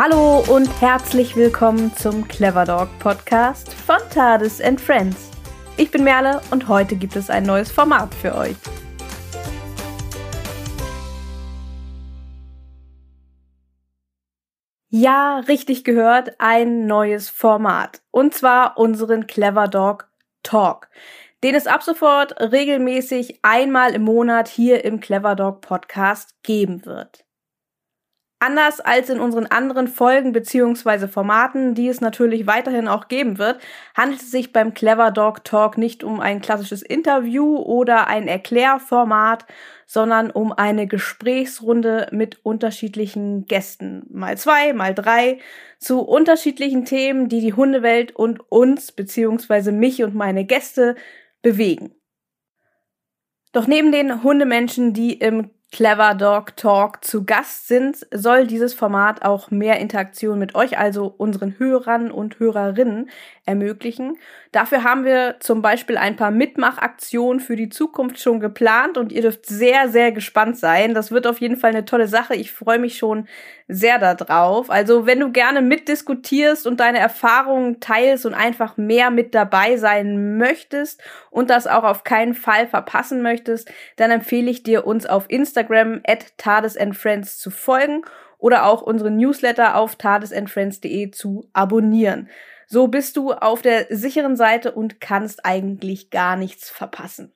Hallo und herzlich willkommen zum Clever Dog Podcast von Tades and Friends. Ich bin Merle und heute gibt es ein neues Format für euch. Ja, richtig gehört, ein neues Format. Und zwar unseren Clever Dog Talk, den es ab sofort regelmäßig einmal im Monat hier im Clever Dog Podcast geben wird. Anders als in unseren anderen Folgen beziehungsweise Formaten, die es natürlich weiterhin auch geben wird, handelt es sich beim Clever Dog Talk nicht um ein klassisches Interview oder ein Erklärformat, sondern um eine Gesprächsrunde mit unterschiedlichen Gästen, mal zwei, mal drei, zu unterschiedlichen Themen, die die Hundewelt und uns beziehungsweise mich und meine Gäste bewegen. Doch neben den Hundemenschen, die im Clever Dog Talk zu Gast sind, soll dieses Format auch mehr Interaktion mit euch, also unseren Hörern und Hörerinnen, ermöglichen. Dafür haben wir zum Beispiel ein paar Mitmachaktionen für die Zukunft schon geplant und ihr dürft sehr, sehr gespannt sein. Das wird auf jeden Fall eine tolle Sache. Ich freue mich schon sehr darauf. Also wenn du gerne mitdiskutierst und deine Erfahrungen teilst und einfach mehr mit dabei sein möchtest und das auch auf keinen Fall verpassen möchtest, dann empfehle ich dir, uns auf Instagram at tadesandfriends zu folgen oder auch unsere Newsletter auf tadesandfriends.de zu abonnieren. So bist du auf der sicheren Seite und kannst eigentlich gar nichts verpassen.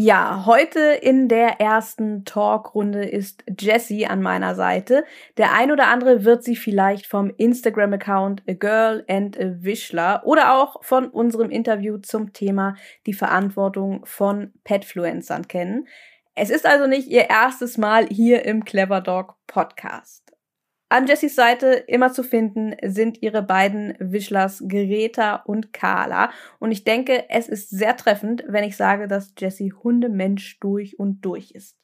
Ja, heute in der ersten Talkrunde ist Jessie an meiner Seite. Der ein oder andere wird sie vielleicht vom Instagram-Account A Girl and a Wischler oder auch von unserem Interview zum Thema die Verantwortung von Petfluencern kennen. Es ist also nicht ihr erstes Mal hier im Clever Dog Podcast. An Jessys Seite immer zu finden sind ihre beiden Wischlers Greta und Carla. Und ich denke, es ist sehr treffend, wenn ich sage, dass Jessie Hundemensch durch und durch ist.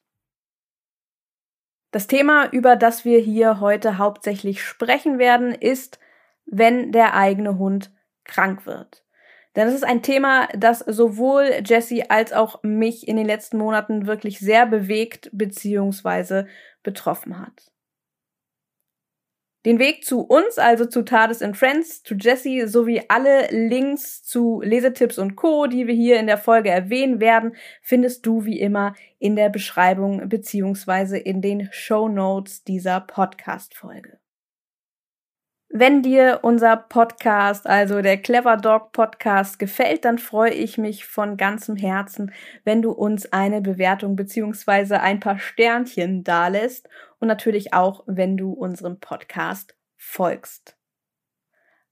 Das Thema, über das wir hier heute hauptsächlich sprechen werden, ist, wenn der eigene Hund krank wird. Denn es ist ein Thema, das sowohl Jessie als auch mich in den letzten Monaten wirklich sehr bewegt bzw. betroffen hat. Den Weg zu uns, also zu Tades and Friends, zu Jesse sowie alle Links zu Lesetipps und Co., die wir hier in der Folge erwähnen werden, findest du wie immer in der Beschreibung beziehungsweise in den Show Notes dieser Podcast-Folge. Wenn dir unser Podcast, also der Clever Dog Podcast, gefällt, dann freue ich mich von ganzem Herzen, wenn du uns eine Bewertung beziehungsweise ein paar Sternchen dalässt und natürlich auch, wenn du unserem Podcast folgst.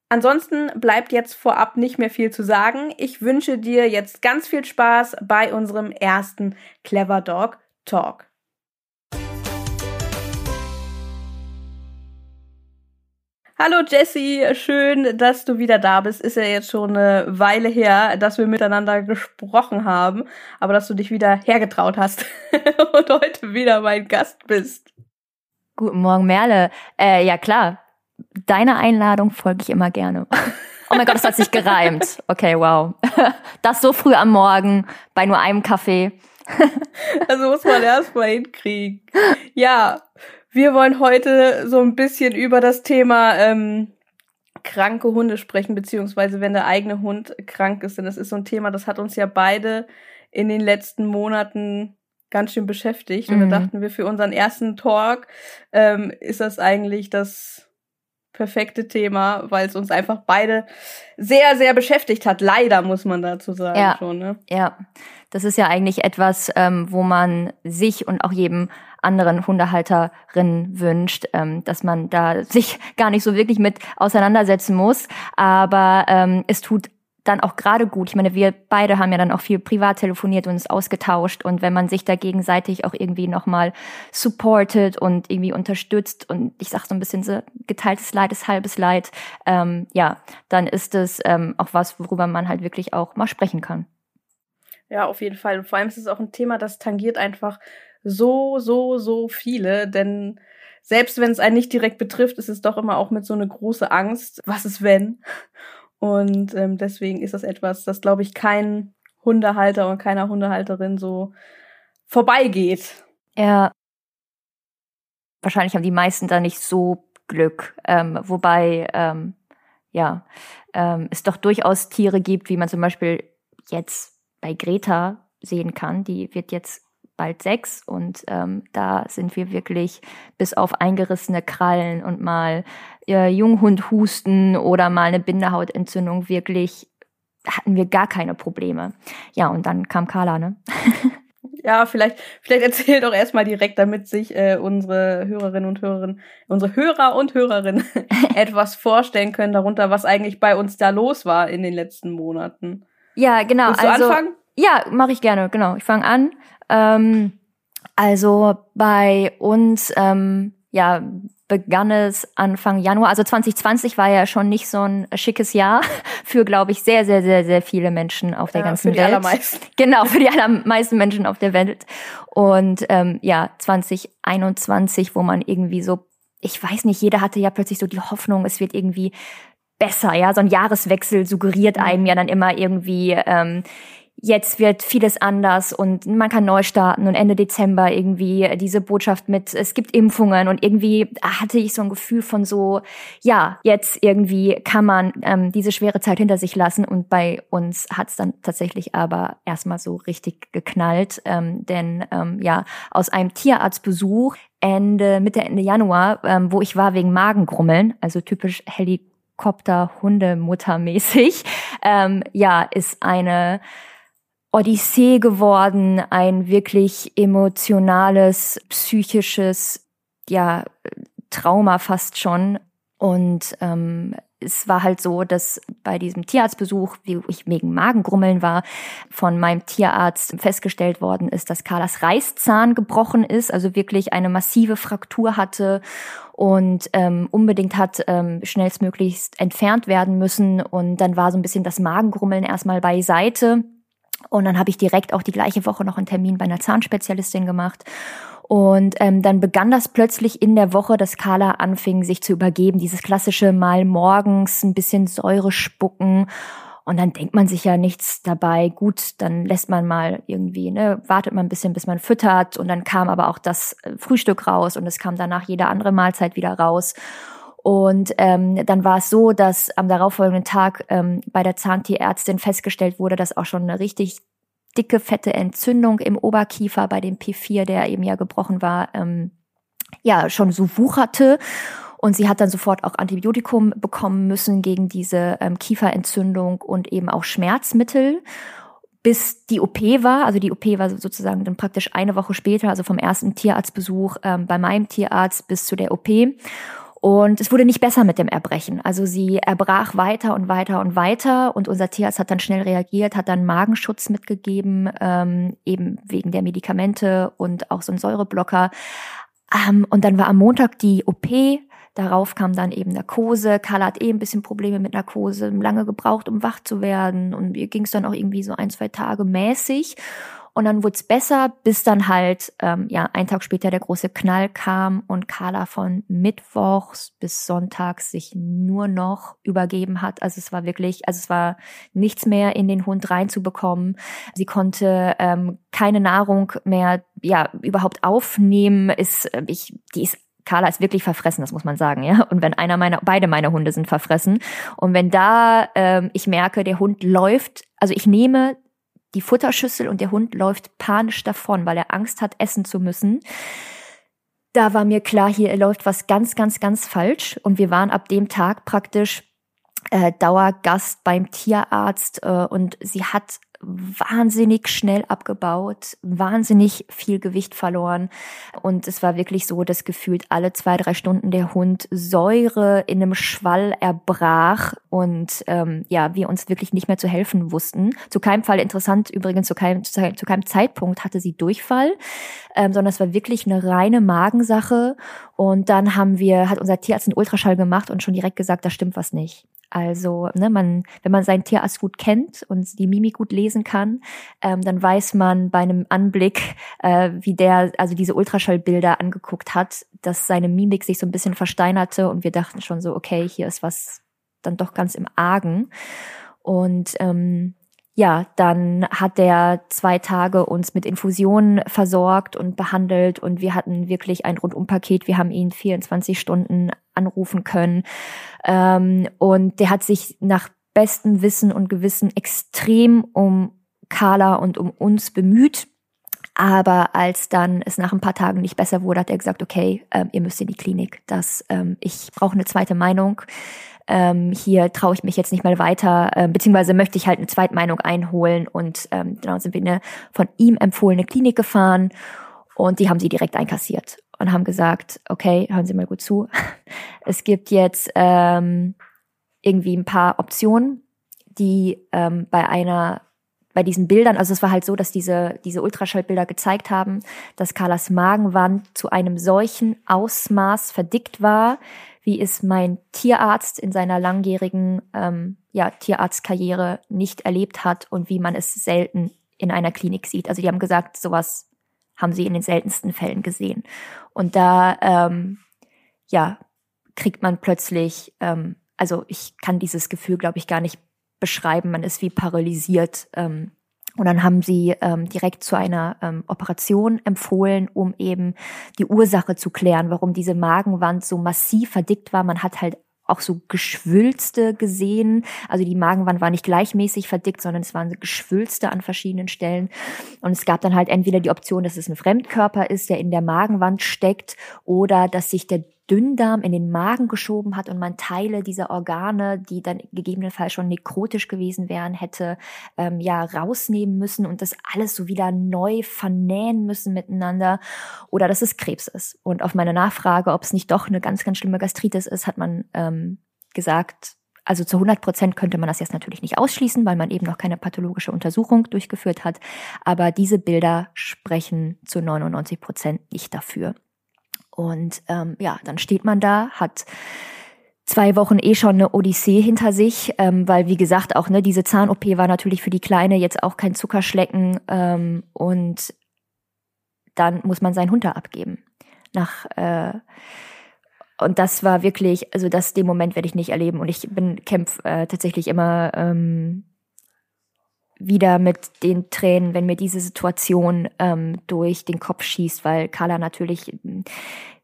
Ansonsten bleibt jetzt vorab nicht mehr viel zu sagen. Ich wünsche dir jetzt ganz viel Spaß bei unserem ersten Clever Dog Talk. Hallo Jessie, schön, dass du wieder da bist. Ist ja jetzt schon eine Weile her, dass wir miteinander gesprochen haben, aber dass du dich wieder hergetraut hast und heute wieder mein Gast bist. Guten Morgen, Merle. Äh, ja klar, deine Einladung folge ich immer gerne. Oh mein Gott, das hat sich gereimt. Okay, wow. Das so früh am Morgen bei nur einem Kaffee. Also muss man erst mal hinkriegen. Ja, wir wollen heute so ein bisschen über das Thema ähm, kranke Hunde sprechen, beziehungsweise wenn der eigene Hund krank ist. Denn das ist so ein Thema, das hat uns ja beide in den letzten Monaten ganz schön beschäftigt. Und mhm. da dachten wir, für unseren ersten Talk ähm, ist das eigentlich das perfekte Thema, weil es uns einfach beide sehr, sehr beschäftigt hat. Leider muss man dazu sagen ja, schon. Ne? Ja, das ist ja eigentlich etwas, ähm, wo man sich und auch jedem anderen Hundehalterinnen wünscht, ähm, dass man da sich gar nicht so wirklich mit auseinandersetzen muss. Aber ähm, es tut dann auch gerade gut. Ich meine, wir beide haben ja dann auch viel privat telefoniert und uns ausgetauscht. Und wenn man sich da gegenseitig auch irgendwie nochmal supportet und irgendwie unterstützt und ich sag so ein bisschen so, geteiltes Leid ist halbes Leid, ähm, ja, dann ist es ähm, auch was, worüber man halt wirklich auch mal sprechen kann. Ja, auf jeden Fall. Und vor allem ist es auch ein Thema, das tangiert einfach so, so, so viele, denn selbst wenn es einen nicht direkt betrifft, ist es doch immer auch mit so eine große Angst, was ist wenn? Und ähm, deswegen ist das etwas, das glaube ich kein Hundehalter und keiner Hundehalterin so vorbeigeht. Ja. wahrscheinlich haben die meisten da nicht so Glück. Ähm, wobei, ähm, ja, ähm, es doch durchaus Tiere gibt, wie man zum Beispiel jetzt bei Greta sehen kann. Die wird jetzt bald sechs und ähm, da sind wir wirklich bis auf eingerissene Krallen und mal äh, Junghund husten oder mal eine Bindehautentzündung wirklich hatten wir gar keine Probleme. Ja, und dann kam Carla, ne? Ja, vielleicht, vielleicht erzähl doch erstmal direkt, damit sich äh, unsere Hörerinnen und Hörer, unsere Hörer und Hörerinnen etwas vorstellen können darunter, was eigentlich bei uns da los war in den letzten Monaten. Ja, genau. Also, anfangen? Ja, mache ich gerne, genau. Ich fange an. Ähm, also bei uns, ähm, ja, begann es Anfang Januar. Also 2020 war ja schon nicht so ein schickes Jahr für, glaube ich, sehr, sehr, sehr, sehr viele Menschen auf der Ja, ganzen für die Welt. allermeisten. Genau, für die allermeisten Menschen auf der Welt. Und ähm, ja, 2021, wo man irgendwie so, ich weiß nicht, jeder hatte ja plötzlich so die Hoffnung, es wird irgendwie besser, ja. So ein Jahreswechsel suggeriert Mhm. einem ja dann immer irgendwie, ähm, jetzt wird vieles anders und man kann neu starten und Ende Dezember irgendwie diese Botschaft mit, es gibt Impfungen und irgendwie hatte ich so ein Gefühl von so, ja, jetzt irgendwie kann man ähm, diese schwere Zeit hinter sich lassen und bei uns hat es dann tatsächlich aber erstmal so richtig geknallt, ähm, denn ähm, ja, aus einem Tierarztbesuch Ende, Mitte, Ende Januar, ähm, wo ich war wegen Magengrummeln, also typisch Helikopter-Hundemutter-mäßig, ähm, ja, ist eine Odyssee geworden, ein wirklich emotionales, psychisches, ja, Trauma fast schon. Und ähm, es war halt so, dass bei diesem Tierarztbesuch, wie ich wegen Magengrummeln war, von meinem Tierarzt festgestellt worden ist, dass Carlas Reißzahn gebrochen ist, also wirklich eine massive Fraktur hatte und ähm, unbedingt hat ähm, schnellstmöglichst entfernt werden müssen. Und dann war so ein bisschen das Magengrummeln erstmal beiseite. Und dann habe ich direkt auch die gleiche Woche noch einen Termin bei einer Zahnspezialistin gemacht. Und ähm, dann begann das plötzlich in der Woche, dass Carla anfing, sich zu übergeben. Dieses klassische Mal morgens ein bisschen Säure spucken. Und dann denkt man sich ja nichts dabei. Gut, dann lässt man mal irgendwie, ne, wartet man ein bisschen, bis man füttert. Und dann kam aber auch das äh, Frühstück raus und es kam danach jede andere Mahlzeit wieder raus. Und ähm, dann war es so, dass am darauffolgenden Tag ähm, bei der Zahntierärztin festgestellt wurde, dass auch schon eine richtig dicke, fette Entzündung im Oberkiefer bei dem P4, der eben ja gebrochen war, ähm, ja, schon so wucherte. Und sie hat dann sofort auch Antibiotikum bekommen müssen gegen diese ähm, Kieferentzündung und eben auch Schmerzmittel bis die OP war. Also die OP war sozusagen dann praktisch eine Woche später, also vom ersten Tierarztbesuch ähm, bei meinem Tierarzt bis zu der OP. Und es wurde nicht besser mit dem Erbrechen. Also sie erbrach weiter und weiter und weiter. Und unser Tierarzt hat dann schnell reagiert, hat dann Magenschutz mitgegeben, ähm, eben wegen der Medikamente und auch so ein Säureblocker. Ähm, und dann war am Montag die OP. Darauf kam dann eben Narkose. Carla hat eh ein bisschen Probleme mit Narkose, lange gebraucht, um wach zu werden. Und ihr ging es dann auch irgendwie so ein, zwei Tage mäßig. Und dann wurde es besser, bis dann halt, ähm, ja, ein Tag später der große Knall kam und Carla von Mittwochs bis Sonntags sich nur noch übergeben hat. Also es war wirklich, also es war nichts mehr in den Hund reinzubekommen. Sie konnte ähm, keine Nahrung mehr, ja, überhaupt aufnehmen. Ist, äh, ich, die ist Carla ist wirklich verfressen, das muss man sagen, ja. Und wenn einer meiner, beide meine Hunde sind verfressen. Und wenn da ähm, ich merke, der Hund läuft, also ich nehme die Futterschüssel und der Hund läuft panisch davon, weil er Angst hat, essen zu müssen. Da war mir klar, hier läuft was ganz, ganz, ganz falsch. Und wir waren ab dem Tag praktisch äh, Dauergast beim Tierarzt äh, und sie hat wahnsinnig schnell abgebaut, wahnsinnig viel Gewicht verloren. Und es war wirklich so, dass gefühlt alle zwei, drei Stunden der Hund Säure in einem Schwall erbrach und ähm, ja, wir uns wirklich nicht mehr zu helfen wussten. Zu keinem Fall interessant, übrigens zu keinem, zu, keinem Zeitpunkt hatte sie Durchfall, ähm, sondern es war wirklich eine reine Magensache. Und dann haben wir, hat unser Tierarzt einen Ultraschall gemacht und schon direkt gesagt, da stimmt was nicht. Also, ne, man, wenn man seinen Tierarzt gut kennt und die Mimik gut lesen kann, ähm, dann weiß man bei einem Anblick, äh, wie der also diese Ultraschallbilder angeguckt hat, dass seine Mimik sich so ein bisschen versteinerte und wir dachten schon so, okay, hier ist was dann doch ganz im Argen. Und ähm, ja, dann hat der zwei Tage uns mit Infusionen versorgt und behandelt und wir hatten wirklich ein Rundumpaket. Wir haben ihn 24 Stunden anrufen können ähm, und der hat sich nach bestem Wissen und Gewissen extrem um Carla und um uns bemüht. Aber als dann es nach ein paar Tagen nicht besser wurde, hat er gesagt, okay, ähm, ihr müsst in die Klinik. Das, ähm, ich brauche eine zweite Meinung ähm, hier traue ich mich jetzt nicht mal weiter, äh, beziehungsweise möchte ich halt eine Zweitmeinung einholen und ähm, genau sind wir in eine von ihm empfohlene Klinik gefahren und die haben sie direkt einkassiert und haben gesagt, okay, hören Sie mal gut zu, es gibt jetzt ähm, irgendwie ein paar Optionen, die ähm, bei einer bei diesen Bildern, also es war halt so, dass diese, diese Ultraschallbilder gezeigt haben, dass Carlas Magenwand zu einem solchen Ausmaß verdickt war, wie es mein Tierarzt in seiner langjährigen ähm, ja, Tierarztkarriere nicht erlebt hat und wie man es selten in einer Klinik sieht. Also die haben gesagt, sowas haben sie in den seltensten Fällen gesehen. Und da ähm, ja kriegt man plötzlich, ähm, also ich kann dieses Gefühl, glaube ich, gar nicht beschreiben. Man ist wie paralysiert. Ähm, und dann haben sie ähm, direkt zu einer ähm, Operation empfohlen, um eben die Ursache zu klären, warum diese Magenwand so massiv verdickt war. Man hat halt auch so Geschwülste gesehen. Also die Magenwand war nicht gleichmäßig verdickt, sondern es waren Geschwülste an verschiedenen Stellen. Und es gab dann halt entweder die Option, dass es ein Fremdkörper ist, der in der Magenwand steckt, oder dass sich der Dünndarm in den Magen geschoben hat und man Teile dieser Organe, die dann gegebenenfalls schon nekrotisch gewesen wären, hätte ähm, ja rausnehmen müssen und das alles so wieder neu vernähen müssen miteinander oder dass es Krebs ist. Und auf meine Nachfrage, ob es nicht doch eine ganz, ganz schlimme Gastritis ist, hat man ähm, gesagt, also zu 100 Prozent könnte man das jetzt natürlich nicht ausschließen, weil man eben noch keine pathologische Untersuchung durchgeführt hat. Aber diese Bilder sprechen zu 99 Prozent nicht dafür. Und ähm, ja, dann steht man da, hat zwei Wochen eh schon eine Odyssee hinter sich, ähm, weil wie gesagt auch ne diese Zahn-OP war natürlich für die Kleine jetzt auch kein Zuckerschlecken ähm, und dann muss man seinen Hund da abgeben. Nach äh, und das war wirklich, also das den Moment werde ich nicht erleben und ich bin kämpf äh, tatsächlich immer ähm, wieder mit den Tränen, wenn mir diese Situation ähm, durch den Kopf schießt, weil Carla natürlich, ähm,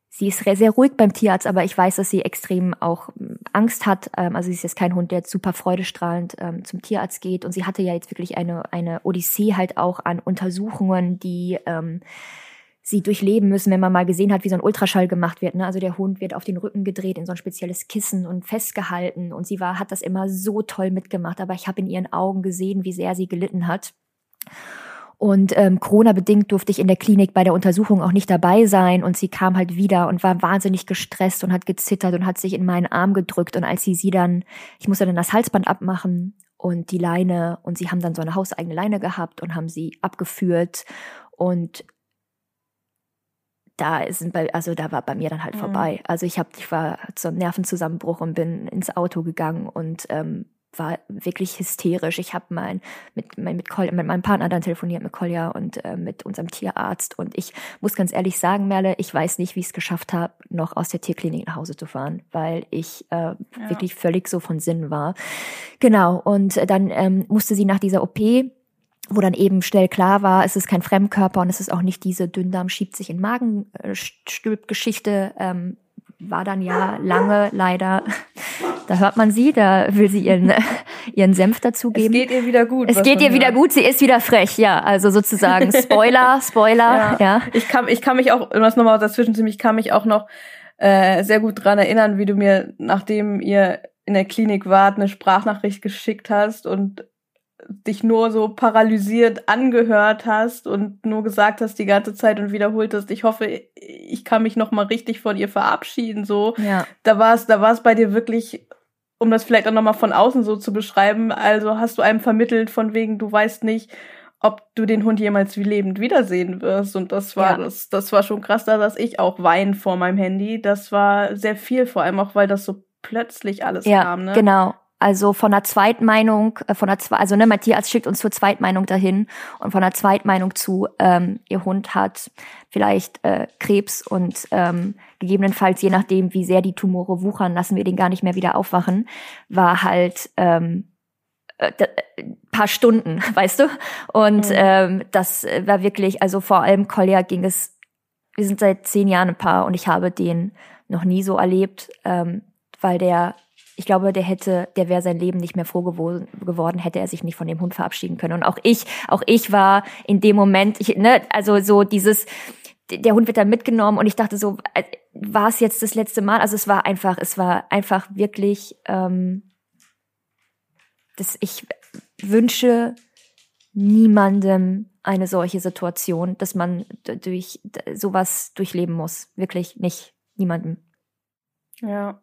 sie ist sehr ruhig beim Tierarzt, aber ich weiß, dass sie extrem auch ähm, Angst hat. Ähm, also sie ist jetzt kein Hund, der super freudestrahlend ähm, zum Tierarzt geht. Und sie hatte ja jetzt wirklich eine, eine Odyssee halt auch an Untersuchungen, die ähm, sie durchleben müssen, wenn man mal gesehen hat, wie so ein Ultraschall gemacht wird. Ne? Also der Hund wird auf den Rücken gedreht in so ein spezielles Kissen und festgehalten. Und sie war, hat das immer so toll mitgemacht. Aber ich habe in ihren Augen gesehen, wie sehr sie gelitten hat. Und ähm, Corona-bedingt durfte ich in der Klinik bei der Untersuchung auch nicht dabei sein. Und sie kam halt wieder und war wahnsinnig gestresst und hat gezittert und hat sich in meinen Arm gedrückt. Und als sie sie dann, ich musste dann das Halsband abmachen und die Leine und sie haben dann so eine hauseigene Leine gehabt und haben sie abgeführt. Und da ist bei, also da war bei mir dann halt mhm. vorbei. Also ich habe, ich war zum Nervenzusammenbruch und bin ins Auto gegangen und ähm, war wirklich hysterisch. Ich habe mein mit mein, mit, Kolja, mit meinem Partner dann telefoniert mit Kolja und äh, mit unserem Tierarzt und ich muss ganz ehrlich sagen, Merle, ich weiß nicht, wie ich es geschafft habe, noch aus der Tierklinik nach Hause zu fahren, weil ich äh, ja. wirklich völlig so von Sinn war. Genau und dann ähm, musste sie nach dieser OP wo dann eben schnell klar war, es ist kein Fremdkörper und es ist auch nicht diese Dünndarm schiebt sich in Magenstülp-Geschichte, ähm, war dann ja lange leider, da hört man sie, da will sie ihren, ihren Senf dazugeben. Es geht ihr wieder gut. Es geht ihr wieder gut, sie ist wieder frech, ja, also sozusagen Spoiler, Spoiler, ja. ja. Ich kann, ich kann mich auch, was nochmal dazwischen zu mich, kann mich auch noch äh, sehr gut dran erinnern, wie du mir, nachdem ihr in der Klinik wart, eine Sprachnachricht geschickt hast und dich nur so paralysiert angehört hast und nur gesagt hast die ganze Zeit und wiederholt hast, ich hoffe, ich kann mich noch mal richtig von ihr verabschieden, so. Ja. Da war es, da war es bei dir wirklich, um das vielleicht auch noch mal von außen so zu beschreiben, also hast du einem vermittelt von wegen, du weißt nicht, ob du den Hund jemals wie lebend wiedersehen wirst. Und das war ja. das, das war schon krass, da dass ich auch weinen vor meinem Handy. Das war sehr viel, vor allem auch, weil das so plötzlich alles ja, kam. Ne? Genau. Also von der Zweitmeinung, äh, von der Zwe also ne, Matthias schickt uns zur Zweitmeinung dahin und von der Zweitmeinung zu, ähm, ihr Hund hat vielleicht äh, Krebs und ähm, gegebenenfalls, je nachdem, wie sehr die Tumore wuchern, lassen wir den gar nicht mehr wieder aufwachen, war halt ähm, äh, äh, paar Stunden, weißt du? Und mhm. ähm, das war wirklich, also vor allem Kolja ging es, wir sind seit zehn Jahren ein Paar und ich habe den noch nie so erlebt, ähm, weil der, ich glaube, der hätte, der wäre sein Leben nicht mehr froh geworden, hätte er sich nicht von dem Hund verabschieden können. Und auch ich, auch ich war in dem Moment, ich, ne, also so dieses, der Hund wird dann mitgenommen und ich dachte so, äh, war es jetzt das letzte Mal? Also es war einfach, es war einfach wirklich, ähm, dass ich wünsche niemandem eine solche Situation, dass man durch sowas durchleben muss. Wirklich nicht. Niemandem. Ja.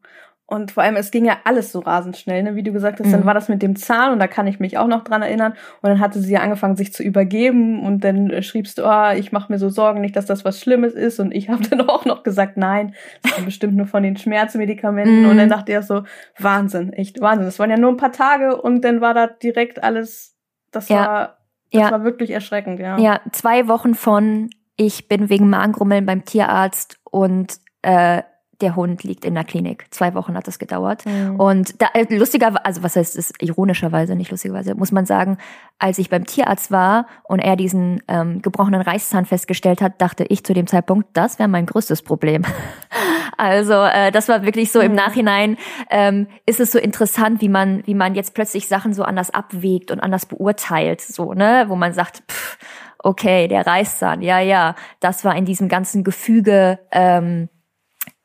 Und vor allem, es ging ja alles so rasend schnell, ne? wie du gesagt hast, mhm. dann war das mit dem Zahn und da kann ich mich auch noch dran erinnern. Und dann hatte sie ja angefangen, sich zu übergeben und dann äh, schriebst du, oh, ich mache mir so Sorgen nicht, dass das was Schlimmes ist. Und ich habe dann auch noch gesagt, nein, das ist bestimmt nur von den Schmerzmedikamenten. Mhm. Und dann dachte ich so, Wahnsinn, echt Wahnsinn. Das waren ja nur ein paar Tage und dann war da direkt alles, das ja. war, das ja. war wirklich erschreckend, ja. Ja, zwei Wochen von, ich bin wegen Magengrummeln beim Tierarzt und äh, der Hund liegt in der Klinik. Zwei Wochen hat das gedauert. Mhm. Und da, äh, lustiger, also was heißt es, ironischerweise, nicht lustigerweise, muss man sagen, als ich beim Tierarzt war und er diesen ähm, gebrochenen Reißzahn festgestellt hat, dachte ich zu dem Zeitpunkt, das wäre mein größtes Problem. also äh, das war wirklich so mhm. im Nachhinein, ähm, ist es so interessant, wie man, wie man jetzt plötzlich Sachen so anders abwägt und anders beurteilt, so, ne, wo man sagt, pff, okay, der Reißzahn, ja, ja, das war in diesem ganzen Gefüge, ähm,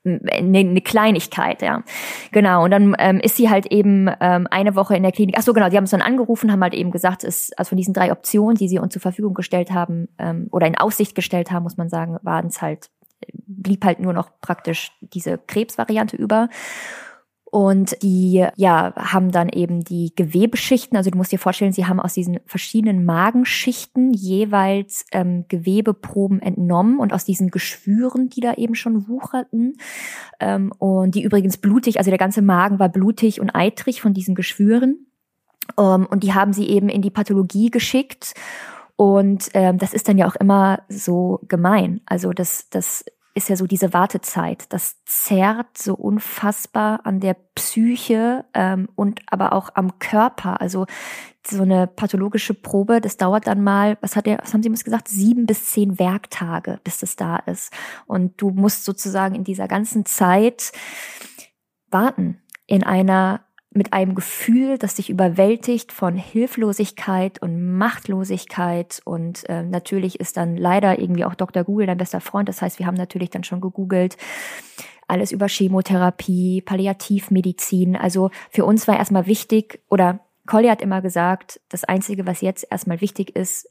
eine, eine Kleinigkeit, ja. Genau. Und dann ähm, ist sie halt eben ähm, eine Woche in der Klinik. Ach so, genau. Die haben uns dann angerufen, haben halt eben gesagt, es, also von diesen drei Optionen, die sie uns zur Verfügung gestellt haben ähm, oder in Aussicht gestellt haben, muss man sagen, waren es halt blieb halt nur noch praktisch diese Krebsvariante über. Und die ja haben dann eben die Gewebeschichten. Also du musst dir vorstellen, sie haben aus diesen verschiedenen Magenschichten jeweils ähm, Gewebeproben entnommen und aus diesen Geschwüren, die da eben schon wucherten ähm, und die übrigens blutig, also der ganze Magen war blutig und eitrig von diesen Geschwüren. Ähm, und die haben sie eben in die Pathologie geschickt. Und ähm, das ist dann ja auch immer so gemein. Also das, das ist ja so diese Wartezeit. Das zerrt so unfassbar an der Psyche ähm, und aber auch am Körper. Also so eine pathologische Probe, das dauert dann mal, was hat er, was haben Sie uns gesagt, sieben bis zehn Werktage, bis das da ist. Und du musst sozusagen in dieser ganzen Zeit warten in einer mit einem Gefühl, das dich überwältigt von Hilflosigkeit und Machtlosigkeit. Und äh, natürlich ist dann leider irgendwie auch Dr. Google dein bester Freund. Das heißt, wir haben natürlich dann schon gegoogelt. Alles über Chemotherapie, Palliativmedizin. Also für uns war erstmal wichtig, oder Colli hat immer gesagt, das Einzige, was jetzt erstmal wichtig ist,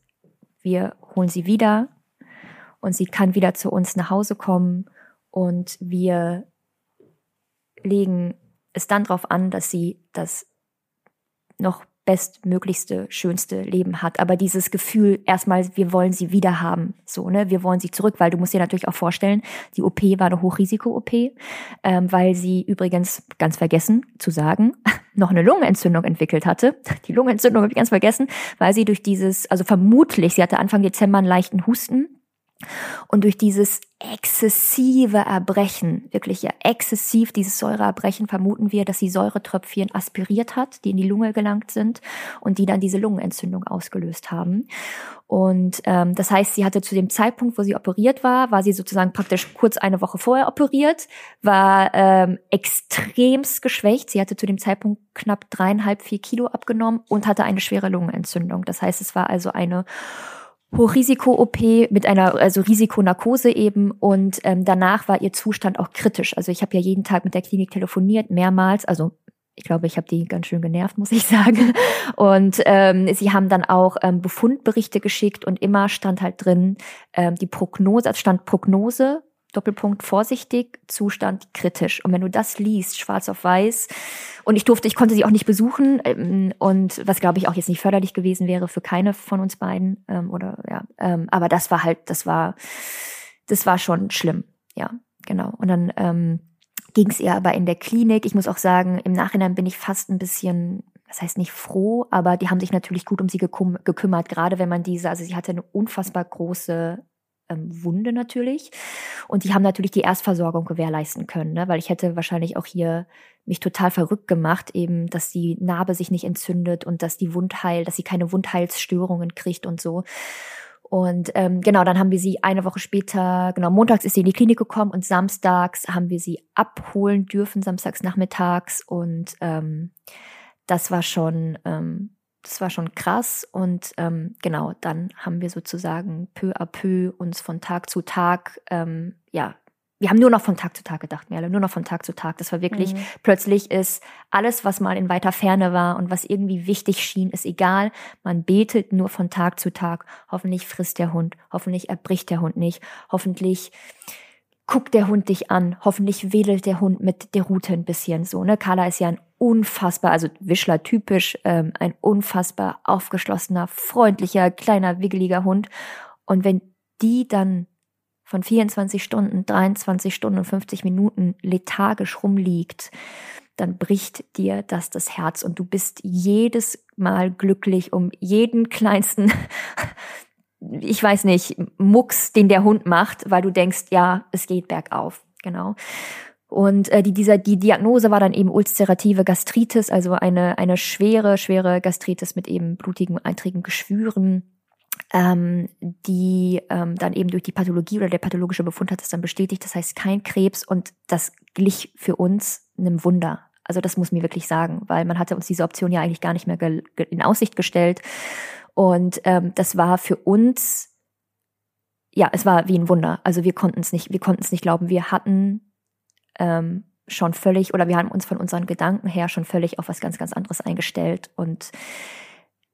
wir holen sie wieder und sie kann wieder zu uns nach Hause kommen und wir legen es dann darauf an, dass sie das noch bestmöglichste, schönste Leben hat. Aber dieses Gefühl, erstmal, wir wollen sie wieder haben, so, ne, wir wollen sie zurück, weil du musst dir natürlich auch vorstellen, die OP war eine Hochrisiko-OP, ähm, weil sie übrigens, ganz vergessen zu sagen, noch eine Lungenentzündung entwickelt hatte. Die Lungenentzündung habe ich ganz vergessen, weil sie durch dieses, also vermutlich, sie hatte Anfang Dezember einen leichten Husten, und durch dieses exzessive Erbrechen, wirklich ja exzessiv dieses Säureerbrechen, vermuten wir, dass sie Säuretröpfchen aspiriert hat, die in die Lunge gelangt sind und die dann diese Lungenentzündung ausgelöst haben. Und ähm, das heißt, sie hatte zu dem Zeitpunkt, wo sie operiert war, war sie sozusagen praktisch kurz eine Woche vorher operiert, war ähm, extremst geschwächt. Sie hatte zu dem Zeitpunkt knapp dreieinhalb, vier Kilo abgenommen und hatte eine schwere Lungenentzündung. Das heißt, es war also eine Hochrisiko-OP mit einer also Risikonarkose eben und ähm, danach war ihr Zustand auch kritisch. Also ich habe ja jeden Tag mit der Klinik telefoniert, mehrmals, also ich glaube, ich habe die ganz schön genervt, muss ich sagen. Und ähm, sie haben dann auch ähm, Befundberichte geschickt und immer stand halt drin ähm, die Prognose, also stand Prognose Doppelpunkt vorsichtig, Zustand kritisch. Und wenn du das liest, schwarz auf weiß, und ich durfte, ich konnte sie auch nicht besuchen, ähm, und was glaube ich auch jetzt nicht förderlich gewesen wäre für keine von uns beiden, ähm, oder ja, ähm, aber das war halt, das war, das war schon schlimm, ja, genau. Und dann ähm, ging es ihr aber in der Klinik. Ich muss auch sagen, im Nachhinein bin ich fast ein bisschen das heißt nicht froh, aber die haben sich natürlich gut um sie gekümmert, gerade wenn man diese, also sie hatte eine unfassbar große ähm, Wunde natürlich. Und die haben natürlich die Erstversorgung gewährleisten können, ne? weil ich hätte wahrscheinlich auch hier mich total verrückt gemacht, eben, dass die Narbe sich nicht entzündet und dass die Wundheil, dass sie keine Wundheilsstörungen kriegt und so. Und ähm, genau, dann haben wir sie eine Woche später, genau, montags ist sie in die Klinik gekommen und samstags haben wir sie abholen dürfen, samstags nachmittags. Und ähm, das war schon, ähm, das war schon krass. Und ähm, genau, dann haben wir sozusagen peu à peu uns von Tag zu Tag ähm, ja wir haben nur noch von Tag zu Tag gedacht, Merle, nur noch von Tag zu Tag. Das war wirklich, mhm. plötzlich ist alles, was mal in weiter Ferne war und was irgendwie wichtig schien, ist egal. Man betet nur von Tag zu Tag. Hoffentlich frisst der Hund, hoffentlich erbricht der Hund nicht, hoffentlich guckt der Hund dich an, hoffentlich wedelt der Hund mit der Rute ein bisschen so. Ne? Carla ist ja ein unfassbar, also Wischler typisch, ähm, ein unfassbar aufgeschlossener, freundlicher, kleiner, wiggeliger Hund. Und wenn die dann von 24 Stunden, 23 Stunden und 50 Minuten lethargisch rumliegt, dann bricht dir das das Herz und du bist jedes Mal glücklich um jeden kleinsten, ich weiß nicht, Mucks, den der Hund macht, weil du denkst, ja, es geht bergauf, genau. Und äh, die, dieser, die Diagnose war dann eben ulcerative Gastritis, also eine, eine schwere, schwere Gastritis mit eben blutigen, eitrigen Geschwüren ähm, die ähm, dann eben durch die Pathologie oder der pathologische Befund hat es dann bestätigt. Das heißt kein Krebs und das glich für uns einem Wunder. Also das muss mir wirklich sagen, weil man hatte uns diese Option ja eigentlich gar nicht mehr in Aussicht gestellt. Und ähm, das war für uns, ja, es war wie ein Wunder. Also wir konnten es nicht, wir konnten es nicht glauben. Wir hatten ähm, schon völlig, oder wir haben uns von unseren Gedanken her schon völlig auf was ganz, ganz anderes eingestellt. Und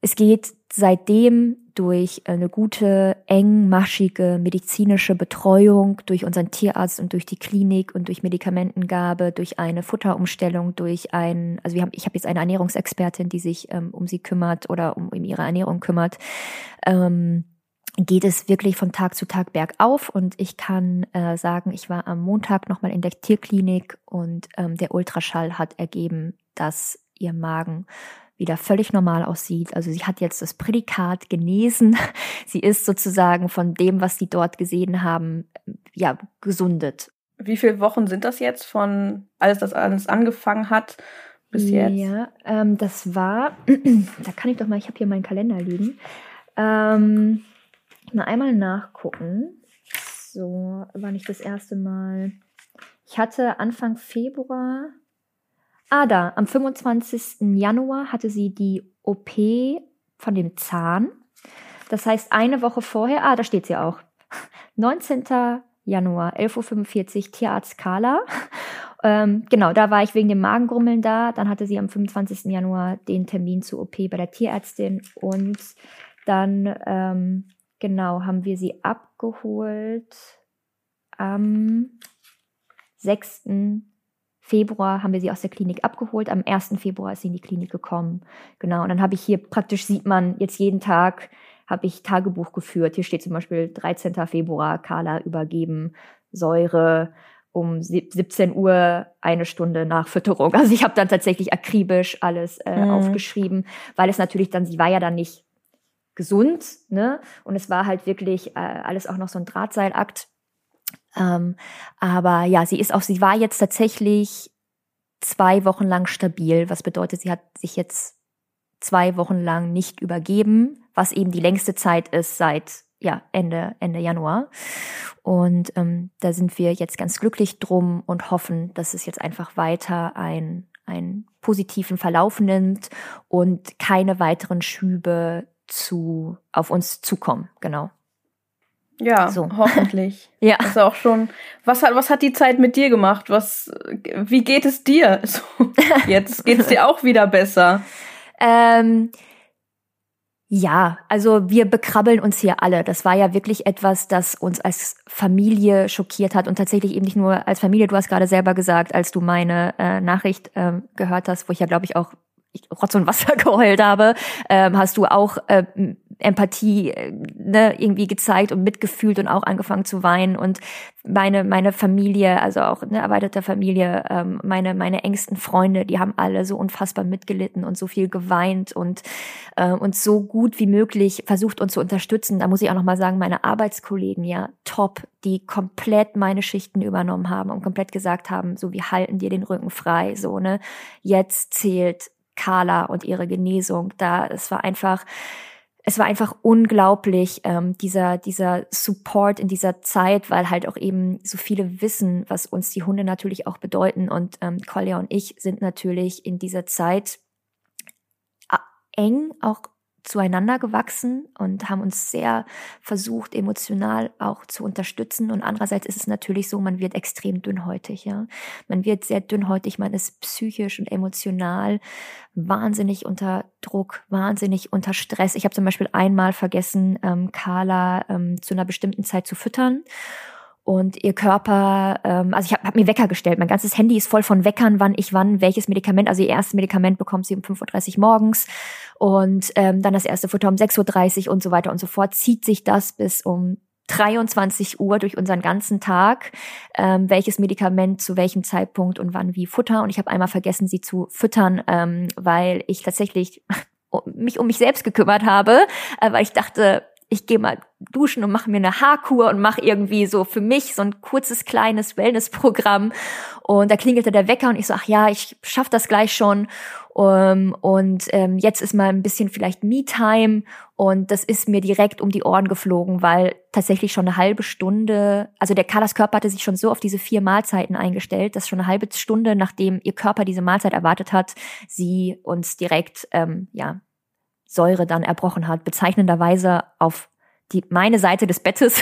es geht seitdem durch eine gute, engmaschige medizinische Betreuung, durch unseren Tierarzt und durch die Klinik und durch Medikamentengabe, durch eine Futterumstellung, durch ein, also wir haben, ich habe jetzt eine Ernährungsexpertin, die sich ähm, um sie kümmert oder um, um ihre Ernährung kümmert. Ähm, geht es wirklich von Tag zu Tag bergauf und ich kann äh, sagen, ich war am Montag nochmal in der Tierklinik und ähm, der Ultraschall hat ergeben, dass ihr Magen wieder völlig normal aussieht. Also sie hat jetzt das Prädikat genesen. Sie ist sozusagen von dem, was sie dort gesehen haben, ja, gesundet. Wie viele Wochen sind das jetzt von alles, das alles angefangen hat bis jetzt? Ja, ähm, das war, da kann ich doch mal, ich habe hier meinen Kalender liegen. Ähm, mal einmal nachgucken. So, wann ich das erste Mal. Ich hatte Anfang Februar Ah, da, am 25. Januar hatte sie die OP von dem Zahn. Das heißt, eine Woche vorher, ah, da steht sie auch. 19. Januar, 11.45 Uhr, Tierarzt Carla. Ähm, genau, da war ich wegen dem Magengrummeln da. Dann hatte sie am 25. Januar den Termin zur OP bei der Tierärztin. Und dann, ähm, genau, haben wir sie abgeholt am 6. Februar haben wir sie aus der Klinik abgeholt. Am 1. Februar ist sie in die Klinik gekommen. Genau. Und dann habe ich hier praktisch sieht man jetzt jeden Tag habe ich Tagebuch geführt. Hier steht zum Beispiel 13. Februar, Carla übergeben, Säure um 17 Uhr eine Stunde nach Fütterung. Also ich habe dann tatsächlich akribisch alles äh, mhm. aufgeschrieben, weil es natürlich dann, sie war ja dann nicht gesund, ne? Und es war halt wirklich äh, alles auch noch so ein Drahtseilakt. Ähm, aber ja, sie ist auch, sie war jetzt tatsächlich zwei Wochen lang stabil, was bedeutet, sie hat sich jetzt zwei Wochen lang nicht übergeben, was eben die längste Zeit ist seit ja, Ende, Ende Januar. Und ähm, da sind wir jetzt ganz glücklich drum und hoffen, dass es jetzt einfach weiter ein, einen positiven Verlauf nimmt und keine weiteren Schübe zu, auf uns zukommen. Genau. Ja, so. hoffentlich. ja. Das ist auch schon. Was hat, was hat die Zeit mit dir gemacht? Was, wie geht es dir? So, jetzt geht es dir auch wieder besser. Ähm, ja, also wir bekrabbeln uns hier alle. Das war ja wirklich etwas, das uns als Familie schockiert hat und tatsächlich eben nicht nur als Familie. Du hast gerade selber gesagt, als du meine äh, Nachricht äh, gehört hast, wo ich ja glaube ich auch ich Rotz und Wasser geheult habe, ähm, hast du auch äh, Empathie äh, ne, irgendwie gezeigt und mitgefühlt und auch angefangen zu weinen und meine meine Familie, also auch eine erweiterte Familie, ähm, meine meine engsten Freunde, die haben alle so unfassbar mitgelitten und so viel geweint und äh, uns so gut wie möglich versucht uns zu unterstützen. Da muss ich auch noch mal sagen, meine Arbeitskollegen ja top, die komplett meine Schichten übernommen haben und komplett gesagt haben, so wir halten dir den Rücken frei, so ne. Jetzt zählt Carla und ihre Genesung. Da es war einfach es war einfach unglaublich, ähm, dieser, dieser Support in dieser Zeit, weil halt auch eben so viele wissen, was uns die Hunde natürlich auch bedeuten. Und ähm, Kolja und ich sind natürlich in dieser Zeit äh, eng auch zueinander gewachsen und haben uns sehr versucht, emotional auch zu unterstützen. Und andererseits ist es natürlich so, man wird extrem dünnhäutig, ja. Man wird sehr dünnhäutig, man ist psychisch und emotional wahnsinnig unter Druck, wahnsinnig unter Stress. Ich habe zum Beispiel einmal vergessen, ähm, Carla ähm, zu einer bestimmten Zeit zu füttern und ihr Körper, ähm, also ich habe hab mir Wecker gestellt. Mein ganzes Handy ist voll von Weckern, wann ich wann welches Medikament. Also ihr erstes Medikament bekommt sie um 5.30 Uhr morgens und ähm, dann das erste Futter um 6.30 Uhr und so weiter und so fort. Zieht sich das bis um 23 Uhr durch unseren ganzen Tag, ähm, welches Medikament zu welchem Zeitpunkt und wann wie Futter. Und ich habe einmal vergessen, sie zu füttern, ähm, weil ich tatsächlich mich um mich selbst gekümmert habe, äh, weil ich dachte, ich gehe mal duschen und mache mir eine Haarkur und mache irgendwie so für mich so ein kurzes kleines Wellnessprogramm. Und da klingelte der Wecker und ich so ach ja ich schaff das gleich schon. Um, und ähm, jetzt ist mal ein bisschen vielleicht Me-Time. Und das ist mir direkt um die Ohren geflogen, weil tatsächlich schon eine halbe Stunde, also der Carlas Körper hatte sich schon so auf diese vier Mahlzeiten eingestellt, dass schon eine halbe Stunde, nachdem ihr Körper diese Mahlzeit erwartet hat, sie uns direkt ähm, ja Säure dann erbrochen hat, bezeichnenderweise auf die meine Seite des Bettes.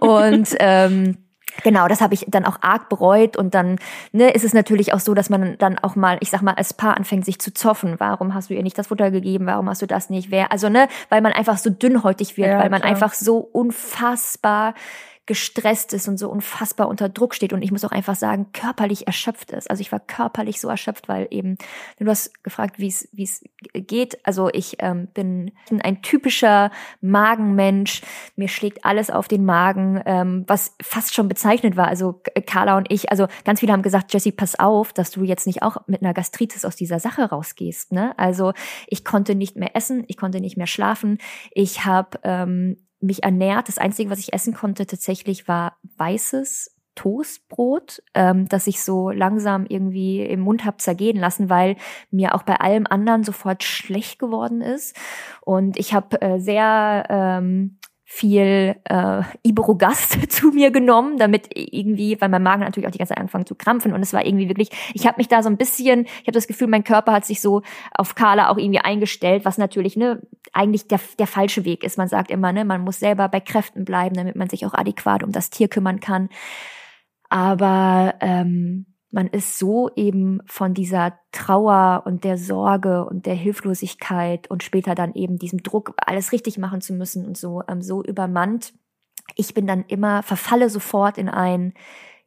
und ähm, Genau, das habe ich dann auch arg bereut und dann ne, ist es natürlich auch so, dass man dann auch mal, ich sag mal, als Paar anfängt sich zu zoffen. Warum hast du ihr nicht das Futter gegeben? Warum hast du das nicht? Wer? Also ne, weil man einfach so dünnhäutig wird, ja, weil man klar. einfach so unfassbar gestresst ist und so unfassbar unter Druck steht und ich muss auch einfach sagen, körperlich erschöpft ist. Also ich war körperlich so erschöpft, weil eben, du hast gefragt, wie es wie es geht. Also ich ähm, bin ein typischer Magenmensch. Mir schlägt alles auf den Magen, ähm, was fast schon bezeichnet war. Also Carla und ich, also ganz viele haben gesagt, Jessie, pass auf, dass du jetzt nicht auch mit einer Gastritis aus dieser Sache rausgehst. Ne? Also ich konnte nicht mehr essen, ich konnte nicht mehr schlafen. Ich habe ähm, mich ernährt. Das Einzige, was ich essen konnte tatsächlich, war weißes Toastbrot, ähm, das ich so langsam irgendwie im Mund hab zergehen lassen, weil mir auch bei allem anderen sofort schlecht geworden ist. Und ich habe äh, sehr ähm, viel äh, Iberogast zu mir genommen, damit irgendwie, weil mein Magen natürlich auch die ganze Zeit angefangen zu krampfen und es war irgendwie wirklich, ich habe mich da so ein bisschen, ich habe das Gefühl, mein Körper hat sich so auf Carla auch irgendwie eingestellt, was natürlich ne eigentlich der der falsche Weg ist. Man sagt immer, ne, man muss selber bei Kräften bleiben, damit man sich auch adäquat um das Tier kümmern kann. Aber ähm, man ist so eben von dieser Trauer und der Sorge und der Hilflosigkeit und später dann eben diesem Druck, alles richtig machen zu müssen und so, ähm, so übermannt. Ich bin dann immer, verfalle sofort in ein,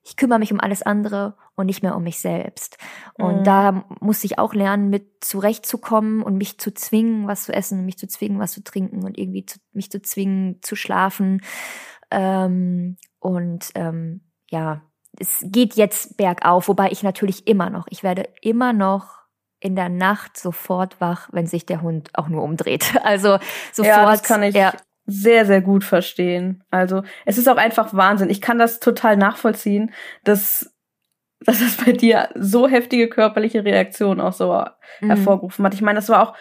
ich kümmere mich um alles andere und nicht mehr um mich selbst. Und mhm. da musste ich auch lernen, mit zurechtzukommen und mich zu zwingen, was zu essen, mich zu zwingen, was zu trinken und irgendwie zu, mich zu zwingen, zu schlafen. Ähm, und ähm, ja, es geht jetzt bergauf, wobei ich natürlich immer noch, ich werde immer noch in der Nacht sofort wach, wenn sich der Hund auch nur umdreht. Also sofort. Ja, das kann ich ja. sehr, sehr gut verstehen. Also es ist auch einfach Wahnsinn. Ich kann das total nachvollziehen, dass, dass das bei dir so heftige körperliche Reaktionen auch so mhm. hervorgerufen hat. Ich meine, das war auch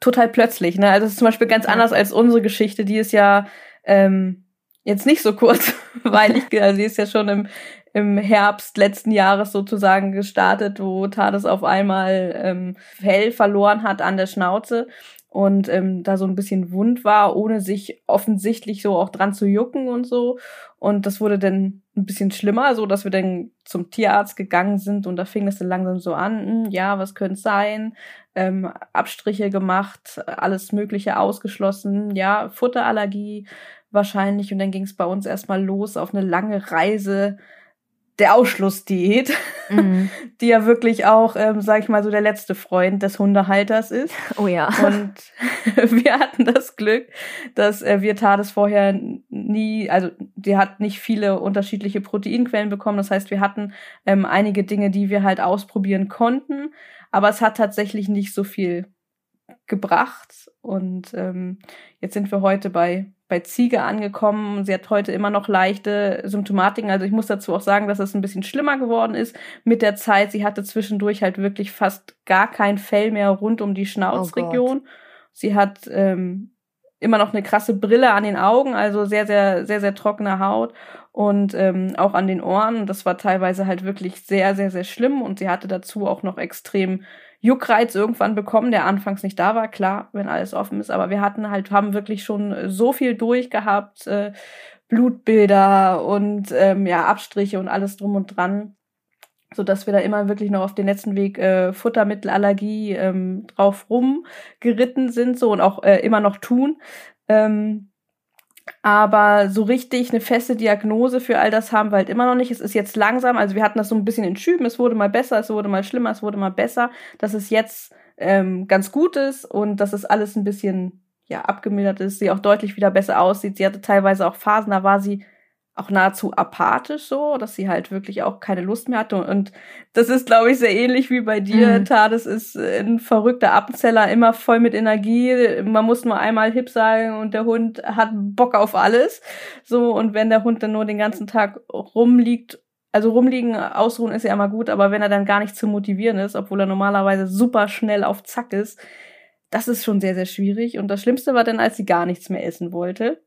total plötzlich. Ne? Also es ist zum Beispiel ganz ja. anders als unsere Geschichte, die ist ja ähm, jetzt nicht so kurz, weil ich, also sie ist ja schon im, im Herbst letzten Jahres sozusagen gestartet, wo Tades auf einmal ähm, Fell verloren hat an der Schnauze und ähm, da so ein bisschen wund war, ohne sich offensichtlich so auch dran zu jucken und so. Und das wurde dann ein bisschen schlimmer, so dass wir dann zum Tierarzt gegangen sind und da fing es dann langsam so an, hm, ja, was könnte sein? Ähm, Abstriche gemacht, alles Mögliche ausgeschlossen, ja, Futterallergie wahrscheinlich. Und dann ging es bei uns erstmal los auf eine lange Reise der Ausschlussdiät, mhm. die ja wirklich auch, ähm, sag ich mal, so der letzte Freund des Hundehalters ist. Oh ja. Und wir hatten das Glück, dass äh, wir Tades vorher nie, also die hat nicht viele unterschiedliche Proteinquellen bekommen. Das heißt, wir hatten ähm, einige Dinge, die wir halt ausprobieren konnten, aber es hat tatsächlich nicht so viel gebracht. Und ähm, jetzt sind wir heute bei bei Ziege angekommen. Sie hat heute immer noch leichte Symptomatiken. Also ich muss dazu auch sagen, dass es ein bisschen schlimmer geworden ist mit der Zeit. Sie hatte zwischendurch halt wirklich fast gar kein Fell mehr rund um die Schnauzregion. Oh Sie hat ähm, immer noch eine krasse Brille an den Augen, also sehr, sehr, sehr, sehr trockene Haut und ähm, auch an den Ohren. Das war teilweise halt wirklich sehr, sehr, sehr schlimm und sie hatte dazu auch noch extrem Juckreiz irgendwann bekommen, der anfangs nicht da war, klar, wenn alles offen ist, aber wir hatten halt, haben wirklich schon so viel durchgehabt, äh, Blutbilder und ähm, ja, Abstriche und alles drum und dran, so dass wir da immer wirklich noch auf den letzten Weg äh, Futtermittelallergie ähm, drauf rumgeritten sind so und auch äh, immer noch tun. Ähm, aber so richtig eine feste Diagnose für all das haben wir halt immer noch nicht. Es ist jetzt langsam, also wir hatten das so ein bisschen in Schüben, es wurde mal besser, es wurde mal schlimmer, es wurde mal besser, dass es jetzt ähm, ganz gut ist und dass es alles ein bisschen ja abgemildert ist, sie auch deutlich wieder besser aussieht. Sie hatte teilweise auch Phasen, da war sie auch nahezu apathisch so, dass sie halt wirklich auch keine Lust mehr hatte. Und das ist, glaube ich, sehr ähnlich wie bei dir. Mhm. Tades ist ein verrückter Appenzeller, immer voll mit Energie. Man muss nur einmal hip sagen und der Hund hat Bock auf alles. So, und wenn der Hund dann nur den ganzen Tag rumliegt, also rumliegen, ausruhen ist ja immer gut, aber wenn er dann gar nicht zu motivieren ist, obwohl er normalerweise super schnell auf Zack ist, das ist schon sehr, sehr schwierig. Und das Schlimmste war dann, als sie gar nichts mehr essen wollte.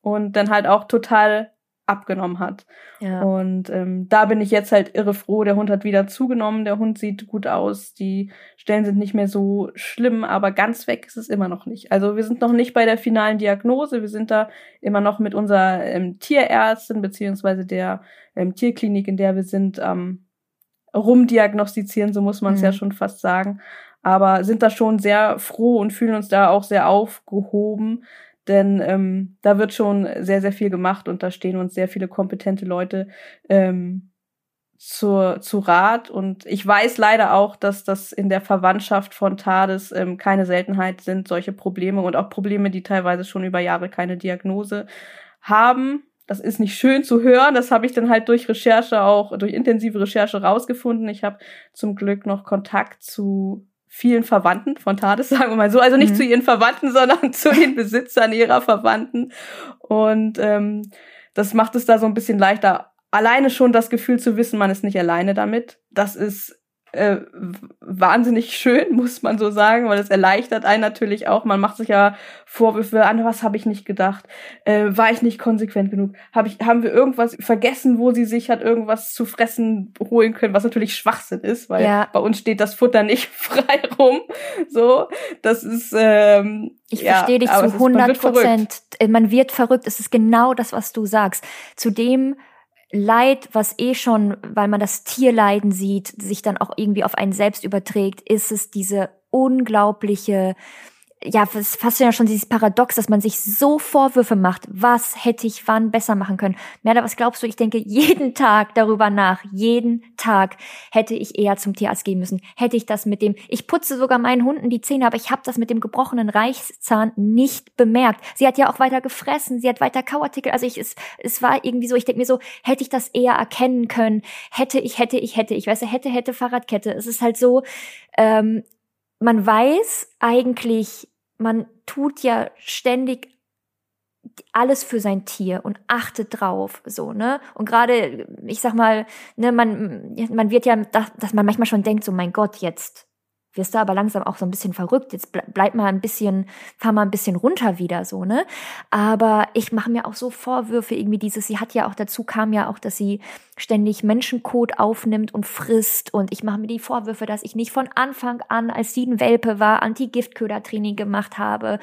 Und dann halt auch total abgenommen hat. Ja. Und ähm, da bin ich jetzt halt irre froh. Der Hund hat wieder zugenommen, der Hund sieht gut aus, die Stellen sind nicht mehr so schlimm, aber ganz weg ist es immer noch nicht. Also wir sind noch nicht bei der finalen Diagnose, wir sind da immer noch mit unserer ähm, Tierärztin beziehungsweise der ähm, Tierklinik, in der wir sind, ähm, rumdiagnostizieren, so muss man es mhm. ja schon fast sagen. Aber sind da schon sehr froh und fühlen uns da auch sehr aufgehoben, denn ähm, da wird schon sehr, sehr viel gemacht und da stehen uns sehr viele kompetente Leute ähm, zur, zu Rat. Und ich weiß leider auch, dass das in der Verwandtschaft von TARDIS ähm, keine Seltenheit sind, solche Probleme und auch Probleme, die teilweise schon über Jahre keine Diagnose haben. Das ist nicht schön zu hören. Das habe ich dann halt durch Recherche auch, durch intensive Recherche rausgefunden. Ich habe zum Glück noch Kontakt zu vielen Verwandten von Tades, sagen wir mal so. Also nicht mhm. zu ihren Verwandten, sondern zu den Besitzern ihrer Verwandten. Und ähm, das macht es da so ein bisschen leichter. Alleine schon das Gefühl zu wissen, man ist nicht alleine damit. Das ist äh, wahnsinnig schön, muss man so sagen, weil es erleichtert einen natürlich auch. Man macht sich ja Vorwürfe an, was habe ich nicht gedacht? Äh, war ich nicht konsequent genug? Hab ich, haben wir irgendwas vergessen, wo sie sich hat irgendwas zu fressen holen können, was natürlich Schwachsinn ist, weil ja. bei uns steht das Futter nicht frei rum. So, das ist ähm, ich ja, verstehe dich zu 100 Prozent. Man, man wird verrückt. Es ist genau das, was du sagst. Zudem Leid, was eh schon, weil man das Tierleiden sieht, sich dann auch irgendwie auf einen selbst überträgt, ist es diese unglaubliche ja, es fast ja schon dieses Paradox, dass man sich so Vorwürfe macht. Was hätte ich wann besser machen können? Merda, was glaubst du? Ich denke jeden Tag darüber nach. Jeden Tag hätte ich eher zum Tierarzt gehen müssen. Hätte ich das mit dem, ich putze sogar meinen Hunden die Zähne, aber ich habe das mit dem gebrochenen Reichszahn nicht bemerkt. Sie hat ja auch weiter gefressen, sie hat weiter Kauartikel. Also ich, es, es war irgendwie so, ich denke mir so, hätte ich das eher erkennen können? Hätte ich, hätte ich, hätte ich. Weißt du, hätte, hätte Fahrradkette. Es ist halt so, ähm, man weiß eigentlich, man tut ja ständig alles für sein Tier und achtet drauf, so, ne? Und gerade, ich sag mal, ne, man, man wird ja, dass man manchmal schon denkt, so, mein Gott, jetzt wirst du aber langsam auch so ein bisschen verrückt. Jetzt bleib mal ein bisschen, fahr mal ein bisschen runter wieder so, ne? Aber ich mache mir auch so Vorwürfe irgendwie dieses, sie hat ja auch dazu kam ja auch, dass sie ständig Menschenkot aufnimmt und frisst und ich mache mir die Vorwürfe, dass ich nicht von Anfang an, als sie ein Welpe war, Anti-Giftköder-Training gemacht habe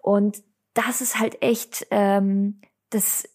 und das ist halt echt, ähm, das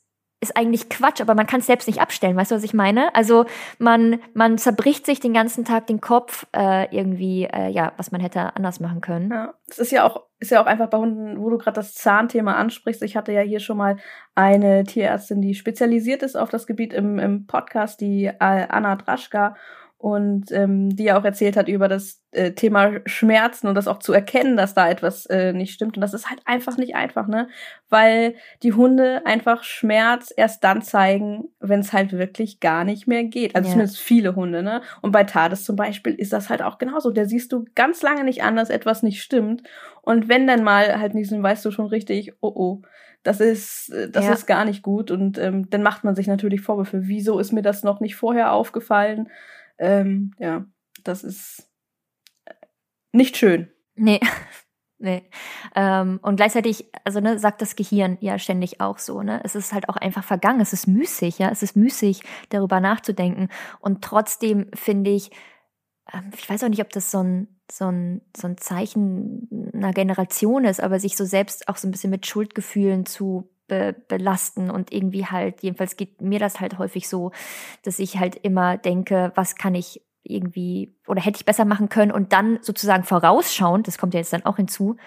ist eigentlich Quatsch, aber man kann es selbst nicht abstellen, weißt du, was ich meine? Also man, man zerbricht sich den ganzen Tag den Kopf äh, irgendwie, äh, ja, was man hätte anders machen können. Ja, es ist ja auch, ist ja auch einfach bei Hunden, wo du gerade das Zahnthema ansprichst. Ich hatte ja hier schon mal eine Tierärztin, die spezialisiert ist auf das Gebiet im, im Podcast, die Anna Draschka und ähm, die ja auch erzählt hat über das äh, Thema Schmerzen und das auch zu erkennen, dass da etwas äh, nicht stimmt. Und das ist halt einfach nicht einfach, ne? Weil die Hunde einfach Schmerz erst dann zeigen, wenn es halt wirklich gar nicht mehr geht. Also ja. zumindest viele Hunde, ne? Und bei Tades zum Beispiel ist das halt auch genauso. Der siehst du ganz lange nicht an, dass etwas nicht stimmt. Und wenn dann mal halt nicht, dann weißt du schon richtig, oh oh, das ist, äh, das ja. ist gar nicht gut. Und ähm, dann macht man sich natürlich Vorwürfe. Wieso ist mir das noch nicht vorher aufgefallen? Ähm, ja, das ist äh, nicht schön. Nee. Nee. Ähm, und gleichzeitig, also ne, sagt das Gehirn ja ständig auch so, ne? Es ist halt auch einfach vergangen, es ist müßig, ja, es ist müßig, darüber nachzudenken. Und trotzdem finde ich, ähm, ich weiß auch nicht, ob das so ein, so ein, so ein Zeichen einer Generation ist, aber sich so selbst auch so ein bisschen mit Schuldgefühlen zu be belasten und irgendwie halt, jedenfalls geht mir das halt häufig so, dass ich halt immer denke, was kann ich irgendwie oder hätte ich besser machen können und dann sozusagen vorausschauend, das kommt ja jetzt dann auch hinzu,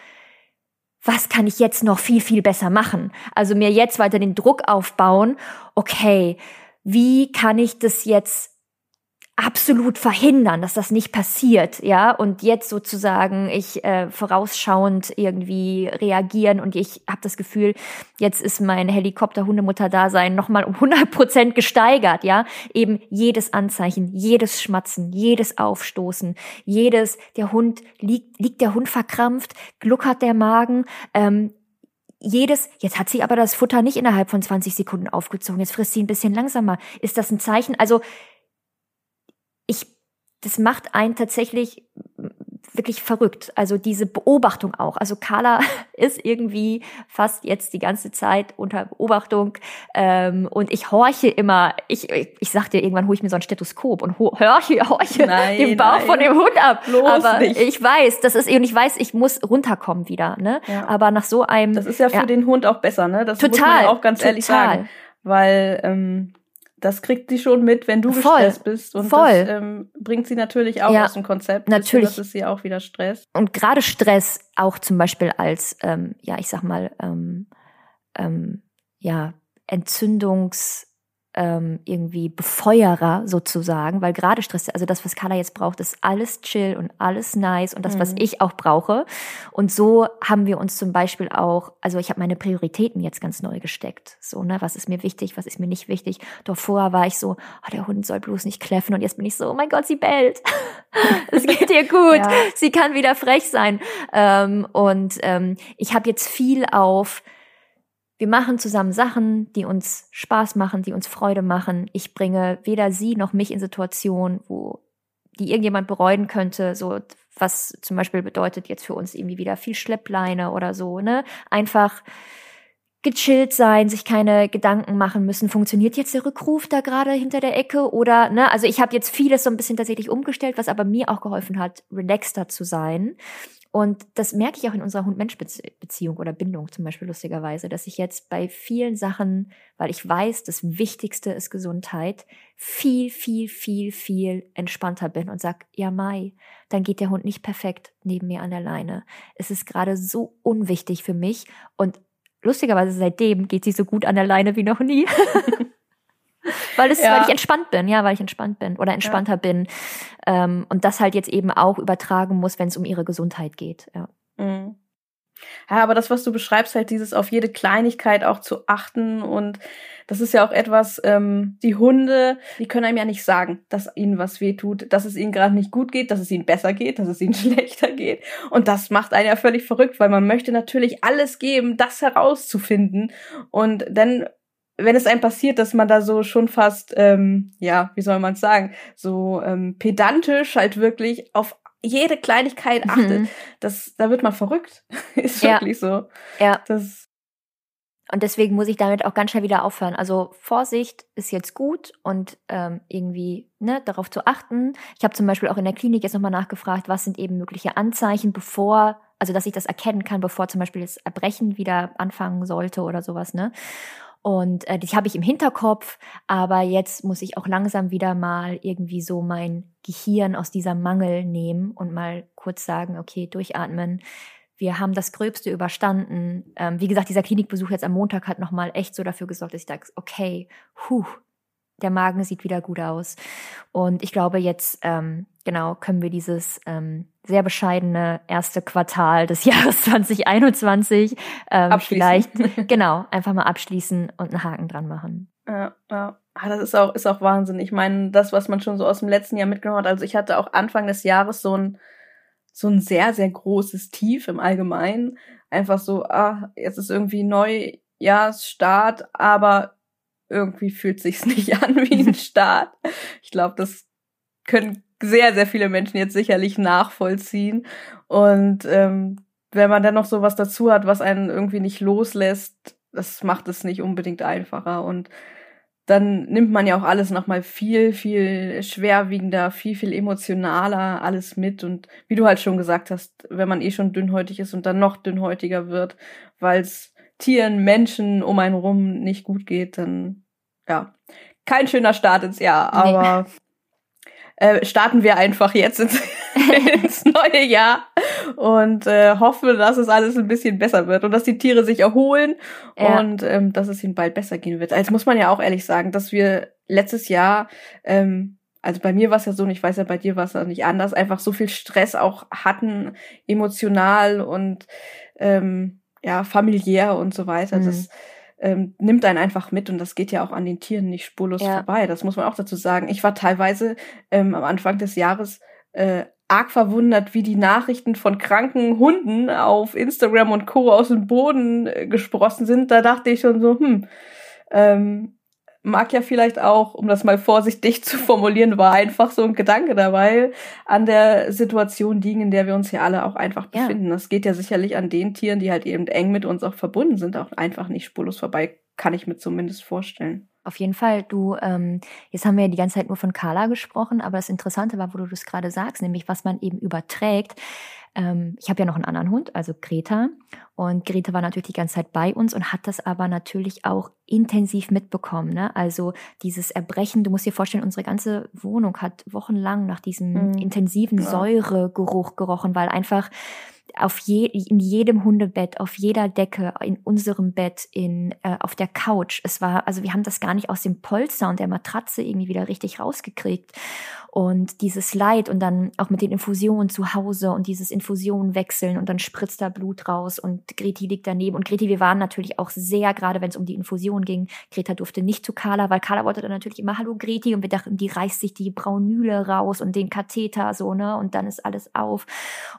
was kann ich jetzt noch viel, viel besser machen? Also mir jetzt weiter den Druck aufbauen, okay, wie kann ich das jetzt absolut verhindern, dass das nicht passiert, ja, und jetzt sozusagen ich äh, vorausschauend irgendwie reagieren und ich habe das Gefühl, jetzt ist mein Helikopter-Hundemutter-Dasein nochmal um 100 Prozent gesteigert, ja, eben jedes Anzeichen, jedes Schmatzen, jedes Aufstoßen, jedes, der Hund liegt, liegt der Hund verkrampft, gluckert der Magen, ähm, jedes, jetzt hat sie aber das Futter nicht innerhalb von 20 Sekunden aufgezogen, jetzt frisst sie ein bisschen langsamer. Ist das ein Zeichen? Also das macht einen tatsächlich wirklich verrückt. Also diese Beobachtung auch. Also Carla ist irgendwie fast jetzt die ganze Zeit unter Beobachtung ähm, und ich horche immer. Ich, ich, ich sag dir, irgendwann hole ich mir so ein Stethoskop und horche, horche nein, den Bauch nein. von dem Hund ab. Bloß Aber nicht. ich weiß, das ist und ich weiß, ich muss runterkommen wieder. Ne? Ja. Aber nach so einem. Das ist ja für ja, den Hund auch besser, ne? Das total, muss man auch ganz total. ehrlich sagen, weil ähm, das kriegt sie schon mit, wenn du Voll. gestresst bist. Und Voll. das ähm, bringt sie natürlich auch ja, aus dem Konzept. Natürlich. Das ist sie auch wieder Stress. Und gerade Stress auch zum Beispiel als, ähm, ja, ich sag mal, ähm, ähm, ja, Entzündungs- ähm, irgendwie Befeuerer sozusagen, weil gerade Stress, also das, was Carla jetzt braucht, ist alles chill und alles nice und das, mhm. was ich auch brauche. Und so haben wir uns zum Beispiel auch, also ich habe meine Prioritäten jetzt ganz neu gesteckt. So, ne, was ist mir wichtig, was ist mir nicht wichtig. Doch vorher war ich so, oh, der Hund soll bloß nicht kläffen und jetzt bin ich so, oh mein Gott, sie bellt. es geht ihr gut. Ja. Sie kann wieder frech sein. Ähm, und ähm, ich habe jetzt viel auf wir machen zusammen Sachen, die uns Spaß machen, die uns Freude machen. Ich bringe weder sie noch mich in Situationen, wo die irgendjemand bereuen könnte, so was zum Beispiel bedeutet jetzt für uns irgendwie wieder viel Schleppleine oder so, ne? Einfach gechillt sein, sich keine Gedanken machen müssen. Funktioniert jetzt der Rückruf da gerade hinter der Ecke oder ne? Also ich habe jetzt vieles so ein bisschen tatsächlich umgestellt, was aber mir auch geholfen hat, relaxter zu sein und das merke ich auch in unserer Hund-Mensch-Beziehung oder Bindung zum Beispiel lustigerweise, dass ich jetzt bei vielen Sachen, weil ich weiß, das Wichtigste ist Gesundheit, viel, viel, viel, viel entspannter bin und sag, ja Mai, dann geht der Hund nicht perfekt neben mir an der Leine. Es ist gerade so unwichtig für mich und lustigerweise seitdem geht sie so gut an der Leine wie noch nie. weil es, ja. weil ich entspannt bin, ja, weil ich entspannt bin oder entspannter ja. bin ähm, und das halt jetzt eben auch übertragen muss, wenn es um ihre Gesundheit geht. Ja. Mhm. Ja, aber das, was du beschreibst, halt dieses auf jede Kleinigkeit auch zu achten und das ist ja auch etwas, ähm, die Hunde, die können einem ja nicht sagen, dass ihnen was wehtut, dass es ihnen gerade nicht gut geht, dass es ihnen besser geht, dass es ihnen schlechter geht. Und das macht einen ja völlig verrückt, weil man möchte natürlich alles geben, das herauszufinden. Und dann wenn es einem passiert, dass man da so schon fast, ähm, ja, wie soll man es sagen, so ähm, pedantisch halt wirklich auf jede Kleinigkeit mhm. achtet, mhm. das, da wird man verrückt. ist wirklich ja. so. Ja. Das und deswegen muss ich damit auch ganz schnell wieder aufhören. Also Vorsicht ist jetzt gut und ähm, irgendwie ne, darauf zu achten. Ich habe zum Beispiel auch in der Klinik jetzt nochmal nachgefragt, was sind eben mögliche Anzeichen, bevor, also dass ich das erkennen kann, bevor zum Beispiel das Erbrechen wieder anfangen sollte oder sowas, ne? Und äh, die habe ich im Hinterkopf, aber jetzt muss ich auch langsam wieder mal irgendwie so mein Gehirn aus dieser Mangel nehmen und mal kurz sagen, okay, durchatmen. Wir haben das Gröbste überstanden. Ähm, wie gesagt, dieser Klinikbesuch jetzt am Montag hat nochmal echt so dafür gesorgt, dass ich dachte, okay, huh, der Magen sieht wieder gut aus. Und ich glaube, jetzt ähm, genau können wir dieses ähm, sehr bescheidene erste Quartal des Jahres 2021 ähm, vielleicht genau einfach mal abschließen und einen Haken dran machen. Ja, ja. Ah, das ist auch, ist auch Wahnsinn. Ich meine, das, was man schon so aus dem letzten Jahr mitgenommen hat. Also ich hatte auch Anfang des Jahres so ein, so ein sehr, sehr großes Tief im Allgemeinen. Einfach so, ah, jetzt ist irgendwie Neujahrsstart, aber irgendwie fühlt sich's nicht an wie ein Start. Ich glaube, das können sehr, sehr viele Menschen jetzt sicherlich nachvollziehen. Und ähm, wenn man dann noch so was dazu hat, was einen irgendwie nicht loslässt, das macht es nicht unbedingt einfacher. Und dann nimmt man ja auch alles nochmal viel, viel schwerwiegender, viel, viel emotionaler alles mit. Und wie du halt schon gesagt hast, wenn man eh schon dünnhäutig ist und dann noch dünnhäutiger wird, weil es Tieren, Menschen um einen rum nicht gut geht, dann ja, kein schöner Start ins Jahr, aber nee. Äh, starten wir einfach jetzt ins, ins neue Jahr und äh, hoffe, dass es alles ein bisschen besser wird und dass die Tiere sich erholen ja. und ähm, dass es ihnen bald besser gehen wird. Also muss man ja auch ehrlich sagen, dass wir letztes Jahr ähm, also bei mir war es ja so, und ich weiß ja, bei dir war es ja nicht anders, einfach so viel Stress auch hatten, emotional und ähm, ja, familiär und so weiter. Mhm. Das ähm, nimmt einen einfach mit und das geht ja auch an den Tieren nicht spurlos ja. vorbei. Das muss man auch dazu sagen. Ich war teilweise ähm, am Anfang des Jahres äh, arg verwundert, wie die Nachrichten von kranken Hunden auf Instagram und Co. aus dem Boden äh, gesprossen sind. Da dachte ich schon so, hm, ähm, mag ja vielleicht auch, um das mal vorsichtig zu formulieren, war einfach so ein Gedanke dabei, an der Situation liegen, in der wir uns hier alle auch einfach befinden. Ja. Das geht ja sicherlich an den Tieren, die halt eben eng mit uns auch verbunden sind, auch einfach nicht spurlos vorbei, kann ich mir zumindest vorstellen. Auf jeden Fall, du, ähm, jetzt haben wir ja die ganze Zeit nur von Carla gesprochen, aber das Interessante war, wo du das gerade sagst, nämlich was man eben überträgt. Ähm, ich habe ja noch einen anderen Hund, also Greta. Und Greta war natürlich die ganze Zeit bei uns und hat das aber natürlich auch intensiv mitbekommen. Ne? Also dieses Erbrechen, du musst dir vorstellen, unsere ganze Wohnung hat wochenlang nach diesem mhm. intensiven ja. Säuregeruch gerochen, weil einfach auf je, in jedem Hundebett, auf jeder Decke, in unserem Bett, in, äh, auf der Couch. Es war, also wir haben das gar nicht aus dem Polster und der Matratze irgendwie wieder richtig rausgekriegt. Und dieses Leid und dann auch mit den Infusionen zu Hause und dieses Infusionen wechseln und dann spritzt da Blut raus und Greti liegt daneben. Und Greti, wir waren natürlich auch sehr, gerade wenn es um die Infusion ging, Greta durfte nicht zu Carla, weil Carla wollte dann natürlich immer Hallo Greti und wir dachten, die reißt sich die Braunüle raus und den Katheter so, ne? Und dann ist alles auf.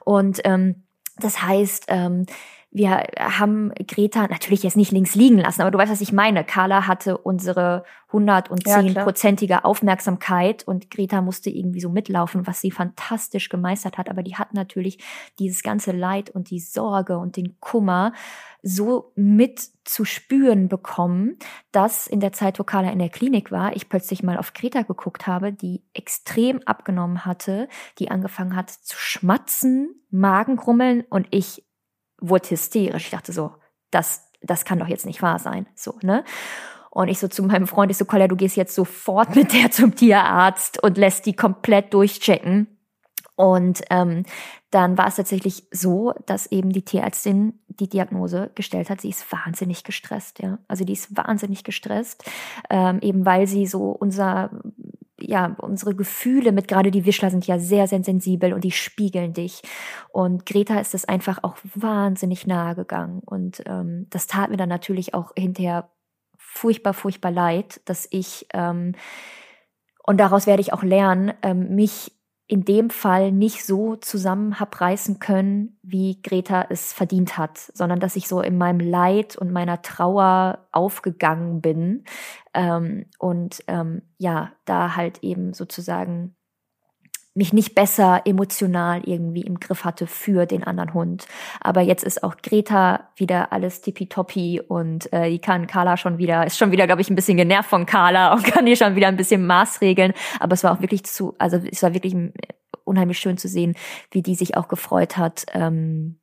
Und ähm, das heißt, ähm, wir haben Greta natürlich jetzt nicht links liegen lassen, aber du weißt, was ich meine. Carla hatte unsere 110-prozentige ja, Aufmerksamkeit und Greta musste irgendwie so mitlaufen, was sie fantastisch gemeistert hat. Aber die hat natürlich dieses ganze Leid und die Sorge und den Kummer so mit zu spüren bekommen, dass in der Zeit, wo Carla in der Klinik war, ich plötzlich mal auf Greta geguckt habe, die extrem abgenommen hatte, die angefangen hat zu schmatzen, Magengrummeln und ich wurde hysterisch. Ich dachte so, das, das kann doch jetzt nicht wahr sein. So, ne? Und ich so zu meinem Freund, ich so, Kolja, du gehst jetzt sofort mit der zum Tierarzt und lässt die komplett durchchecken. Und ähm, dann war es tatsächlich so, dass eben die Tierärztin die Diagnose gestellt hat, sie ist wahnsinnig gestresst, ja. Also die ist wahnsinnig gestresst, ähm, eben weil sie so unser ja, unsere Gefühle mit gerade die Wischler sind ja sehr, sehr sensibel und die spiegeln dich. Und Greta ist das einfach auch wahnsinnig nahe gegangen. Und ähm, das tat mir dann natürlich auch hinterher furchtbar, furchtbar leid, dass ich, ähm, und daraus werde ich auch lernen, ähm, mich in dem Fall nicht so zusammen hab reißen können, wie Greta es verdient hat, sondern dass ich so in meinem Leid und meiner Trauer aufgegangen bin. Ähm, und ähm, ja, da halt eben sozusagen mich nicht besser emotional irgendwie im Griff hatte für den anderen Hund. Aber jetzt ist auch Greta wieder alles tippitoppi und äh, die kann Carla schon wieder, ist schon wieder, glaube ich, ein bisschen genervt von Carla und kann die schon wieder ein bisschen maßregeln. Aber es war auch wirklich zu, also es war wirklich unheimlich schön zu sehen, wie die sich auch gefreut hat, ähm,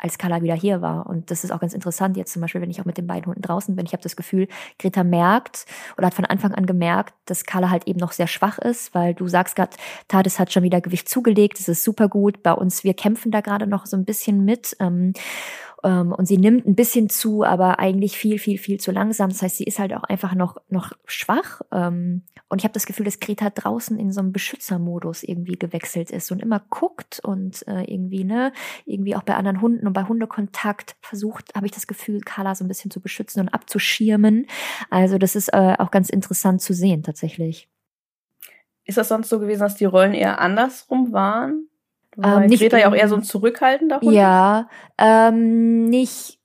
als Carla wieder hier war. Und das ist auch ganz interessant jetzt zum Beispiel, wenn ich auch mit den beiden Hunden draußen bin. Ich habe das Gefühl, Greta merkt oder hat von Anfang an gemerkt, dass Carla halt eben noch sehr schwach ist, weil du sagst gerade, Tades hat schon wieder Gewicht zugelegt, das ist super gut. Bei uns, wir kämpfen da gerade noch so ein bisschen mit. Ähm, und sie nimmt ein bisschen zu, aber eigentlich viel, viel, viel zu langsam. Das heißt, sie ist halt auch einfach noch, noch schwach. Ähm, und ich habe das Gefühl, dass Greta draußen in so einem Beschützermodus irgendwie gewechselt ist und immer guckt und äh, irgendwie, ne, irgendwie auch bei anderen Hunden und bei Hundekontakt versucht, habe ich das Gefühl, Carla so ein bisschen zu beschützen und abzuschirmen. Also das ist äh, auch ganz interessant zu sehen tatsächlich. Ist das sonst so gewesen, dass die Rollen eher andersrum waren? Weil ähm, Greta ja auch eher so ein zurückhaltender Hund Ja, ähm, nicht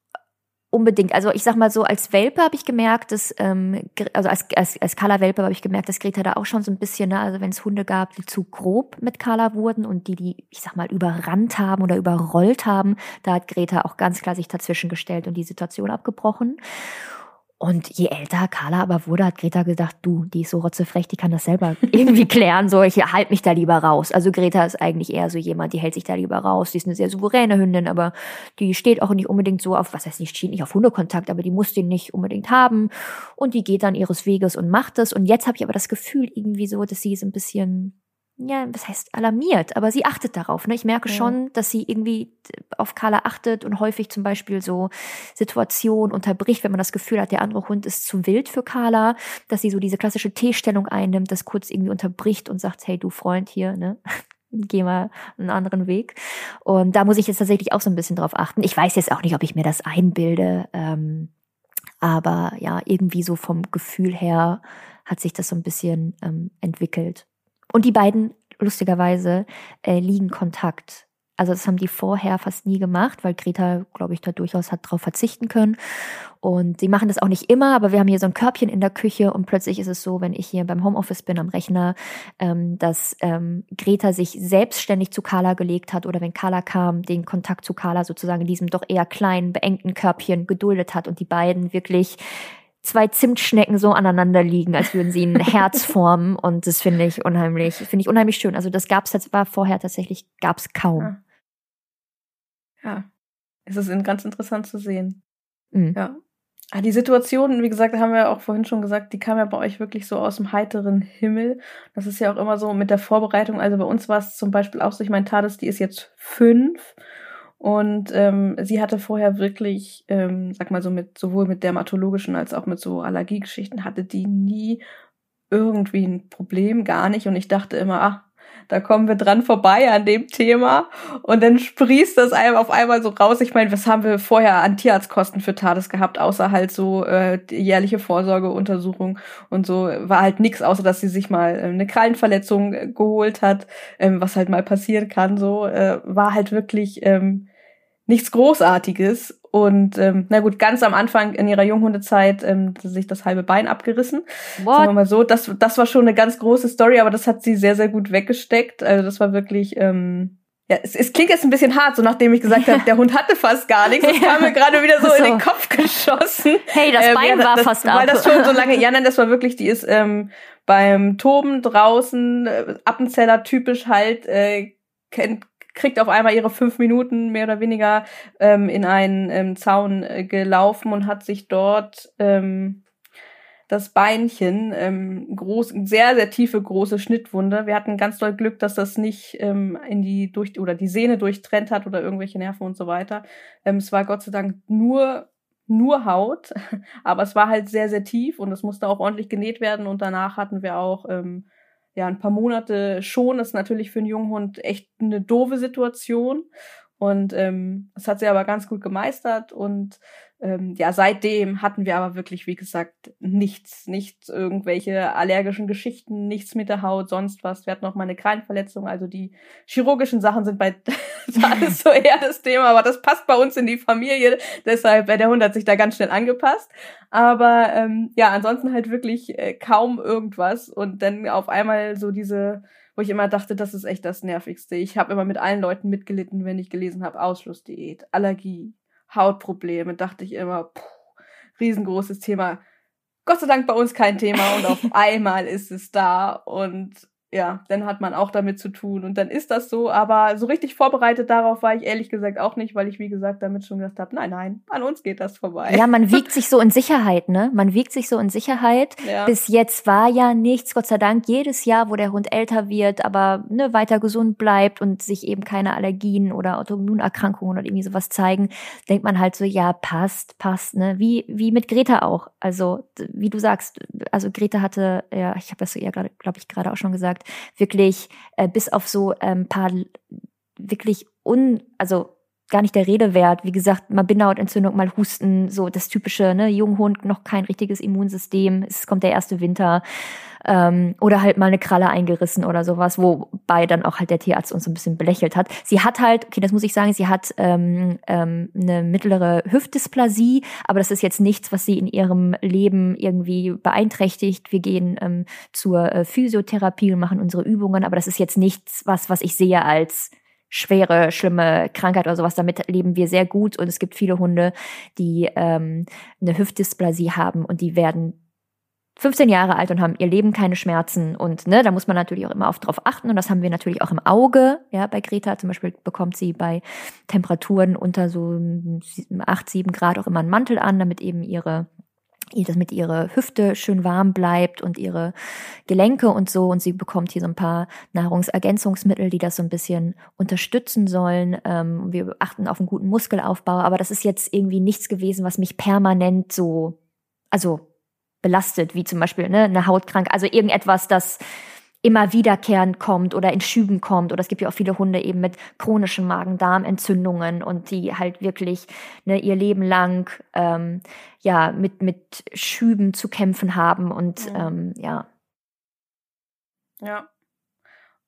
unbedingt. Also ich sag mal so, als Welpe habe ich gemerkt, dass, ähm, also als, als, als Carla-Welpe habe ich gemerkt, dass Greta da auch schon so ein bisschen, ne, also wenn es Hunde gab, die zu grob mit Carla wurden und die, die, ich sag mal, überrannt haben oder überrollt haben, da hat Greta auch ganz klar sich dazwischen gestellt und die Situation abgebrochen. Und je älter Carla aber wurde, hat Greta gedacht, du, die ist so rotzefrech, die kann das selber irgendwie klären, so, ich halte mich da lieber raus. Also Greta ist eigentlich eher so jemand, die hält sich da lieber raus. Die ist eine sehr souveräne Hündin, aber die steht auch nicht unbedingt so auf, was heißt nicht, steht nicht auf Hundekontakt, aber die muss den nicht unbedingt haben. Und die geht dann ihres Weges und macht es. Und jetzt habe ich aber das Gefühl irgendwie so, dass sie so ein bisschen ja, was heißt alarmiert, aber sie achtet darauf. Ne? Ich merke ja. schon, dass sie irgendwie auf Carla achtet und häufig zum Beispiel so Situationen unterbricht, wenn man das Gefühl hat, der andere Hund ist zu wild für Carla, dass sie so diese klassische T-Stellung einnimmt, das kurz irgendwie unterbricht und sagt, hey du Freund hier, ne? Geh mal einen anderen Weg. Und da muss ich jetzt tatsächlich auch so ein bisschen drauf achten. Ich weiß jetzt auch nicht, ob ich mir das einbilde, ähm, aber ja, irgendwie so vom Gefühl her hat sich das so ein bisschen ähm, entwickelt. Und die beiden, lustigerweise, äh, liegen Kontakt. Also das haben die vorher fast nie gemacht, weil Greta, glaube ich, da durchaus hat drauf verzichten können. Und sie machen das auch nicht immer, aber wir haben hier so ein Körbchen in der Küche und plötzlich ist es so, wenn ich hier beim Homeoffice bin am Rechner, ähm, dass ähm, Greta sich selbstständig zu Carla gelegt hat oder wenn Carla kam, den Kontakt zu Carla sozusagen in diesem doch eher kleinen, beengten Körbchen geduldet hat und die beiden wirklich zwei Zimtschnecken so aneinander liegen, als würden sie ein Herz formen. Und das finde ich unheimlich, finde ich unheimlich schön. Also das gab's jetzt war vorher tatsächlich gab's kaum. Ja. ja. Es ist ganz interessant zu sehen. Mhm. Ja. Ah, die Situation, wie gesagt, haben wir auch vorhin schon gesagt, die kam ja bei euch wirklich so aus dem heiteren Himmel. Das ist ja auch immer so mit der Vorbereitung. Also bei uns war es zum Beispiel auch so, ich meine, Tades, die ist jetzt fünf und ähm, sie hatte vorher wirklich, ähm, sag mal so mit sowohl mit dermatologischen als auch mit so Allergiegeschichten hatte die nie irgendwie ein Problem, gar nicht. Und ich dachte immer, ach, da kommen wir dran vorbei an dem Thema und dann sprießt das einem auf einmal so raus. Ich meine, was haben wir vorher an Tierarztkosten für Tades gehabt, außer halt so äh, jährliche Vorsorgeuntersuchung und so war halt nix, außer dass sie sich mal äh, eine Krallenverletzung äh, geholt hat, ähm, was halt mal passieren kann. So äh, war halt wirklich ähm, nichts Großartiges. Und ähm, na gut, ganz am Anfang in ihrer Junghundezeit ähm, sich das halbe Bein abgerissen. What? Sagen wir mal so, das, das war schon eine ganz große Story, aber das hat sie sehr, sehr gut weggesteckt. Also das war wirklich, ähm, ja, es, es klingt jetzt ein bisschen hart, so nachdem ich gesagt habe, der Hund hatte fast gar nichts. Das kam mir gerade wieder so, so, in den Kopf geschossen. Hey, das ähm, Bein ja, war das, fast ab. Weil das schon so lange, ja, nein, das war wirklich, die ist ähm, beim Toben draußen, äh, Appenzeller typisch halt, äh, kennt kriegt auf einmal ihre fünf Minuten mehr oder weniger ähm, in einen ähm, Zaun äh, gelaufen und hat sich dort ähm, das Beinchen, ähm, groß, sehr, sehr tiefe, große Schnittwunde. Wir hatten ganz doll Glück, dass das nicht ähm, in die durch oder die Sehne durchtrennt hat oder irgendwelche Nerven und so weiter. Ähm, es war Gott sei Dank nur nur Haut, aber es war halt sehr, sehr tief und es musste auch ordentlich genäht werden und danach hatten wir auch ähm, ja, ein paar Monate schon ist natürlich für einen Junghund echt eine doofe Situation. Und ähm, das hat sie aber ganz gut gemeistert. Und ähm, ja, seitdem hatten wir aber wirklich, wie gesagt, nichts, nichts, irgendwelche allergischen Geschichten, nichts mit der Haut, sonst was. Wir hatten noch mal eine Krallenverletzung. Also die chirurgischen Sachen sind bei da ist so eher das Thema, aber das passt bei uns in die Familie. Deshalb, der Hund hat sich da ganz schnell angepasst. Aber ähm, ja, ansonsten halt wirklich äh, kaum irgendwas. Und dann auf einmal so diese wo ich immer dachte, das ist echt das Nervigste. Ich habe immer mit allen Leuten mitgelitten, wenn ich gelesen habe, Ausschlussdiät, Allergie, Hautprobleme, dachte ich immer, puh, riesengroßes Thema. Gott sei Dank bei uns kein Thema und auf einmal ist es da und ja, dann hat man auch damit zu tun und dann ist das so, aber so richtig vorbereitet darauf war ich ehrlich gesagt auch nicht, weil ich wie gesagt damit schon gesagt habe, nein, nein, an uns geht das vorbei. Ja, man wiegt sich so in Sicherheit, ne? Man wiegt sich so in Sicherheit. Ja. Bis jetzt war ja nichts, Gott sei Dank, jedes Jahr, wo der Hund älter wird, aber ne, weiter gesund bleibt und sich eben keine Allergien oder Autoimmunerkrankungen oder irgendwie sowas zeigen, denkt man halt so, ja, passt, passt, ne? Wie wie mit Greta auch. Also, wie du sagst, also Greta hatte ja, ich habe das ja gerade, glaube ich, gerade auch schon gesagt, wirklich äh, bis auf so ein ähm, paar wirklich un, also gar nicht der Rede wert. Wie gesagt, mal Bindehautentzündung, mal Husten, so das typische, ne, Junghund, noch kein richtiges Immunsystem, es kommt der erste Winter. Ähm, oder halt mal eine Kralle eingerissen oder sowas, wobei dann auch halt der Tierarzt uns so ein bisschen belächelt hat. Sie hat halt, okay, das muss ich sagen, sie hat ähm, ähm, eine mittlere Hüftdysplasie, aber das ist jetzt nichts, was sie in ihrem Leben irgendwie beeinträchtigt. Wir gehen ähm, zur äh, Physiotherapie und machen unsere Übungen, aber das ist jetzt nichts, was, was ich sehe als schwere, schlimme Krankheit oder sowas. Damit leben wir sehr gut und es gibt viele Hunde, die ähm, eine Hüftdysplasie haben und die werden 15 Jahre alt und haben ihr Leben keine Schmerzen und ne, da muss man natürlich auch immer auf drauf achten und das haben wir natürlich auch im Auge. Ja, bei Greta zum Beispiel bekommt sie bei Temperaturen unter so 8, 7 Grad auch immer einen Mantel an, damit eben ihre ihr das mit ihrer Hüfte schön warm bleibt und ihre Gelenke und so. Und sie bekommt hier so ein paar Nahrungsergänzungsmittel, die das so ein bisschen unterstützen sollen. Ähm, wir achten auf einen guten Muskelaufbau, aber das ist jetzt irgendwie nichts gewesen, was mich permanent so, also belastet, wie zum Beispiel ne, eine Hautkrank, also irgendetwas, das immer wiederkehrend kommt oder in Schüben kommt. Oder es gibt ja auch viele Hunde eben mit chronischen Magen-Darm-Entzündungen und die halt wirklich ne, ihr Leben lang ähm, ja mit, mit Schüben zu kämpfen haben und ja. Ähm, ja. Ja.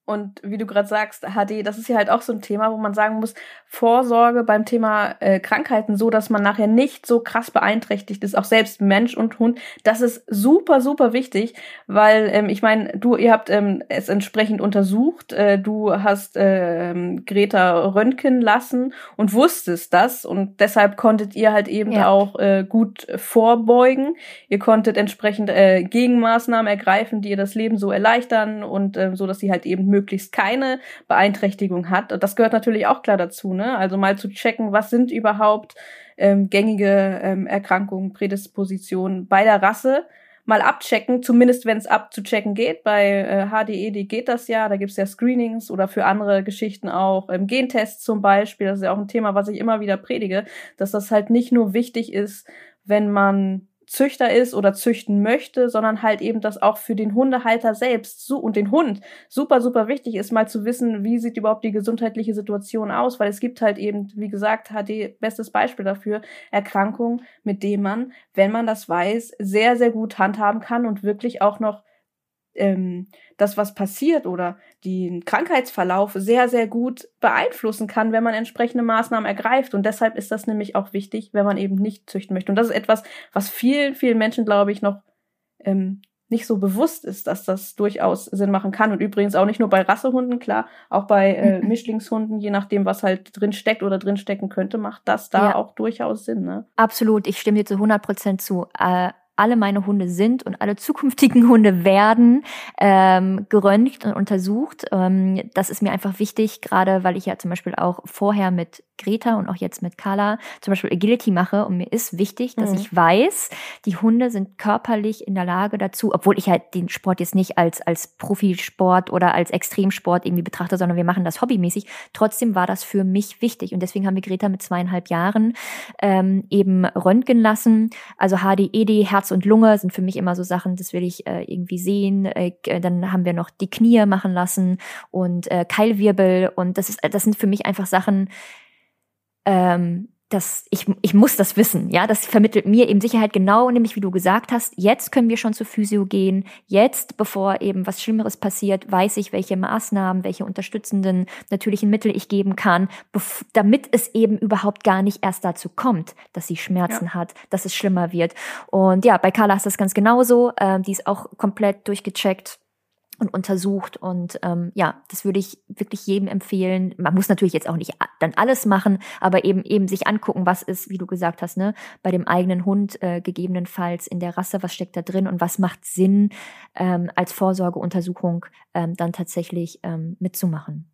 Und wie du gerade sagst, HD, das ist ja halt auch so ein Thema, wo man sagen muss, Vorsorge beim Thema äh, Krankheiten so, dass man nachher nicht so krass beeinträchtigt ist, auch selbst Mensch und Hund, das ist super, super wichtig, weil ähm, ich meine, du, ihr habt ähm, es entsprechend untersucht, äh, du hast äh, Greta röntgen lassen und wusstest das und deshalb konntet ihr halt eben ja. auch äh, gut vorbeugen. Ihr konntet entsprechend äh, Gegenmaßnahmen ergreifen, die ihr das Leben so erleichtern und äh, so, dass sie halt eben möglichst keine Beeinträchtigung hat. Das gehört natürlich auch klar dazu, ne? Also mal zu checken, was sind überhaupt ähm, gängige ähm, Erkrankungen, Prädispositionen bei der Rasse. Mal abchecken, zumindest wenn es abzuchecken geht. Bei äh, HDED geht das ja, da gibt's ja Screenings oder für andere Geschichten auch ähm, Gentests zum Beispiel. Das ist ja auch ein Thema, was ich immer wieder predige, dass das halt nicht nur wichtig ist, wenn man Züchter ist oder züchten möchte, sondern halt eben das auch für den Hundehalter selbst und den Hund super, super wichtig ist, mal zu wissen, wie sieht überhaupt die gesundheitliche Situation aus, weil es gibt halt eben, wie gesagt, HD, bestes Beispiel dafür, Erkrankungen, mit denen man, wenn man das weiß, sehr, sehr gut handhaben kann und wirklich auch noch ähm, das, was passiert oder den Krankheitsverlauf sehr, sehr gut beeinflussen kann, wenn man entsprechende Maßnahmen ergreift. Und deshalb ist das nämlich auch wichtig, wenn man eben nicht züchten möchte. Und das ist etwas, was vielen, vielen Menschen, glaube ich, noch ähm, nicht so bewusst ist, dass das durchaus Sinn machen kann. Und übrigens auch nicht nur bei Rassehunden, klar, auch bei äh, Mischlingshunden, je nachdem, was halt drin steckt oder drin stecken könnte, macht das da ja. auch durchaus Sinn. Ne? Absolut, ich stimme dir zu 100 Prozent zu. Äh, alle meine Hunde sind und alle zukünftigen Hunde werden ähm, geröntgt und untersucht. Ähm, das ist mir einfach wichtig, gerade weil ich ja zum Beispiel auch vorher mit Greta und auch jetzt mit Carla zum Beispiel Agility mache. Und mir ist wichtig, dass mhm. ich weiß, die Hunde sind körperlich in der Lage dazu, obwohl ich halt den Sport jetzt nicht als, als Profisport oder als Extremsport irgendwie betrachte, sondern wir machen das hobbymäßig. Trotzdem war das für mich wichtig. Und deswegen haben wir Greta mit zweieinhalb Jahren ähm, eben röntgen lassen. Also HD, ED, Herz und Lunge sind für mich immer so Sachen, das will ich äh, irgendwie sehen. Äh, dann haben wir noch die Knie machen lassen und äh, Keilwirbel. Und das ist, das sind für mich einfach Sachen, ähm, das, ich, ich muss das wissen, ja, das vermittelt mir eben Sicherheit genau, nämlich wie du gesagt hast, jetzt können wir schon zur Physio gehen, jetzt, bevor eben was Schlimmeres passiert, weiß ich, welche Maßnahmen, welche unterstützenden natürlichen Mittel ich geben kann, damit es eben überhaupt gar nicht erst dazu kommt, dass sie Schmerzen ja. hat, dass es schlimmer wird. Und ja, bei Carla ist das ganz genauso, äh, die ist auch komplett durchgecheckt, und untersucht. Und ähm, ja, das würde ich wirklich jedem empfehlen. Man muss natürlich jetzt auch nicht dann alles machen, aber eben eben sich angucken, was ist, wie du gesagt hast, ne, bei dem eigenen Hund äh, gegebenenfalls in der Rasse, was steckt da drin und was macht Sinn, ähm, als Vorsorgeuntersuchung ähm, dann tatsächlich ähm, mitzumachen.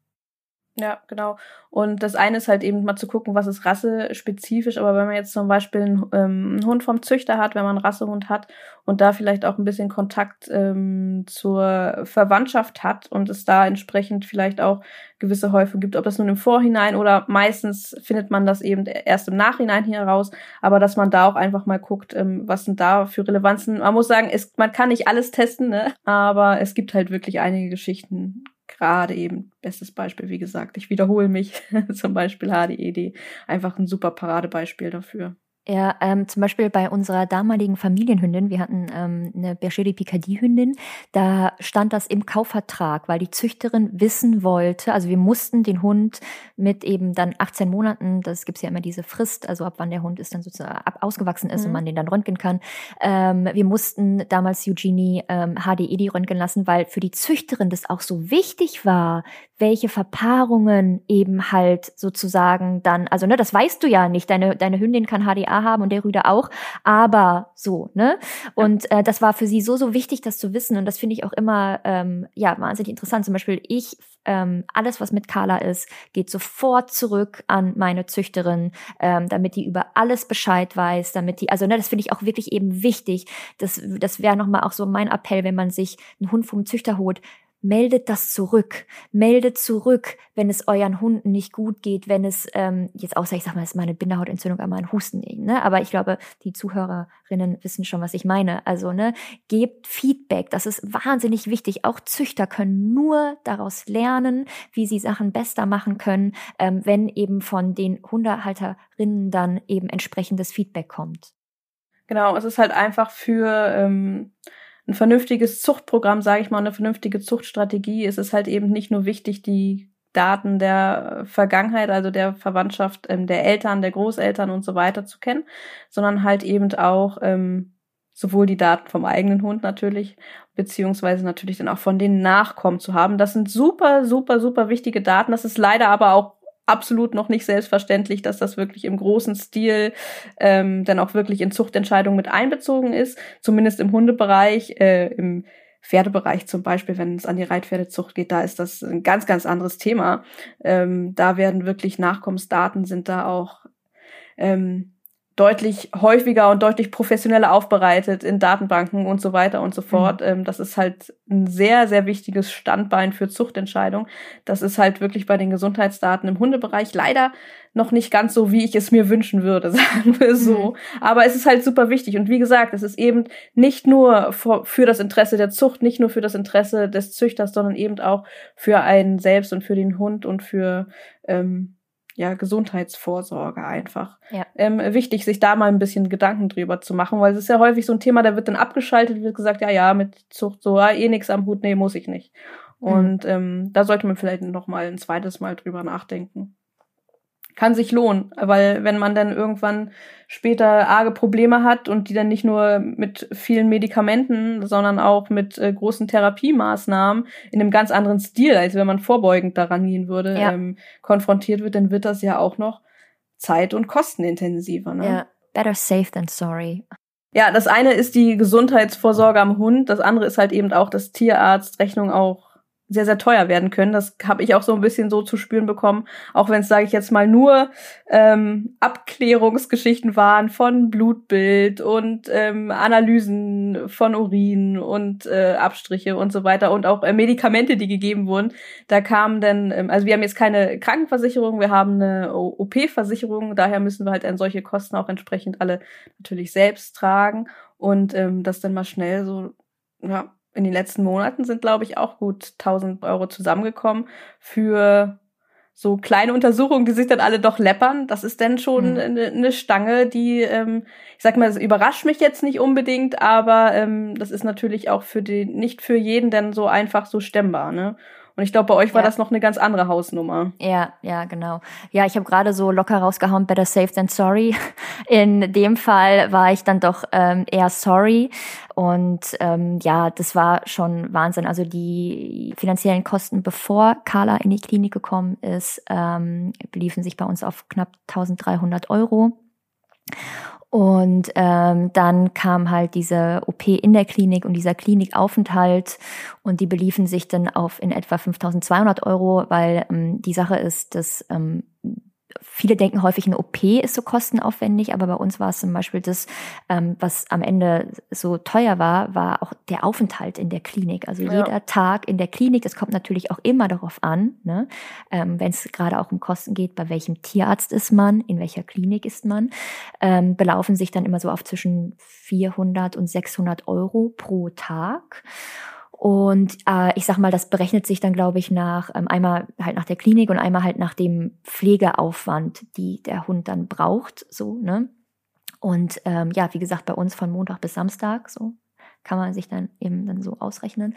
Ja, genau. Und das eine ist halt eben mal zu gucken, was ist rassespezifisch, aber wenn man jetzt zum Beispiel einen, ähm, einen Hund vom Züchter hat, wenn man einen Rassehund hat und da vielleicht auch ein bisschen Kontakt ähm, zur Verwandtschaft hat und es da entsprechend vielleicht auch gewisse Häufung gibt, ob das nun im Vorhinein oder meistens findet man das eben erst im Nachhinein hier raus, aber dass man da auch einfach mal guckt, ähm, was sind da für Relevanzen. Man muss sagen, es, man kann nicht alles testen, ne? aber es gibt halt wirklich einige Geschichten, gerade eben, bestes Beispiel, wie gesagt, ich wiederhole mich, zum Beispiel HDED, einfach ein super Paradebeispiel dafür. Ja, ähm, zum Beispiel bei unserer damaligen Familienhündin, wir hatten ähm, eine Berger Picardie-Hündin, da stand das im Kaufvertrag, weil die Züchterin wissen wollte, also wir mussten den Hund mit eben dann 18 Monaten, das gibt's ja immer diese Frist, also ab wann der Hund ist dann sozusagen ab ausgewachsen ist mhm. und man den dann röntgen kann. Ähm, wir mussten damals Eugenie ähm, HDED röntgen lassen, weil für die Züchterin das auch so wichtig war, welche Verpaarungen eben halt sozusagen dann, also ne, das weißt du ja nicht, deine, deine Hündin kann HDA haben und der Rüde auch, aber so, ne? Und äh, das war für sie so, so wichtig, das zu wissen und das finde ich auch immer, ähm, ja, wahnsinnig interessant. Zum Beispiel ich, ähm, alles, was mit Carla ist, geht sofort zurück an meine Züchterin, ähm, damit die über alles Bescheid weiß, damit die, also ne, das finde ich auch wirklich eben wichtig. Das, das wäre nochmal auch so mein Appell, wenn man sich einen Hund vom Züchter holt, meldet das zurück. Meldet zurück, wenn es euren Hunden nicht gut geht, wenn es ähm, jetzt außer ich sag mal, es ist meine Bindehautentzündung, aber ein Husten, ne? Aber ich glaube, die Zuhörerinnen wissen schon, was ich meine. Also ne, gebt Feedback. Das ist wahnsinnig wichtig. Auch Züchter können nur daraus lernen, wie sie Sachen besser machen können, ähm, wenn eben von den Hundehalterinnen dann eben entsprechendes Feedback kommt. Genau, es ist halt einfach für ähm ein vernünftiges Zuchtprogramm, sage ich mal, eine vernünftige Zuchtstrategie ist es halt eben nicht nur wichtig, die Daten der Vergangenheit, also der Verwandtschaft ähm, der Eltern, der Großeltern und so weiter zu kennen, sondern halt eben auch ähm, sowohl die Daten vom eigenen Hund natürlich, beziehungsweise natürlich dann auch von den Nachkommen zu haben. Das sind super, super, super wichtige Daten. Das ist leider aber auch absolut noch nicht selbstverständlich, dass das wirklich im großen Stil ähm, dann auch wirklich in Zuchtentscheidungen mit einbezogen ist. Zumindest im Hundebereich, äh, im Pferdebereich zum Beispiel, wenn es an die Reitpferdezucht geht, da ist das ein ganz, ganz anderes Thema. Ähm, da werden wirklich Nachkommensdaten sind da auch ähm, deutlich häufiger und deutlich professioneller aufbereitet in Datenbanken und so weiter und so mhm. fort. Mhm. das ist halt ein sehr, sehr wichtiges Standbein für Zuchtentscheidungen. Das ist halt wirklich bei den Gesundheitsdaten im Hundebereich leider noch nicht ganz so, wie ich es mir wünschen würde, sagen wir so. Mhm. Aber es ist halt super wichtig. Und wie gesagt, es ist eben nicht nur für das Interesse der Zucht, nicht nur für das Interesse des Züchters, sondern eben auch für einen selbst und für den Hund und für ähm, ja, Gesundheitsvorsorge einfach. Ja. Ähm, wichtig, sich da mal ein bisschen Gedanken drüber zu machen, weil es ist ja häufig so ein Thema, da wird dann abgeschaltet, wird gesagt, ja, ja, mit Zucht so, ja, eh nix am Hut, nee, muss ich nicht. Mhm. Und ähm, da sollte man vielleicht noch mal ein zweites Mal drüber nachdenken kann sich lohnen, weil wenn man dann irgendwann später arge Probleme hat und die dann nicht nur mit vielen Medikamenten, sondern auch mit äh, großen Therapiemaßnahmen in einem ganz anderen Stil, als wenn man vorbeugend daran gehen würde, ja. ähm, konfrontiert wird, dann wird das ja auch noch zeit- und kostenintensiver. Ne? Ja, better safe than sorry. Ja, das eine ist die Gesundheitsvorsorge am Hund, das andere ist halt eben auch, dass Tierarztrechnung auch sehr, sehr teuer werden können. Das habe ich auch so ein bisschen so zu spüren bekommen, auch wenn es, sage ich jetzt mal, nur ähm, Abklärungsgeschichten waren von Blutbild und ähm, Analysen von Urin und äh, Abstriche und so weiter und auch äh, Medikamente, die gegeben wurden. Da kamen dann, ähm, also wir haben jetzt keine Krankenversicherung, wir haben eine OP-Versicherung, daher müssen wir halt an solche Kosten auch entsprechend alle natürlich selbst tragen und ähm, das dann mal schnell so ja, in den letzten Monaten sind, glaube ich, auch gut 1000 Euro zusammengekommen für so kleine Untersuchungen, die sich dann alle doch läppern. Das ist dann schon mhm. eine, eine, Stange, die, ähm, ich sag mal, das überrascht mich jetzt nicht unbedingt, aber ähm, das ist natürlich auch für den, nicht für jeden dann so einfach so stemmbar, ne? Und ich glaube, bei euch war ja. das noch eine ganz andere Hausnummer. Ja, ja, genau. Ja, ich habe gerade so locker rausgehauen, better safe than sorry. In dem Fall war ich dann doch ähm, eher sorry. Und ähm, ja, das war schon Wahnsinn. Also die finanziellen Kosten, bevor Carla in die Klinik gekommen ist, ähm, beliefen sich bei uns auf knapp 1300 Euro. Und ähm, dann kam halt diese OP in der Klinik und dieser Klinikaufenthalt. Und die beliefen sich dann auf in etwa 5.200 Euro, weil ähm, die Sache ist, dass ähm, viele denken häufig, eine OP ist so kostenaufwendig, aber bei uns war es zum Beispiel das, ähm, was am Ende so teuer war, war auch der Aufenthalt in der Klinik. Also ja. jeder Tag in der Klinik, das kommt natürlich auch immer darauf an, ne? ähm, wenn es gerade auch um Kosten geht, bei welchem Tierarzt ist man, in welcher Klinik ist man, ähm, belaufen sich dann immer so auf zwischen 400 und 600 Euro pro Tag. Und äh, ich sag mal, das berechnet sich dann, glaube ich, nach ähm, einmal halt nach der Klinik und einmal halt nach dem Pflegeaufwand, die der Hund dann braucht, so, ne? Und ähm, ja, wie gesagt, bei uns von Montag bis Samstag, so kann man sich dann eben dann so ausrechnen.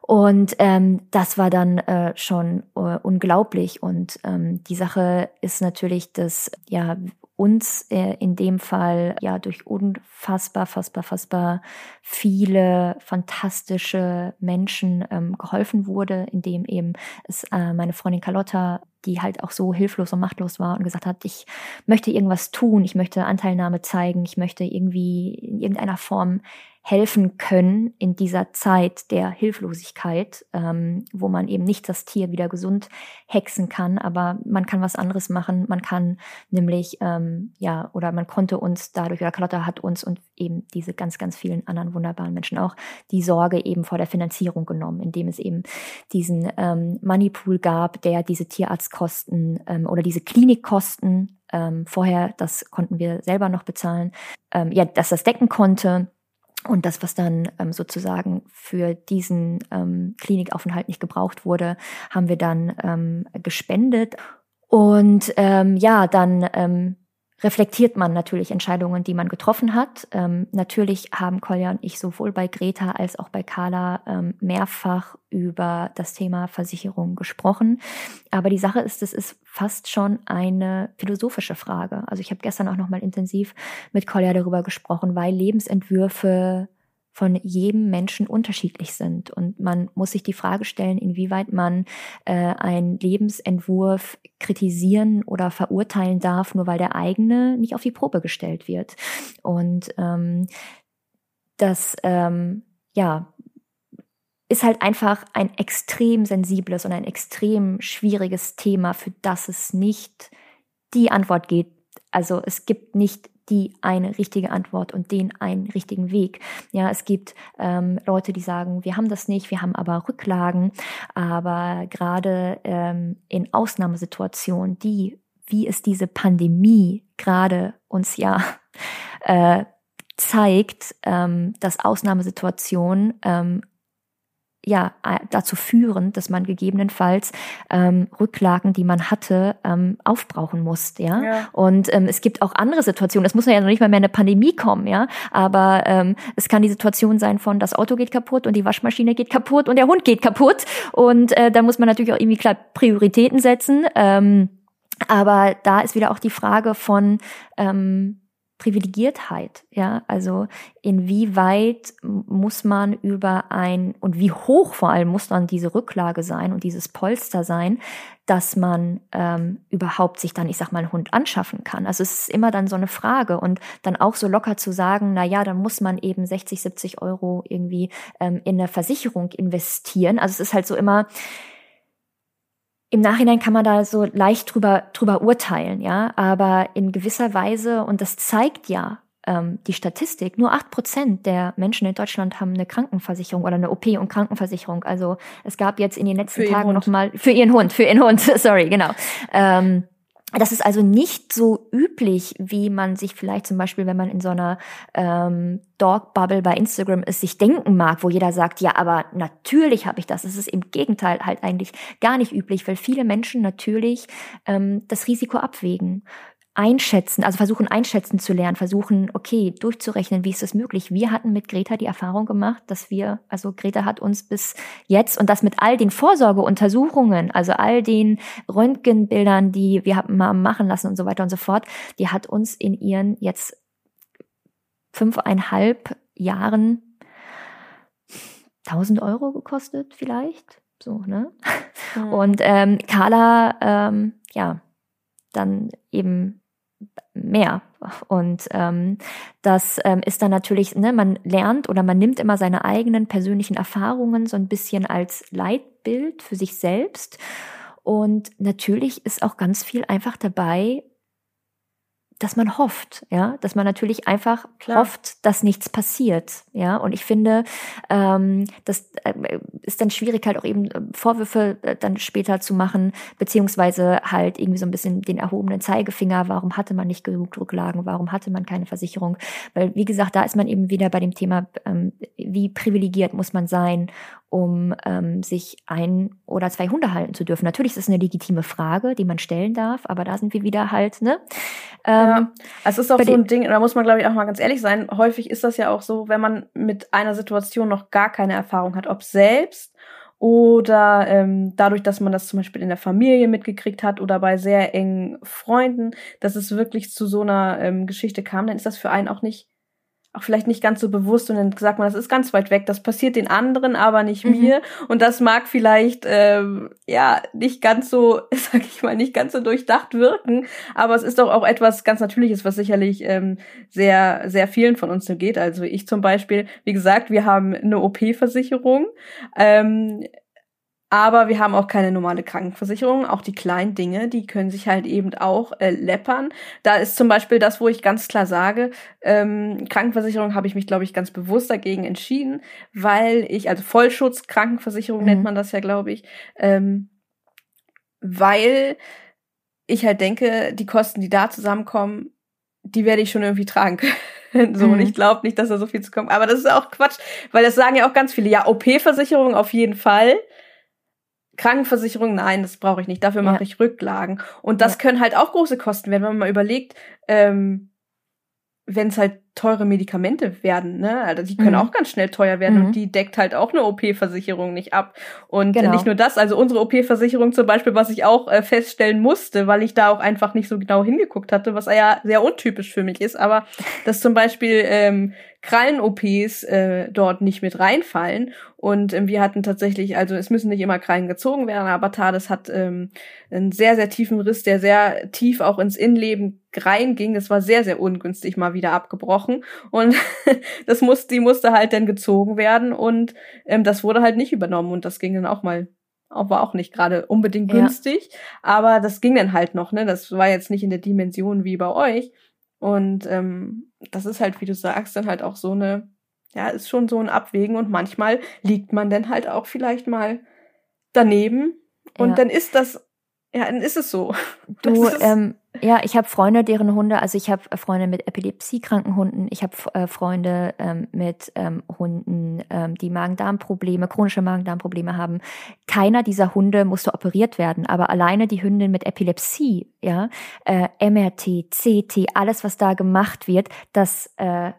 Und ähm, das war dann äh, schon äh, unglaublich. Und ähm, die Sache ist natürlich, dass ja uns äh, in dem Fall ja durch unfassbar, fassbar, fassbar viele fantastische Menschen ähm, geholfen wurde, indem eben es äh, meine Freundin Carlotta, die halt auch so hilflos und machtlos war und gesagt hat, ich möchte irgendwas tun, ich möchte Anteilnahme zeigen, ich möchte irgendwie in irgendeiner Form helfen können in dieser Zeit der Hilflosigkeit, ähm, wo man eben nicht das Tier wieder gesund hexen kann, aber man kann was anderes machen. Man kann nämlich, ähm, ja, oder man konnte uns dadurch, oder Carlotta hat uns und eben diese ganz, ganz vielen anderen wunderbaren Menschen auch die Sorge eben vor der Finanzierung genommen, indem es eben diesen ähm, Moneypool gab, der diese Tierarztkosten ähm, oder diese Klinikkosten ähm, vorher, das konnten wir selber noch bezahlen, ähm, ja, dass das decken konnte und das, was dann ähm, sozusagen für diesen ähm, Klinikaufenthalt nicht gebraucht wurde, haben wir dann ähm, gespendet. Und ähm, ja, dann ähm, reflektiert man natürlich Entscheidungen, die man getroffen hat. Ähm, natürlich haben Kolja und ich sowohl bei Greta als auch bei Carla ähm, mehrfach über das Thema Versicherung gesprochen. Aber die Sache ist, es ist fast schon eine philosophische Frage. Also ich habe gestern auch noch mal intensiv mit Kolja darüber gesprochen, weil Lebensentwürfe von jedem Menschen unterschiedlich sind. Und man muss sich die Frage stellen, inwieweit man äh, einen Lebensentwurf kritisieren oder verurteilen darf, nur weil der eigene nicht auf die Probe gestellt wird. Und ähm, das, ähm, ja, ist halt einfach ein extrem sensibles und ein extrem schwieriges Thema, für das es nicht die Antwort geht. Also es gibt nicht die eine richtige Antwort und den einen richtigen Weg. Ja, es gibt ähm, Leute, die sagen, wir haben das nicht, wir haben aber Rücklagen, aber gerade ähm, in Ausnahmesituationen, die, wie es diese Pandemie gerade uns ja äh, zeigt, ähm, dass Ausnahmesituationen ähm, ja dazu führen, dass man gegebenenfalls ähm, Rücklagen, die man hatte, ähm, aufbrauchen muss, ja. ja. Und ähm, es gibt auch andere Situationen. Es muss ja noch nicht mal mehr eine Pandemie kommen, ja. Aber ähm, es kann die Situation sein von das Auto geht kaputt und die Waschmaschine geht kaputt und der Hund geht kaputt. Und äh, da muss man natürlich auch irgendwie klar Prioritäten setzen. Ähm, aber da ist wieder auch die Frage von ähm, Privilegiertheit, ja, also inwieweit muss man über ein und wie hoch vor allem muss dann diese Rücklage sein und dieses Polster sein, dass man ähm, überhaupt sich dann, ich sag mal, einen Hund anschaffen kann. Also es ist immer dann so eine Frage und dann auch so locker zu sagen, na ja, dann muss man eben 60, 70 Euro irgendwie ähm, in eine Versicherung investieren. Also es ist halt so immer, im Nachhinein kann man da so leicht drüber, drüber urteilen, ja, aber in gewisser Weise, und das zeigt ja ähm, die Statistik, nur acht Prozent der Menschen in Deutschland haben eine Krankenversicherung oder eine OP- und Krankenversicherung. Also es gab jetzt in den letzten für Tagen noch mal für ihren Hund, für ihren Hund, sorry, genau. Ähm, das ist also nicht so üblich, wie man sich vielleicht zum Beispiel, wenn man in so einer ähm, Dog-Bubble bei Instagram ist, sich denken mag, wo jeder sagt, ja, aber natürlich habe ich das. Es ist im Gegenteil halt eigentlich gar nicht üblich, weil viele Menschen natürlich ähm, das Risiko abwägen einschätzen, also versuchen einschätzen zu lernen, versuchen, okay, durchzurechnen, wie ist das möglich. Wir hatten mit Greta die Erfahrung gemacht, dass wir, also Greta hat uns bis jetzt und das mit all den Vorsorgeuntersuchungen, also all den Röntgenbildern, die wir haben mal machen lassen und so weiter und so fort, die hat uns in ihren jetzt fünfeinhalb Jahren 1000 Euro gekostet vielleicht, so, ne? Mhm. Und ähm, Carla, ähm, ja, dann eben mehr. Und ähm, das ähm, ist dann natürlich, ne, man lernt oder man nimmt immer seine eigenen persönlichen Erfahrungen so ein bisschen als Leitbild für sich selbst. Und natürlich ist auch ganz viel einfach dabei, dass man hofft, ja, dass man natürlich einfach Klar. hofft, dass nichts passiert, ja. Und ich finde, ähm, das äh, ist dann schwierig, halt auch eben äh, Vorwürfe äh, dann später zu machen, beziehungsweise halt irgendwie so ein bisschen den erhobenen Zeigefinger, warum hatte man nicht genug Drucklagen, warum hatte man keine Versicherung? Weil, wie gesagt, da ist man eben wieder bei dem Thema, ähm, wie privilegiert muss man sein, um ähm, sich ein oder zwei Hunde halten zu dürfen. Natürlich ist es eine legitime Frage, die man stellen darf, aber da sind wir wieder halt, ne? Ähm, ja, es ist auch so ein Ding, da muss man, glaube ich, auch mal ganz ehrlich sein. Häufig ist das ja auch so, wenn man mit einer Situation noch gar keine Erfahrung hat, ob selbst oder ähm, dadurch, dass man das zum Beispiel in der Familie mitgekriegt hat oder bei sehr engen Freunden, dass es wirklich zu so einer ähm, Geschichte kam, dann ist das für einen auch nicht auch vielleicht nicht ganz so bewusst und dann sagt man, das ist ganz weit weg, das passiert den anderen, aber nicht mhm. mir. Und das mag vielleicht ähm, ja nicht ganz so, sag ich mal, nicht ganz so durchdacht wirken, aber es ist doch auch etwas ganz Natürliches, was sicherlich ähm, sehr, sehr vielen von uns so geht. Also ich zum Beispiel, wie gesagt, wir haben eine OP-Versicherung. Ähm, aber wir haben auch keine normale Krankenversicherung. Auch die kleinen Dinge, die können sich halt eben auch äh, läppern. Da ist zum Beispiel das, wo ich ganz klar sage, ähm, Krankenversicherung habe ich mich, glaube ich, ganz bewusst dagegen entschieden, weil ich, also Vollschutz Krankenversicherung mhm. nennt man das ja, glaube ich, ähm, weil ich halt denke, die Kosten, die da zusammenkommen, die werde ich schon irgendwie tragen können. so, mhm. und ich glaube nicht, dass da so viel zu kommen. Aber das ist auch Quatsch, weil das sagen ja auch ganz viele. Ja, OP-Versicherung auf jeden Fall. Krankenversicherung, nein, das brauche ich nicht. Dafür mache ja. ich Rücklagen. Und das ja. können halt auch große Kosten werden, wenn man mal überlegt, ähm, wenn es halt teure Medikamente werden, ne? Also die können mhm. auch ganz schnell teuer werden mhm. und die deckt halt auch eine OP-Versicherung nicht ab. Und genau. nicht nur das, also unsere OP-Versicherung zum Beispiel, was ich auch äh, feststellen musste, weil ich da auch einfach nicht so genau hingeguckt hatte, was ja sehr untypisch für mich ist, aber dass zum Beispiel ähm, Krallen-OPs äh, dort nicht mit reinfallen. Und ähm, wir hatten tatsächlich, also es müssen nicht immer Krallen gezogen werden, aber Thales hat ähm, einen sehr, sehr tiefen Riss, der sehr tief auch ins Innenleben reinging. Das war sehr, sehr ungünstig mal wieder abgebrochen. Und das musste, die musste halt dann gezogen werden und ähm, das wurde halt nicht übernommen und das ging dann auch mal war auch nicht gerade unbedingt günstig, ja. aber das ging dann halt noch, ne? Das war jetzt nicht in der Dimension wie bei euch. Und ähm, das ist halt, wie du sagst, dann halt auch so eine, ja, ist schon so ein Abwägen und manchmal liegt man dann halt auch vielleicht mal daneben und ja. dann ist das, ja, dann ist es so. Du, ähm, ja, ich habe Freunde, deren Hunde, also ich habe äh, Freunde mit epilepsiekranken Hunden, ich habe äh, Freunde ähm, mit ähm, Hunden, ähm, die Magen-Darm-Probleme, chronische Magen-Darm-Probleme haben. Keiner dieser Hunde musste operiert werden, aber alleine die Hündin mit Epilepsie, ja, äh, MRT, CT, alles, was da gemacht wird, das äh,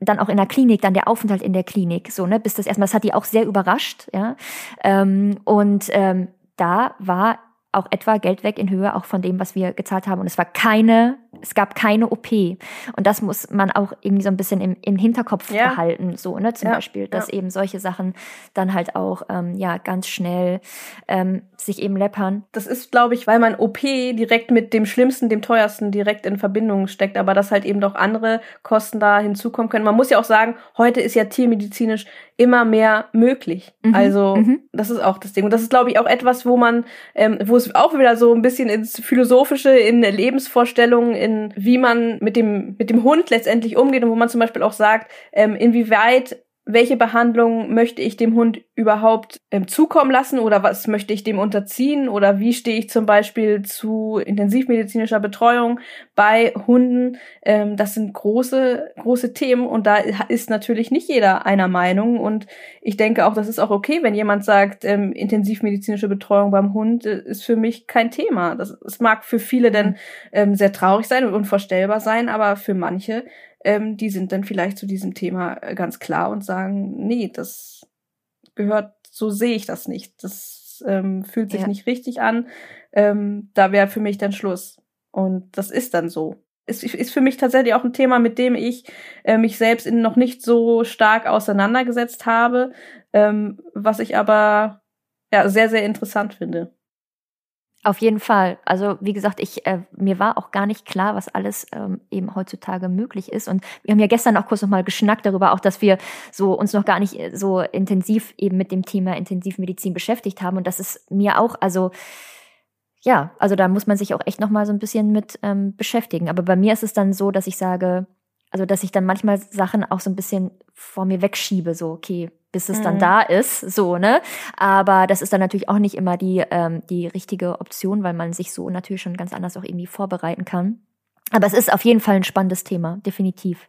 dann auch in der Klinik, dann der Aufenthalt in der Klinik, so, ne, bis das erstmal, das hat die auch sehr überrascht, ja. Ähm, und ähm, da war auch etwa Geld weg in Höhe auch von dem, was wir gezahlt haben. Und es war keine, es gab keine OP. Und das muss man auch irgendwie so ein bisschen im, im Hinterkopf ja. behalten, so, ne, zum ja. Beispiel, dass ja. eben solche Sachen dann halt auch, ähm, ja, ganz schnell ähm, sich eben läppern. Das ist, glaube ich, weil man OP direkt mit dem Schlimmsten, dem teuersten direkt in Verbindung steckt, aber dass halt eben doch andere Kosten da hinzukommen können. Man muss ja auch sagen, heute ist ja tiermedizinisch immer mehr möglich. Mhm. Also mhm. das ist auch das Ding. Und das ist, glaube ich, auch etwas, wo man, ähm, wo es auch wieder so ein bisschen ins Philosophische, in Lebensvorstellungen, in wie man mit dem, mit dem Hund letztendlich umgeht und wo man zum Beispiel auch sagt, ähm, inwieweit welche Behandlung möchte ich dem Hund überhaupt ähm, zukommen lassen oder was möchte ich dem unterziehen oder wie stehe ich zum Beispiel zu intensivmedizinischer Betreuung bei Hunden. Ähm, das sind große, große Themen und da ist natürlich nicht jeder einer Meinung und ich denke auch, das ist auch okay, wenn jemand sagt, ähm, intensivmedizinische Betreuung beim Hund äh, ist für mich kein Thema. Das, das mag für viele denn mhm. ähm, sehr traurig sein und unvorstellbar sein, aber für manche ähm, die sind dann vielleicht zu diesem Thema äh, ganz klar und sagen, nee, das gehört, so sehe ich das nicht. Das ähm, fühlt sich ja. nicht richtig an. Ähm, da wäre für mich dann Schluss. Und das ist dann so. Es ist für mich tatsächlich auch ein Thema, mit dem ich äh, mich selbst in noch nicht so stark auseinandergesetzt habe, ähm, was ich aber ja sehr, sehr interessant finde. Auf jeden Fall. Also wie gesagt, ich äh, mir war auch gar nicht klar, was alles ähm, eben heutzutage möglich ist. Und wir haben ja gestern auch kurz noch mal geschnackt darüber, auch dass wir so uns noch gar nicht äh, so intensiv eben mit dem Thema Intensivmedizin beschäftigt haben. Und das ist mir auch, also ja, also da muss man sich auch echt noch mal so ein bisschen mit ähm, beschäftigen. Aber bei mir ist es dann so, dass ich sage, also dass ich dann manchmal Sachen auch so ein bisschen vor mir wegschiebe, so okay, bis es mhm. dann da ist, so, ne? Aber das ist dann natürlich auch nicht immer die, ähm, die richtige Option, weil man sich so natürlich schon ganz anders auch irgendwie vorbereiten kann. Aber es ist auf jeden Fall ein spannendes Thema, definitiv.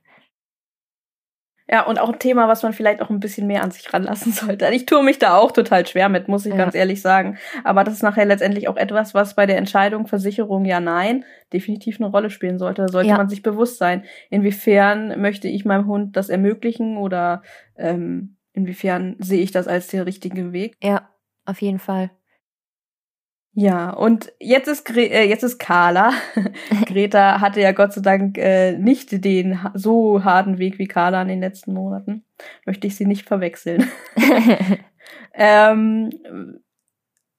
Ja, und auch ein Thema, was man vielleicht auch ein bisschen mehr an sich ranlassen sollte. Ich tue mich da auch total schwer mit, muss ich ja. ganz ehrlich sagen. Aber das ist nachher letztendlich auch etwas, was bei der Entscheidung Versicherung ja nein definitiv eine Rolle spielen sollte. Da sollte ja. man sich bewusst sein. Inwiefern möchte ich meinem Hund das ermöglichen oder ähm, inwiefern sehe ich das als den richtigen Weg? Ja, auf jeden Fall. Ja, und jetzt ist Gre äh, jetzt ist Carla. Greta hatte ja Gott sei Dank äh, nicht den so harten Weg wie Carla in den letzten Monaten. Möchte ich sie nicht verwechseln. ähm,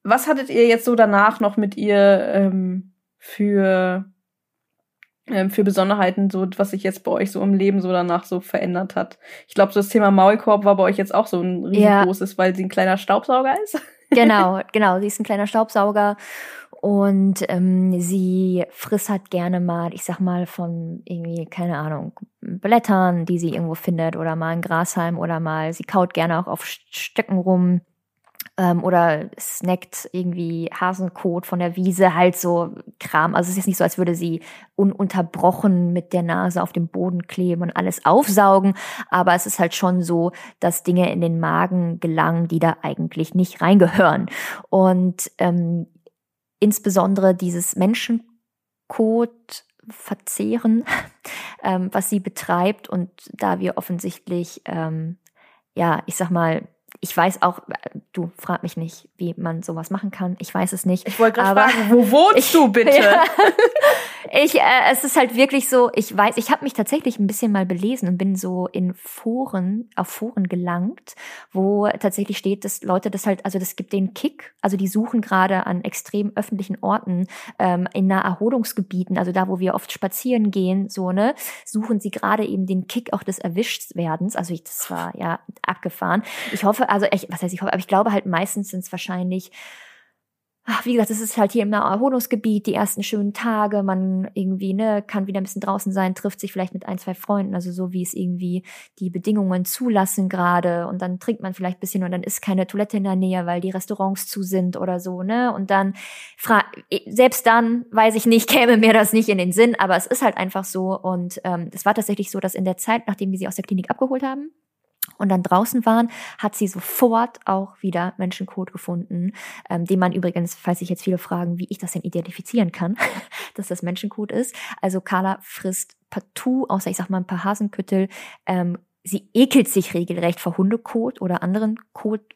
was hattet ihr jetzt so danach noch mit ihr ähm, für für Besonderheiten, so was sich jetzt bei euch so im Leben so danach so verändert hat. Ich glaube, so das Thema Maulkorb war bei euch jetzt auch so ein riesengroßes, ja. weil sie ein kleiner Staubsauger ist. genau, genau. Sie ist ein kleiner Staubsauger und ähm, sie frisst halt gerne mal, ich sag mal, von irgendwie, keine Ahnung, Blättern, die sie irgendwo findet oder mal ein Grashalm oder mal, sie kaut gerne auch auf Stöcken rum ähm, oder snackt irgendwie Hasenkot von der Wiese, halt so Kram. Also es ist nicht so, als würde sie ununterbrochen mit der Nase auf dem Boden kleben und alles aufsaugen, aber es ist halt schon so, dass Dinge in den Magen gelangen, die da eigentlich nicht reingehören. Und ähm, insbesondere dieses Menschenkot verzehren, ähm, was sie betreibt und da wir offensichtlich ähm, ja, ich sag mal, ich weiß auch, du frag mich nicht, wie man sowas machen kann. Ich weiß es nicht. Ich wollte gerade fragen, wo wohnst ich, du bitte? Ja, ich, äh, es ist halt wirklich so, ich weiß, ich habe mich tatsächlich ein bisschen mal belesen und bin so in Foren, auf Foren gelangt, wo tatsächlich steht, dass Leute das halt, also das gibt den Kick, also die suchen gerade an extrem öffentlichen Orten, ähm, in nah Erholungsgebieten, also da, wo wir oft spazieren gehen, so, ne, suchen sie gerade eben den Kick auch des Erwischtwerdens. Also ich, das war ja abgefahren. Ich hoffe, also ich, was heißt ich hoffe, aber ich glaube halt meistens sind es wahrscheinlich ach, wie gesagt, es ist halt hier im Erholungsgebiet, die ersten schönen Tage, man irgendwie, ne, kann wieder ein bisschen draußen sein, trifft sich vielleicht mit ein, zwei Freunden, also so wie es irgendwie die Bedingungen zulassen gerade. Und dann trinkt man vielleicht ein bisschen und dann ist keine Toilette in der Nähe, weil die Restaurants zu sind oder so, ne, und dann, selbst dann, weiß ich nicht, käme mir das nicht in den Sinn, aber es ist halt einfach so. Und ähm, es war tatsächlich so, dass in der Zeit, nachdem wir sie aus der Klinik abgeholt haben, und dann draußen waren, hat sie sofort auch wieder Menschencode gefunden, ähm, den man übrigens, falls sich jetzt viele fragen, wie ich das denn identifizieren kann, dass das Menschencode ist. Also Carla frisst partout, außer ich sag mal ein paar Hasenküttel, ähm, sie ekelt sich regelrecht vor Hundekot oder anderen Kot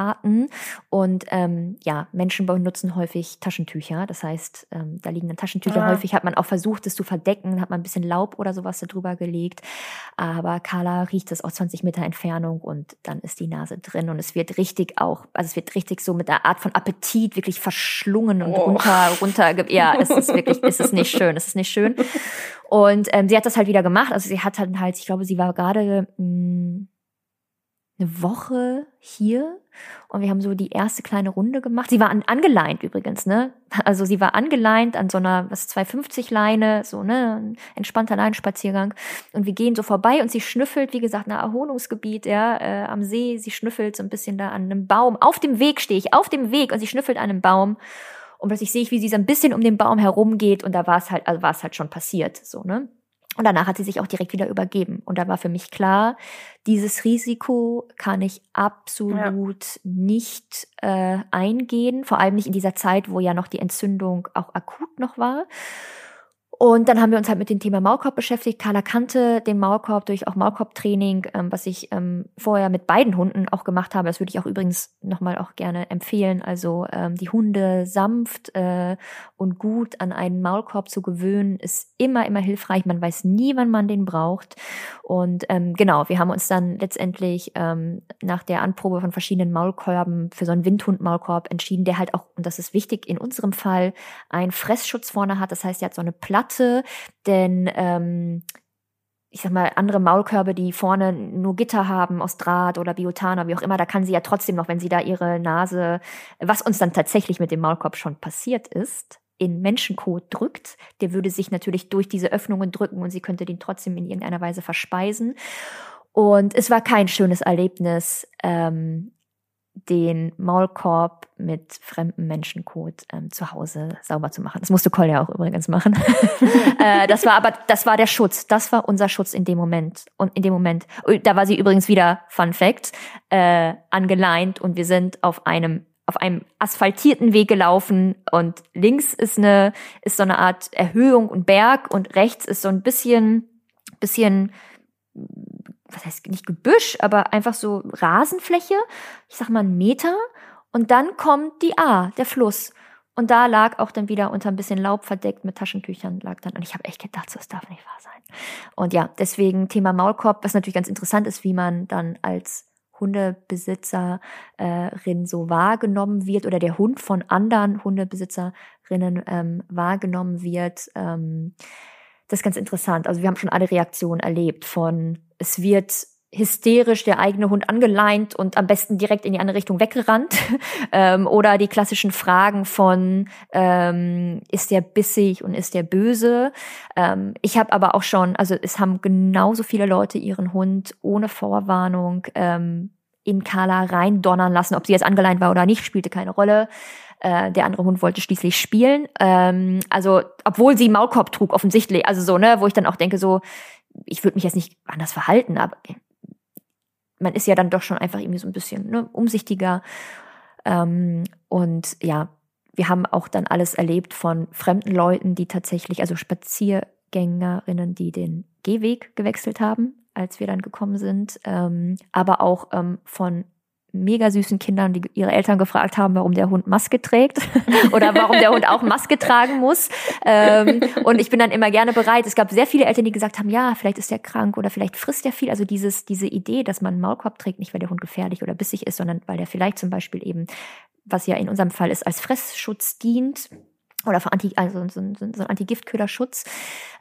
Arten. Und ähm, ja, Menschen benutzen häufig Taschentücher. Das heißt, ähm, da liegen dann Taschentücher. Ah. Häufig hat man auch versucht, es zu verdecken, hat man ein bisschen Laub oder sowas darüber gelegt. Aber Carla riecht es aus 20 Meter Entfernung und dann ist die Nase drin. Und es wird richtig auch, also es wird richtig so mit einer Art von Appetit wirklich verschlungen und oh. runter, runter. Ja, es ist wirklich, es ist nicht schön. Es ist nicht schön. Und ähm, sie hat das halt wieder gemacht. Also sie hat dann halt, ich glaube, sie war gerade. Mh, hm, eine Woche hier und wir haben so die erste kleine Runde gemacht. Sie war an, angeleint übrigens, ne? Also sie war angeleint an so einer was 250 Leine, so ne, ein entspannter Leinenspaziergang. Und wir gehen so vorbei und sie schnüffelt, wie gesagt, nach Erholungsgebiet, ja, äh, am See. Sie schnüffelt so ein bisschen da an einem Baum. Auf dem Weg stehe ich, auf dem Weg und sie schnüffelt an einem Baum. Und plötzlich sehe ich, wie sie so ein bisschen um den Baum herumgeht und da war es halt, also war es halt schon passiert, so ne. Und danach hat sie sich auch direkt wieder übergeben. Und da war für mich klar, dieses Risiko kann ich absolut ja. nicht äh, eingehen, vor allem nicht in dieser Zeit, wo ja noch die Entzündung auch akut noch war. Und dann haben wir uns halt mit dem Thema Maulkorb beschäftigt. Carla kannte den Maulkorb durch auch Maulkorbtraining, ähm, was ich ähm, vorher mit beiden Hunden auch gemacht habe. Das würde ich auch übrigens nochmal auch gerne empfehlen. Also ähm, die Hunde sanft äh, und gut an einen Maulkorb zu gewöhnen, ist immer, immer hilfreich. Man weiß nie, wann man den braucht. Und ähm, genau, wir haben uns dann letztendlich ähm, nach der Anprobe von verschiedenen Maulkörben für so einen Windhund-Maulkorb entschieden, der halt auch, und das ist wichtig in unserem Fall, einen Fressschutz vorne hat. Das heißt, er hat so eine Platte Platte, denn ähm, ich sag mal, andere Maulkörbe, die vorne nur Gitter haben aus Draht oder Biotan oder wie auch immer, da kann sie ja trotzdem noch, wenn sie da ihre Nase, was uns dann tatsächlich mit dem Maulkorb schon passiert ist, in Menschenkot drückt, der würde sich natürlich durch diese Öffnungen drücken und sie könnte den trotzdem in irgendeiner Weise verspeisen. Und es war kein schönes Erlebnis, ähm, den Maulkorb mit fremdem Menschenkot ähm, zu Hause sauber zu machen. Das musste Kolja auch übrigens machen. äh, das war aber, das war der Schutz. Das war unser Schutz in dem Moment. Und in dem Moment, da war sie übrigens wieder, Fun Fact, äh, angeleint und wir sind auf einem auf einem asphaltierten Weg gelaufen und links ist eine ist so eine Art Erhöhung und Berg und rechts ist so ein bisschen bisschen was heißt nicht Gebüsch, aber einfach so Rasenfläche, ich sag mal einen Meter. Und dann kommt die A, der Fluss. Und da lag auch dann wieder unter ein bisschen Laub verdeckt mit Taschentüchern lag dann. Und ich habe echt gedacht, so, das darf nicht wahr sein. Und ja, deswegen Thema Maulkorb, was natürlich ganz interessant ist, wie man dann als Hundebesitzerin so wahrgenommen wird oder der Hund von anderen Hundebesitzerinnen ähm, wahrgenommen wird. Ähm, das ist ganz interessant. Also wir haben schon alle Reaktionen erlebt von es wird hysterisch der eigene Hund angeleint und am besten direkt in die andere Richtung weggerannt. ähm, oder die klassischen Fragen von, ähm, ist der bissig und ist der böse? Ähm, ich habe aber auch schon, also es haben genauso viele Leute ihren Hund ohne Vorwarnung ähm, in Carla reindonnern lassen. Ob sie jetzt angeleint war oder nicht, spielte keine Rolle. Äh, der andere Hund wollte schließlich spielen. Ähm, also, obwohl sie Maulkorb trug, offensichtlich. Also so, ne, wo ich dann auch denke, so, ich würde mich jetzt nicht anders verhalten, aber man ist ja dann doch schon einfach irgendwie so ein bisschen ne, umsichtiger. Ähm, und ja, wir haben auch dann alles erlebt von fremden Leuten, die tatsächlich, also Spaziergängerinnen, die den Gehweg gewechselt haben, als wir dann gekommen sind, ähm, aber auch ähm, von mega süßen Kindern, die ihre Eltern gefragt haben, warum der Hund Maske trägt oder warum der Hund auch Maske tragen muss. Ähm, und ich bin dann immer gerne bereit. Es gab sehr viele Eltern, die gesagt haben, ja, vielleicht ist er krank oder vielleicht frisst er viel. Also dieses, diese Idee, dass man einen Maulkorb trägt, nicht weil der Hund gefährlich oder bissig ist, sondern weil er vielleicht zum Beispiel eben, was ja in unserem Fall ist, als Fressschutz dient oder für Anti, also so, so, so ein Antigiftköderschutz.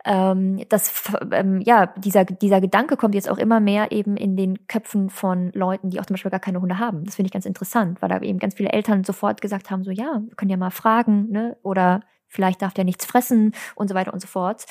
Ähm, das, ähm, ja, dieser, dieser Gedanke kommt jetzt auch immer mehr eben in den Köpfen von Leuten, die auch zum Beispiel gar keine Hunde haben. Das finde ich ganz interessant, weil da eben ganz viele Eltern sofort gesagt haben, so ja, wir können ja mal fragen, ne? Oder vielleicht darf der nichts fressen und so weiter und so fort.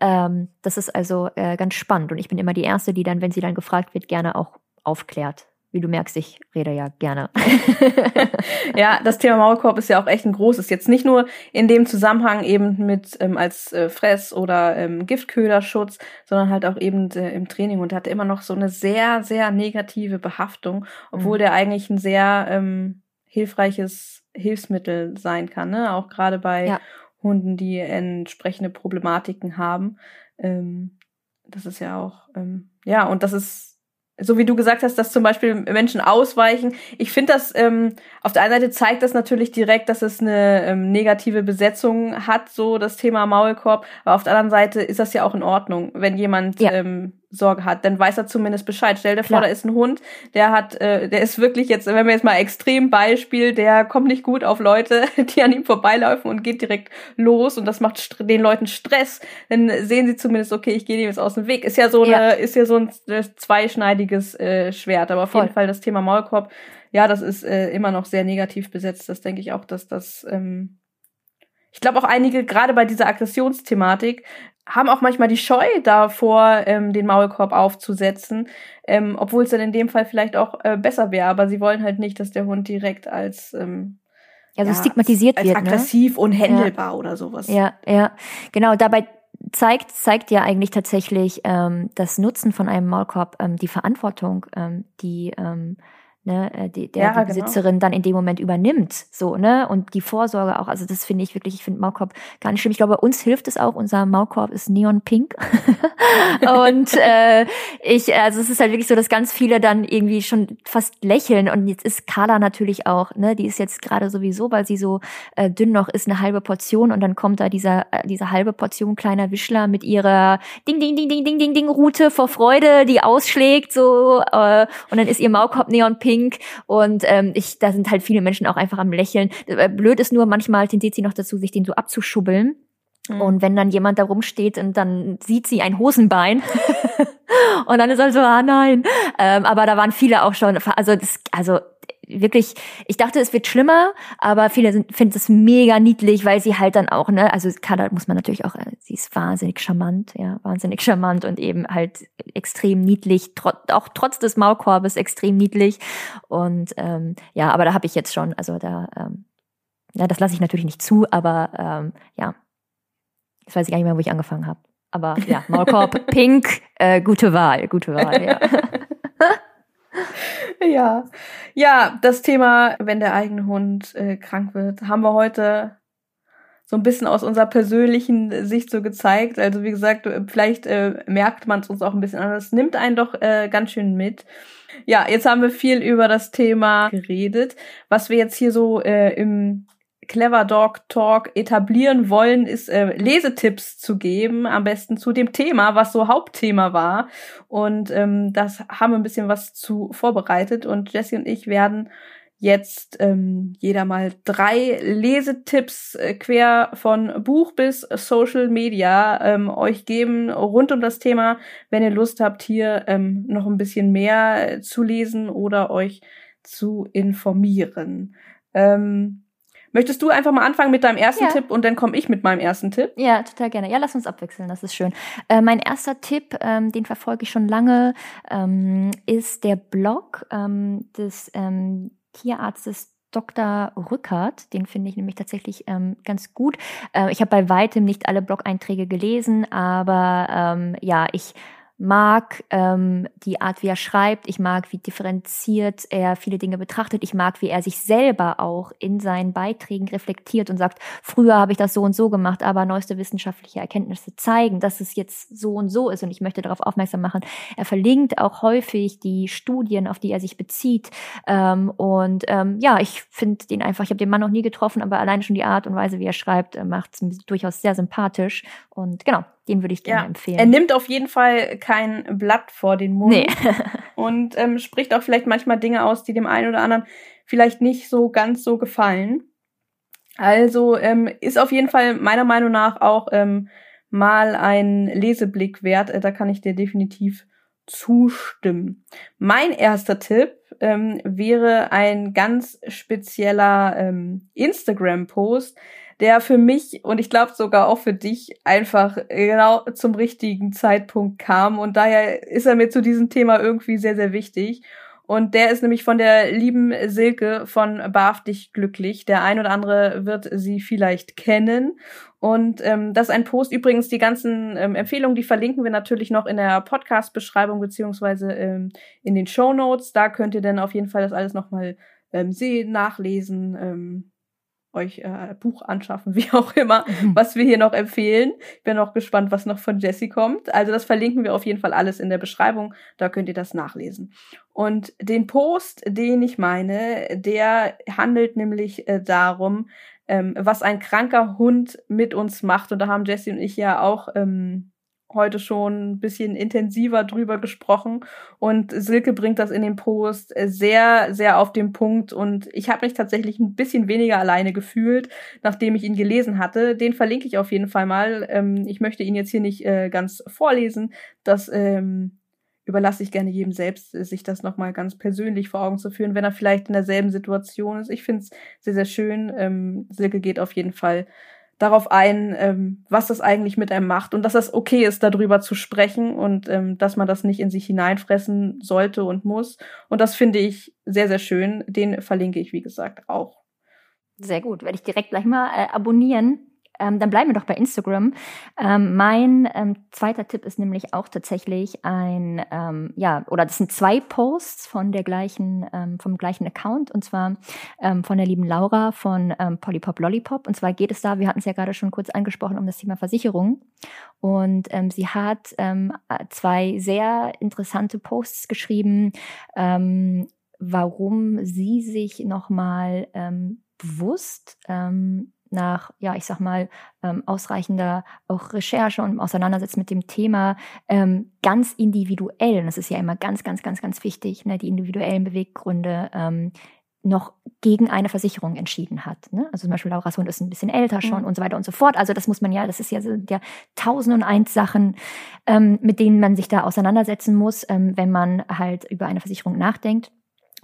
Ähm, das ist also äh, ganz spannend. Und ich bin immer die Erste, die dann, wenn sie dann gefragt wird, gerne auch aufklärt. Wie du merkst, ich rede ja gerne. ja, das Thema Maulkorb ist ja auch echt ein großes. Jetzt nicht nur in dem Zusammenhang eben mit ähm, als äh, Fress- oder ähm, Giftköderschutz, sondern halt auch eben äh, im Training und hatte immer noch so eine sehr, sehr negative Behaftung, obwohl mhm. der eigentlich ein sehr ähm, hilfreiches Hilfsmittel sein kann, ne? Auch gerade bei ja. Hunden, die entsprechende Problematiken haben. Ähm, das ist ja auch, ähm, ja, und das ist so wie du gesagt hast, dass zum Beispiel Menschen ausweichen. Ich finde das, ähm, auf der einen Seite zeigt das natürlich direkt, dass es eine ähm, negative Besetzung hat, so das Thema Maulkorb. Aber auf der anderen Seite ist das ja auch in Ordnung, wenn jemand ja. ähm, Sorge hat, dann weiß er zumindest Bescheid. Stell dir Klar. vor, da ist ein Hund, der hat, äh, der ist wirklich jetzt, wenn wir jetzt mal extrem Beispiel, der kommt nicht gut auf Leute, die an ihm vorbeilaufen und geht direkt los und das macht den Leuten Stress. Dann sehen sie zumindest, okay, ich gehe dem jetzt aus dem Weg. Ist ja so ja. eine, ist ja so ein äh, zweischneidiges äh, Schwert. Aber auf Voll. jeden Fall das Thema Maulkorb, ja, das ist äh, immer noch sehr negativ besetzt. Das denke ich auch, dass das ähm, ich glaube auch einige, gerade bei dieser Aggressionsthematik, haben auch manchmal die Scheu davor, ähm, den Maulkorb aufzusetzen, ähm, obwohl es dann in dem Fall vielleicht auch äh, besser wäre. Aber sie wollen halt nicht, dass der Hund direkt als ähm, also ja, stigmatisiert als, wird, als aggressiv ne? unhändelbar ja. oder sowas. Ja, ja, genau. Dabei zeigt zeigt ja eigentlich tatsächlich ähm, das Nutzen von einem Maulkorb, ähm, die Verantwortung, ähm, die ähm, ne, äh, die, der Ja, die genau. Besitzerin dann in dem Moment übernimmt, so, ne, und die Vorsorge auch, also das finde ich wirklich, ich finde Maulkorb gar nicht schlimm. Ich glaube, uns hilft es auch, unser Maulkorb ist neon pink. Und äh, ich, also es ist halt wirklich so, dass ganz viele dann irgendwie schon fast lächeln. Und jetzt ist Carla natürlich auch, ne, die ist jetzt gerade sowieso, weil sie so äh, dünn noch ist, eine halbe Portion. Und dann kommt da dieser, äh, diese halbe Portion kleiner Wischler mit ihrer Ding, Ding, Ding, Ding, Ding, Ding, Ding Route vor Freude, die ausschlägt, so, äh, und dann ist ihr Maulkorb neon pink und ähm, ich, da sind halt viele Menschen auch einfach am Lächeln. Äh, Blöd ist nur, manchmal tendiert sie noch dazu, sich den so abzuschubbeln. Mhm. Und wenn dann jemand da rumsteht und dann sieht sie ein Hosenbein und dann ist halt so, ah nein. Ähm, aber da waren viele auch schon, also das, also wirklich, ich dachte, es wird schlimmer, aber viele sind, finden es mega niedlich, weil sie halt dann auch, ne, also Kada muss man natürlich auch, äh, sie ist wahnsinnig charmant, ja, wahnsinnig charmant und eben halt extrem niedlich, tro auch trotz des Maulkorbes extrem niedlich. Und ähm, ja, aber da habe ich jetzt schon, also da, ähm, ja, das lasse ich natürlich nicht zu, aber ähm, ja, jetzt weiß ich gar nicht mehr, wo ich angefangen habe. Aber ja, Maulkorb, Pink, äh, gute Wahl, gute Wahl, ja. Ja, ja, das Thema, wenn der eigene Hund äh, krank wird, haben wir heute so ein bisschen aus unserer persönlichen Sicht so gezeigt. Also wie gesagt, äh, vielleicht äh, merkt man es uns auch ein bisschen an. Es nimmt einen doch äh, ganz schön mit. Ja, jetzt haben wir viel über das Thema geredet. Was wir jetzt hier so äh, im Clever Dog Talk etablieren wollen, ist äh, Lesetipps zu geben, am besten zu dem Thema, was so Hauptthema war. Und ähm, das haben wir ein bisschen was zu vorbereitet. Und Jessie und ich werden jetzt ähm, jeder mal drei Lesetipps äh, quer von Buch bis Social Media ähm, euch geben rund um das Thema, wenn ihr Lust habt, hier ähm, noch ein bisschen mehr äh, zu lesen oder euch zu informieren. Ähm, Möchtest du einfach mal anfangen mit deinem ersten Ja. Tipp und dann komme ich mit meinem ersten Tipp? Ja, total gerne. Ja, lass uns abwechseln, das ist schön. Äh, mein erster Tipp, ähm, den verfolge ich schon lange, ähm, ist der Blog ähm, des ähm, Tierarztes Dr. Rückert, den finde ich nämlich tatsächlich ähm, ganz gut. Äh, ich habe bei weitem nicht alle Blog-Einträge gelesen, aber ähm, ja, ich mag ähm, die Art, wie er schreibt. Ich mag, wie differenziert er viele Dinge betrachtet. Ich mag, wie er sich selber auch in seinen Beiträgen reflektiert und sagt, früher habe ich das so und so gemacht, aber neueste wissenschaftliche Erkenntnisse zeigen, dass es jetzt so und so ist und ich möchte darauf aufmerksam machen. Er verlinkt auch häufig die Studien, auf die er sich bezieht. Ähm, und ähm, ja, ich finde den einfach, ich habe den Mann noch nie getroffen, aber allein schon die Art und Weise, wie er schreibt, äh, macht es durchaus sehr sympathisch. Und genau, den würde ich gerne empfehlen. Er nimmt auf jeden Fall kein Blatt vor den Mund Nee. und ähm, spricht auch vielleicht manchmal Dinge aus, die dem einen oder anderen vielleicht nicht so ganz so gefallen. Also ähm, ist auf jeden Fall meiner Meinung nach auch ähm, mal ein Leseblick wert. Äh, da kann ich dir definitiv zustimmen. Mein erster Tipp ähm, wäre ein ganz spezieller ähm, Instagram-Post, der für mich und ich glaube sogar auch für dich einfach genau zum richtigen Zeitpunkt kam. Und daher ist er mir zu diesem Thema irgendwie sehr, sehr wichtig. Und der ist nämlich von der lieben Silke von Barf dich glücklich. Der ein oder andere wird sie vielleicht kennen. Und ähm, das ist ein Post. Übrigens, die ganzen ähm, Empfehlungen, die verlinken wir natürlich noch in der Podcast-Beschreibung beziehungsweise ähm, in den Show Notes. Da könnt ihr dann auf jeden Fall das alles nochmal ähm, sehen, nachlesen, ähm, euch äh, Buch anschaffen, wie auch immer, was wir hier noch empfehlen. Ich bin auch gespannt, was noch von Jessie kommt. Also das verlinken wir auf jeden Fall alles in der Beschreibung. Da könnt ihr das nachlesen. Und den Post, den ich meine, der handelt nämlich äh, darum, ähm, was ein kranker Hund mit uns macht. Und da haben Jessie und ich ja auch ähm, heute schon ein bisschen intensiver drüber gesprochen. Und Silke bringt das in dem Post sehr, sehr auf den Punkt. Und ich habe mich tatsächlich ein bisschen weniger alleine gefühlt, nachdem ich ihn gelesen hatte. Den verlinke ich auf jeden Fall mal. Ähm, ich möchte ihn jetzt hier nicht äh, ganz vorlesen. Das ähm, überlasse ich gerne jedem selbst, sich das nochmal ganz persönlich vor Augen zu führen, wenn er vielleicht in derselben Situation ist. Ich finde es sehr, sehr schön. Ähm, Silke geht auf jeden Fall darauf ein, ähm, was das eigentlich mit einem macht und dass das okay ist, darüber zu sprechen und ähm, dass man das nicht in sich hineinfressen sollte und muss. Und das finde ich sehr, sehr schön. Den verlinke ich, wie gesagt, auch. Sehr gut, werde ich direkt gleich mal äh, abonnieren. Ähm, dann bleiben wir doch bei Instagram. Ähm, mein ähm, zweiter Tipp ist nämlich auch tatsächlich ein, ähm, ja, oder das sind zwei Posts von der gleichen, ähm, vom gleichen Account und zwar ähm, von der lieben Laura von Polypop Lollipop. Und zwar geht es da, wir hatten es ja gerade schon kurz angesprochen, um das Thema Versicherung. Und sie hat zwei sehr interessante Posts geschrieben, warum sie sich nochmal bewusst ähm, nach, ja, ich sag mal, ähm, ausreichender auch Recherche und Auseinandersetzen mit dem Thema ähm, ganz individuell, und das ist ja immer ganz, ganz, ganz, ganz wichtig, ne, die individuellen Beweggründe ähm, noch gegen eine Versicherung entschieden hat. Ne? Also zum Beispiel Laura's Hund ist ein bisschen älter schon mhm. und so weiter und so fort. Also das muss man ja, das ist ja, sind ja tausend und eins Sachen, ähm, mit denen man sich da auseinandersetzen muss, ähm, wenn man halt über eine Versicherung nachdenkt.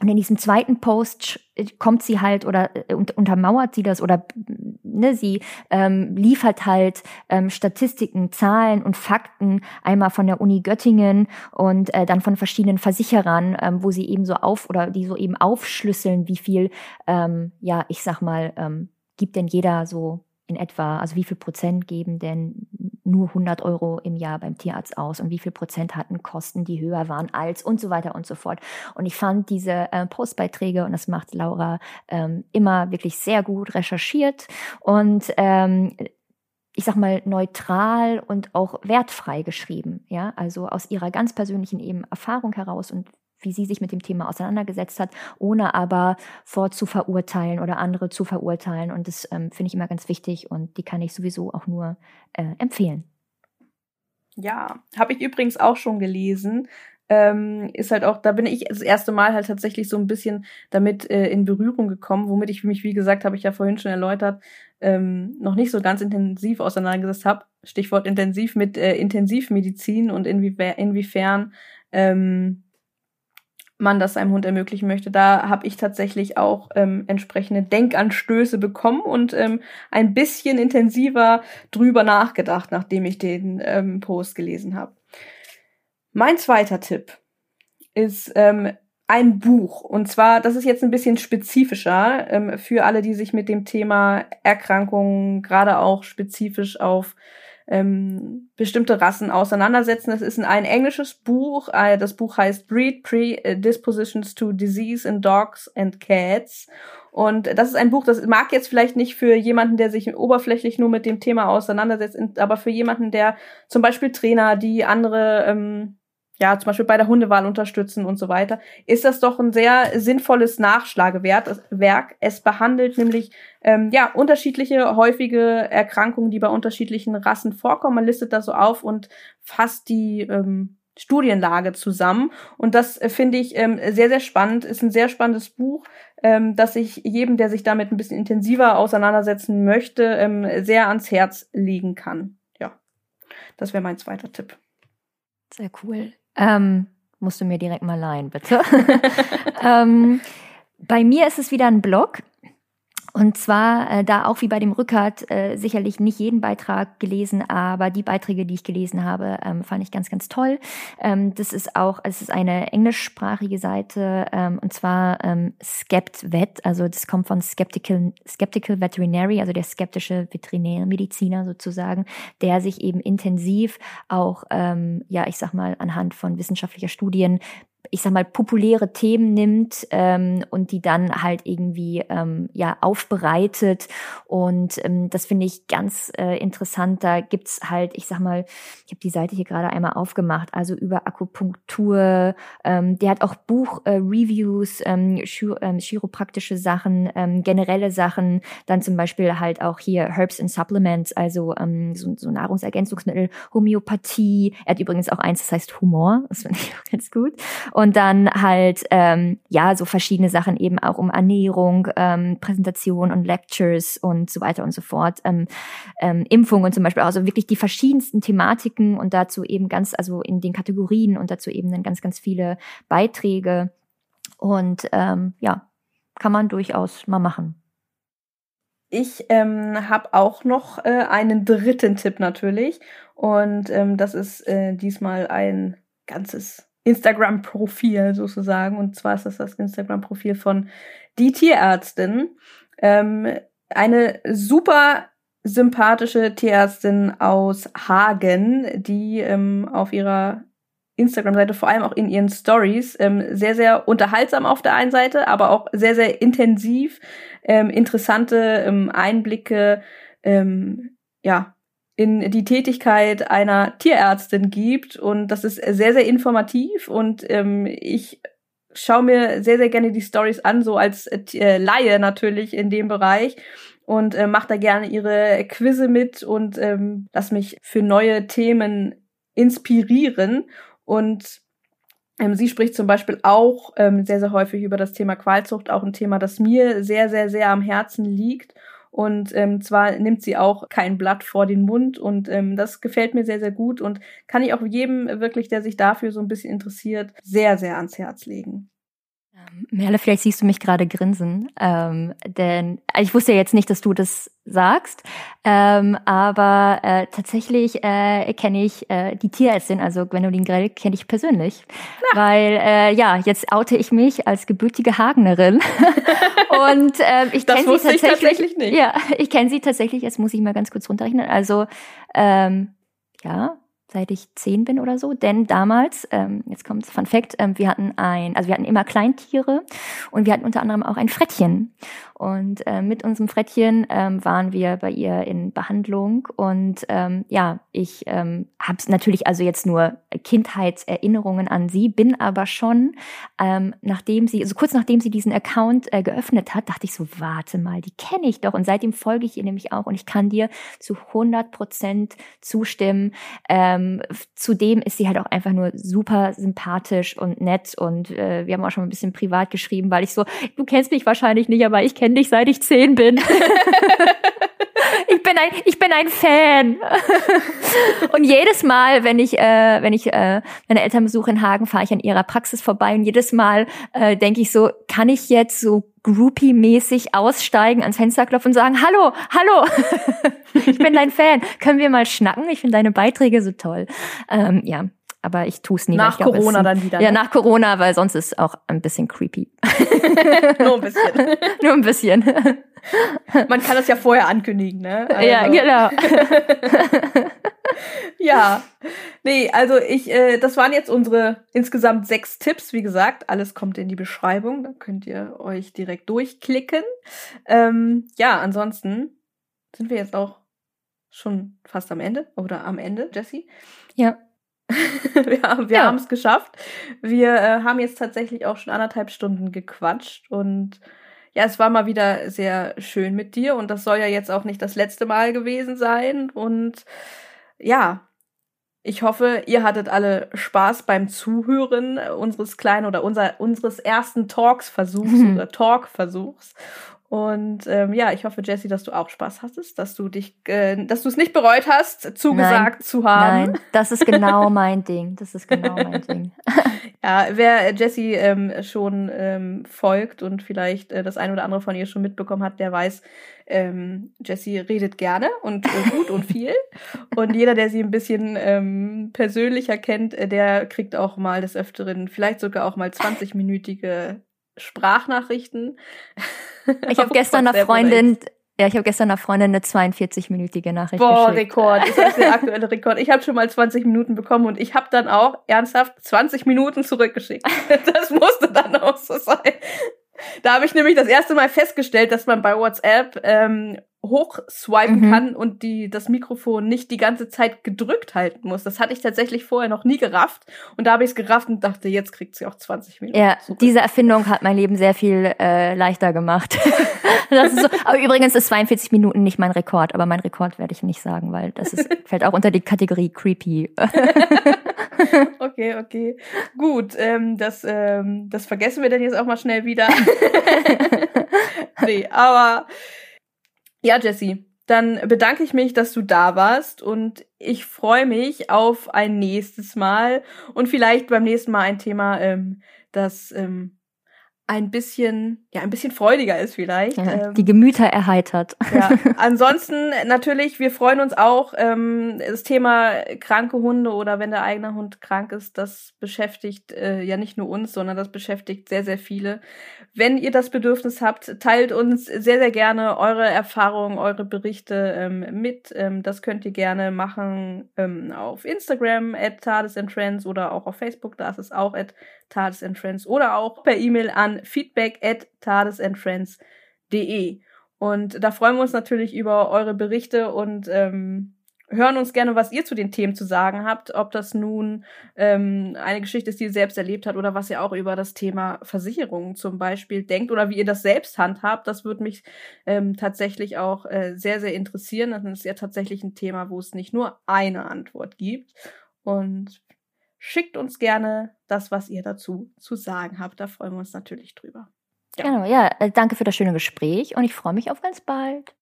Und in diesem zweiten Post kommt sie halt oder äh, untermauert sie das oder ne, sie ähm, liefert halt ähm, Statistiken, Zahlen und Fakten einmal von der Uni Göttingen und äh, dann von verschiedenen Versicherern, ähm, wo sie eben so auf oder die so eben aufschlüsseln, wie viel, ähm, ja, ich sag mal, ähm, gibt denn jeder so in etwa, also wie viel Prozent geben denn nur 100 Euro im Jahr beim Tierarzt aus und wie viel Prozent hatten Kosten, die höher waren als und so weiter und so fort. Und ich fand diese äh, Postbeiträge, und das macht Laura ähm, immer wirklich sehr gut recherchiert und ähm, ich sag mal, neutral und auch wertfrei geschrieben, ja, also aus ihrer ganz persönlichen eben Erfahrung heraus und wie sie sich mit dem Thema auseinandergesetzt hat, ohne aber vorzuverurteilen oder andere zu verurteilen. Und das ähm, finde ich immer ganz wichtig und die kann ich sowieso auch nur äh, empfehlen. Ja, habe ich übrigens auch schon gelesen. Ähm, ist halt auch, da bin ich das erste Mal halt tatsächlich so ein bisschen damit äh, in Berührung gekommen, womit ich mich, wie gesagt, habe ich ja vorhin schon erläutert, ähm, noch nicht so ganz intensiv auseinandergesetzt habe. Stichwort intensiv mit äh, Intensivmedizin und inwie inwiefern ähm, man das seinem Hund ermöglichen möchte. Da habe ich tatsächlich auch ähm, entsprechende Denkanstöße bekommen und ähm, ein bisschen intensiver drüber nachgedacht, nachdem ich den ähm, Post gelesen habe. Mein zweiter Tipp ist ähm, ein Buch. Und zwar, das ist jetzt ein bisschen spezifischer ähm, für alle, die sich mit dem Thema Erkrankungen gerade auch spezifisch auf ähm, bestimmte Rassen auseinandersetzen. Es ist ein englisches Buch. Äh, das Buch heißt Breed Predispositions to Disease in Dogs and Cats. Und das ist ein Buch, das mag jetzt vielleicht nicht für jemanden, der sich oberflächlich nur mit dem Thema auseinandersetzt, aber für jemanden, der zum Beispiel Trainer, die andere ähm, ja, zum Beispiel bei der Hundewahl unterstützen und so weiter, ist das doch ein sehr sinnvolles Nachschlagewerk. Es behandelt nämlich ähm, ja unterschiedliche häufige Erkrankungen, die bei unterschiedlichen Rassen vorkommen. Man listet das so auf und fasst die ähm, Studienlage zusammen. Und das äh, finde ich ähm, sehr, sehr spannend. Ist ein sehr spannendes Buch, ähm, das ich jedem, der sich damit ein bisschen intensiver auseinandersetzen möchte, ähm, sehr ans Herz legen kann. Ja, das wäre mein zweiter Tipp. Sehr cool. Ähm, musst du mir direkt mal leihen, bitte. ähm, bei mir ist es wieder ein Blog. Und zwar äh, da auch wie bei dem Rückert äh, sicherlich nicht jeden Beitrag gelesen, aber die Beiträge, die ich gelesen habe, ähm, fand ich ganz, ganz toll. Ähm, das ist auch, es ist eine englischsprachige Seite ähm, und zwar ähm, SkeptVet, also das kommt von Skeptical, Skeptical Veterinary, also der skeptische Veterinärmediziner sozusagen, der sich eben intensiv auch, ähm, ja, ich sag mal, anhand von wissenschaftlicher Studien ich sag mal, populäre Themen nimmt ähm, und die dann halt irgendwie ähm, ja aufbereitet. Und ähm, das finde ich ganz äh, interessant. Da gibt's halt, ich sag mal, ich habe die Seite hier gerade einmal aufgemacht, also über Akupunktur. Ähm, der hat auch Buch-Reviews, äh, ähm, ähm, chiropraktische Sachen, ähm, generelle Sachen, dann zum Beispiel halt auch hier Herbs and Supplements, also ähm, so, so Nahrungsergänzungsmittel, Homöopathie. Er hat übrigens auch eins, das heißt Humor. Das finde ich auch ganz gut. Und dann halt, ähm, ja, so verschiedene Sachen eben auch um Ernährung, ähm, Präsentation und Lectures und so weiter und so fort. Ähm, ähm, Impfungen zum Beispiel, also wirklich die verschiedensten Thematiken und dazu eben ganz, also in den Kategorien und dazu eben dann ganz, ganz viele Beiträge. Und ähm, ja, kann man durchaus mal machen. ich ähm, habe auch noch äh, einen dritten Tipp natürlich. Und ähm, das ist äh, diesmal ein ganzes Instagram-Profil sozusagen. Und zwar ist das das Instagram-Profil von die Tierärztin. Ähm, eine super sympathische Tierärztin aus Hagen, die ähm, auf ihrer Instagram-Seite, vor allem auch in ihren Stories, ähm, sehr, sehr unterhaltsam auf der einen Seite, aber auch sehr, sehr intensiv, ähm, interessante ähm, Einblicke, ähm, ja, in die Tätigkeit einer Tierärztin gibt. Und das ist sehr, sehr informativ und ähm, ich schaue mir sehr, sehr gerne die Stories an, so als äh, Laie natürlich in dem Bereich und äh, mache da gerne ihre Quizze mit und ähm, lass mich für neue Themen inspirieren. Und ähm, sie spricht zum Beispiel auch ähm, sehr, sehr häufig über das Thema Qualzucht, auch ein Thema, das mir sehr, sehr, sehr am Herzen liegt. Und ähm, zwar nimmt sie auch kein Blatt vor den Mund und ähm, das gefällt mir sehr, sehr gut und kann ich auch jedem wirklich, der sich dafür so ein bisschen interessiert, sehr, sehr ans Herz legen. Ähm, Merle, vielleicht siehst du mich gerade grinsen, ähm, denn ich wusste ja jetzt nicht, dass du das sagst, ähm, aber äh, tatsächlich äh, kenne ich äh, die Tierärztin, also Gwendolyn Grell, kenne ich persönlich, Na. weil äh, ja jetzt oute ich mich als gebürtige Hagenerin und äh, ich kenne sie tatsächlich, tatsächlich, nicht. Ja, ich kenne sie tatsächlich. Jetzt muss ich mal ganz kurz runterrechnen. Also ähm, ja, seit ich zehn bin oder so. Denn damals, ähm, jetzt kommt Fun Fact, ähm, wir hatten ein, also wir hatten immer Kleintiere und wir hatten unter anderem auch ein Frettchen. Und äh, mit unserem Frettchen ähm, waren wir bei ihr in Behandlung. Und ähm, ja, ich ähm, habe natürlich also jetzt nur Kindheitserinnerungen an sie, bin aber schon, ähm, nachdem sie, also kurz nachdem sie diesen Account äh, geöffnet hat, dachte ich so, warte mal, die kenne ich doch. Und seitdem folge ich ihr nämlich auch und ich kann dir zu 100 Prozent zustimmen. Ähm, zudem ist sie halt auch einfach nur super sympathisch und nett. Und äh, wir haben auch schon ein bisschen privat geschrieben, weil ich so, du kennst mich wahrscheinlich nicht, aber ich kenne dich, seit ich zehn bin. ich bin ein, ich bin ein Fan. und jedes Mal, wenn ich, äh, wenn ich äh, meine Eltern besuche in Hagen, fahre ich an ihrer Praxis vorbei und jedes Mal äh, denke ich so, kann ich jetzt so Groupie-mäßig aussteigen, ans Fenster klopfen und sagen, hallo, hallo, ich bin dein Fan, können wir mal schnacken? Ich finde deine Beiträge so toll. Ähm, ja, aber ich tue es nie. Nach glaub, Corona dann wieder. Ja, ne? nach Corona, weil sonst ist auch ein bisschen creepy. Nur ein bisschen. Nur ein bisschen. Man kann das ja vorher ankündigen, ne? Also. Ja, genau. ja. Nee, also ich, äh, das waren jetzt unsere insgesamt sechs Tipps. Wie gesagt, alles kommt in die Beschreibung. Da könnt ihr euch direkt durchklicken. Ähm, ja, ansonsten sind wir jetzt auch schon fast am Ende oder am Ende, Jessie. Ja. wir haben wir ja. es geschafft. Wir äh, haben jetzt tatsächlich auch schon anderthalb Stunden gequatscht und ja, es war mal wieder sehr schön mit dir und das soll ja jetzt auch nicht das letzte Mal gewesen sein und ja, ich hoffe, ihr hattet alle Spaß beim Zuhören unseres kleinen oder unser, unseres ersten Talks-Versuchs oder Talk-Versuchs. Und ähm, ja, ich hoffe, Jessie, dass du auch Spaß hattest, dass du dich, äh, dass du es nicht bereut hast, zugesagt nein, zu haben. Nein, das ist genau mein Ding. Das ist genau mein Ding. ja, wer Jessie ähm, schon ähm, folgt und vielleicht äh, das ein oder andere von ihr schon mitbekommen hat, der weiß, ähm, Jessie redet gerne und äh, gut und viel. Und jeder, der sie ein bisschen ähm, persönlicher kennt, äh, der kriegt auch mal des Öfteren, vielleicht sogar auch mal 20-minütige Sprachnachrichten. Ich habe gestern einer Freundin, ja, ich habe gestern einer Freundin eine 42-minütige Nachricht Boah, geschickt. Rekord. Das ist der aktuelle Rekord. Ich habe schon mal 20 Minuten bekommen und ich habe dann auch ernsthaft 20 Minuten zurückgeschickt. Das musste dann auch so sein. Da habe ich nämlich das erste Mal festgestellt, dass man bei WhatsApp ähm, hochswipen mhm. kann und die das Mikrofon nicht die ganze Zeit gedrückt halten muss. Das hatte ich tatsächlich vorher noch nie gerafft und da habe ich es gerafft und dachte, jetzt kriegt sie auch 20 Minuten. Ja, zurück. diese Erfindung hat mein Leben sehr viel äh, leichter gemacht. das ist so. Aber übrigens ist 42 Minuten nicht mein Rekord, aber mein Rekord werde ich nicht sagen, weil das ist, fällt auch unter die Kategorie creepy. okay, okay. Gut, ähm, das, ähm, das vergessen wir dann jetzt auch mal schnell wieder. nee, aber ja, Jessie, dann bedanke ich mich, dass du da warst und ich freue mich auf ein nächstes Mal und vielleicht beim nächsten Mal ein Thema, ähm, das ähm, ein bisschen, ja, ein bisschen freudiger ist vielleicht. Ja, ähm, die Gemüter erheitert. Ja. Ansonsten natürlich, wir freuen uns auch, ähm, das Thema kranke Hunde oder wenn der eigene Hund krank ist, das beschäftigt äh, ja nicht nur uns, sondern das beschäftigt sehr, sehr viele. Wenn ihr das Bedürfnis habt, teilt uns sehr, sehr gerne eure Erfahrungen, eure Berichte ähm, mit. Ähm, das könnt ihr gerne machen ähm, auf Instagram at Tades oder auch auf Facebook, da ist es auch at Tades oder auch per E-Mail an feedback at tadesandfriends.de. Und da freuen wir uns natürlich über eure Berichte und ähm, hören uns gerne, was ihr zu den Themen zu sagen habt, ob das nun ähm, eine Geschichte ist, die ihr selbst erlebt habt oder was ihr auch über das Thema Versicherungen zum Beispiel denkt oder wie ihr das selbst handhabt. Das würde mich ähm, tatsächlich auch äh, sehr, sehr interessieren. Das ist ja tatsächlich ein Thema, wo es nicht nur eine Antwort gibt. Und schickt uns gerne das, was ihr dazu zu sagen habt. Da freuen wir uns natürlich drüber. Ja. Genau, ja, äh, danke für das schöne Gespräch und ich freue mich auf ganz bald.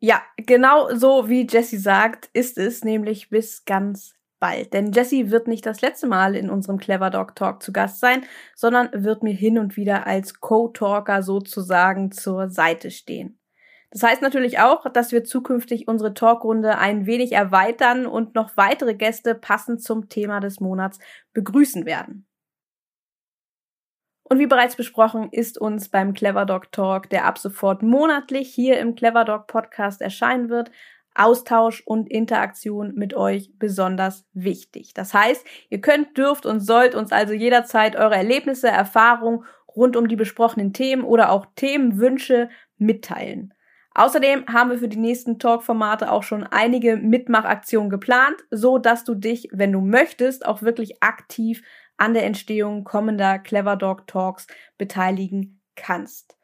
Ja, genau so wie Jessie sagt, ist es nämlich bis ganz bald. Denn Jessie wird nicht das letzte Mal in unserem Clever Dog Talk zu Gast sein, sondern wird mir hin und wieder als Co-Talker sozusagen zur Seite stehen. Das heißt natürlich auch, dass wir zukünftig unsere Talkrunde ein wenig erweitern und noch weitere Gäste passend zum Thema des Monats begrüßen werden. Und wie bereits besprochen, ist uns beim Clever Dog Talk, der ab sofort monatlich hier im Clever Dog Podcast erscheinen wird, Austausch und Interaktion mit euch besonders wichtig. Das heißt, ihr könnt, dürft und sollt uns also jederzeit eure Erlebnisse, Erfahrungen rund um die besprochenen Themen oder auch Themenwünsche mitteilen. Außerdem haben wir für die nächsten Talk-Formate auch schon einige Mitmachaktionen geplant, so dass du dich, wenn du möchtest, auch wirklich aktiv an der Entstehung kommender Clever Dog Talks beteiligen kannst.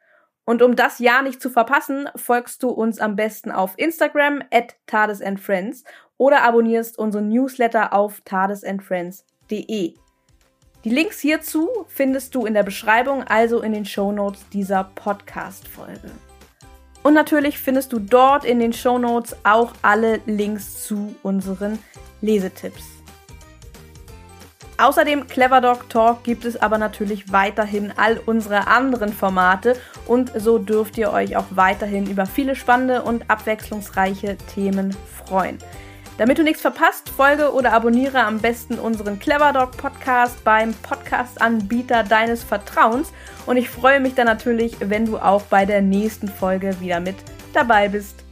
Und um das Jahr nicht zu verpassen, folgst du uns am besten auf Instagram at tadesandfriends oder abonnierst unseren Newsletter auf tadesandfriends.de. Die Links hierzu findest du in der Beschreibung, also in den Show Notes dieser Podcast-Folge. Und natürlich findest du dort in den Show Notes auch alle Links zu unseren Lesetipps. Außerdem Clever Dog Talk gibt es aber natürlich weiterhin all unsere anderen Formate und so dürft ihr euch auch weiterhin über viele spannende und abwechslungsreiche Themen freuen. Damit du nichts verpasst, folge oder abonniere am besten unseren Clever Dog Podcast beim Podcast-Anbieter deines Vertrauens. Und ich freue mich dann natürlich, wenn du auch bei der nächsten Folge wieder mit dabei bist.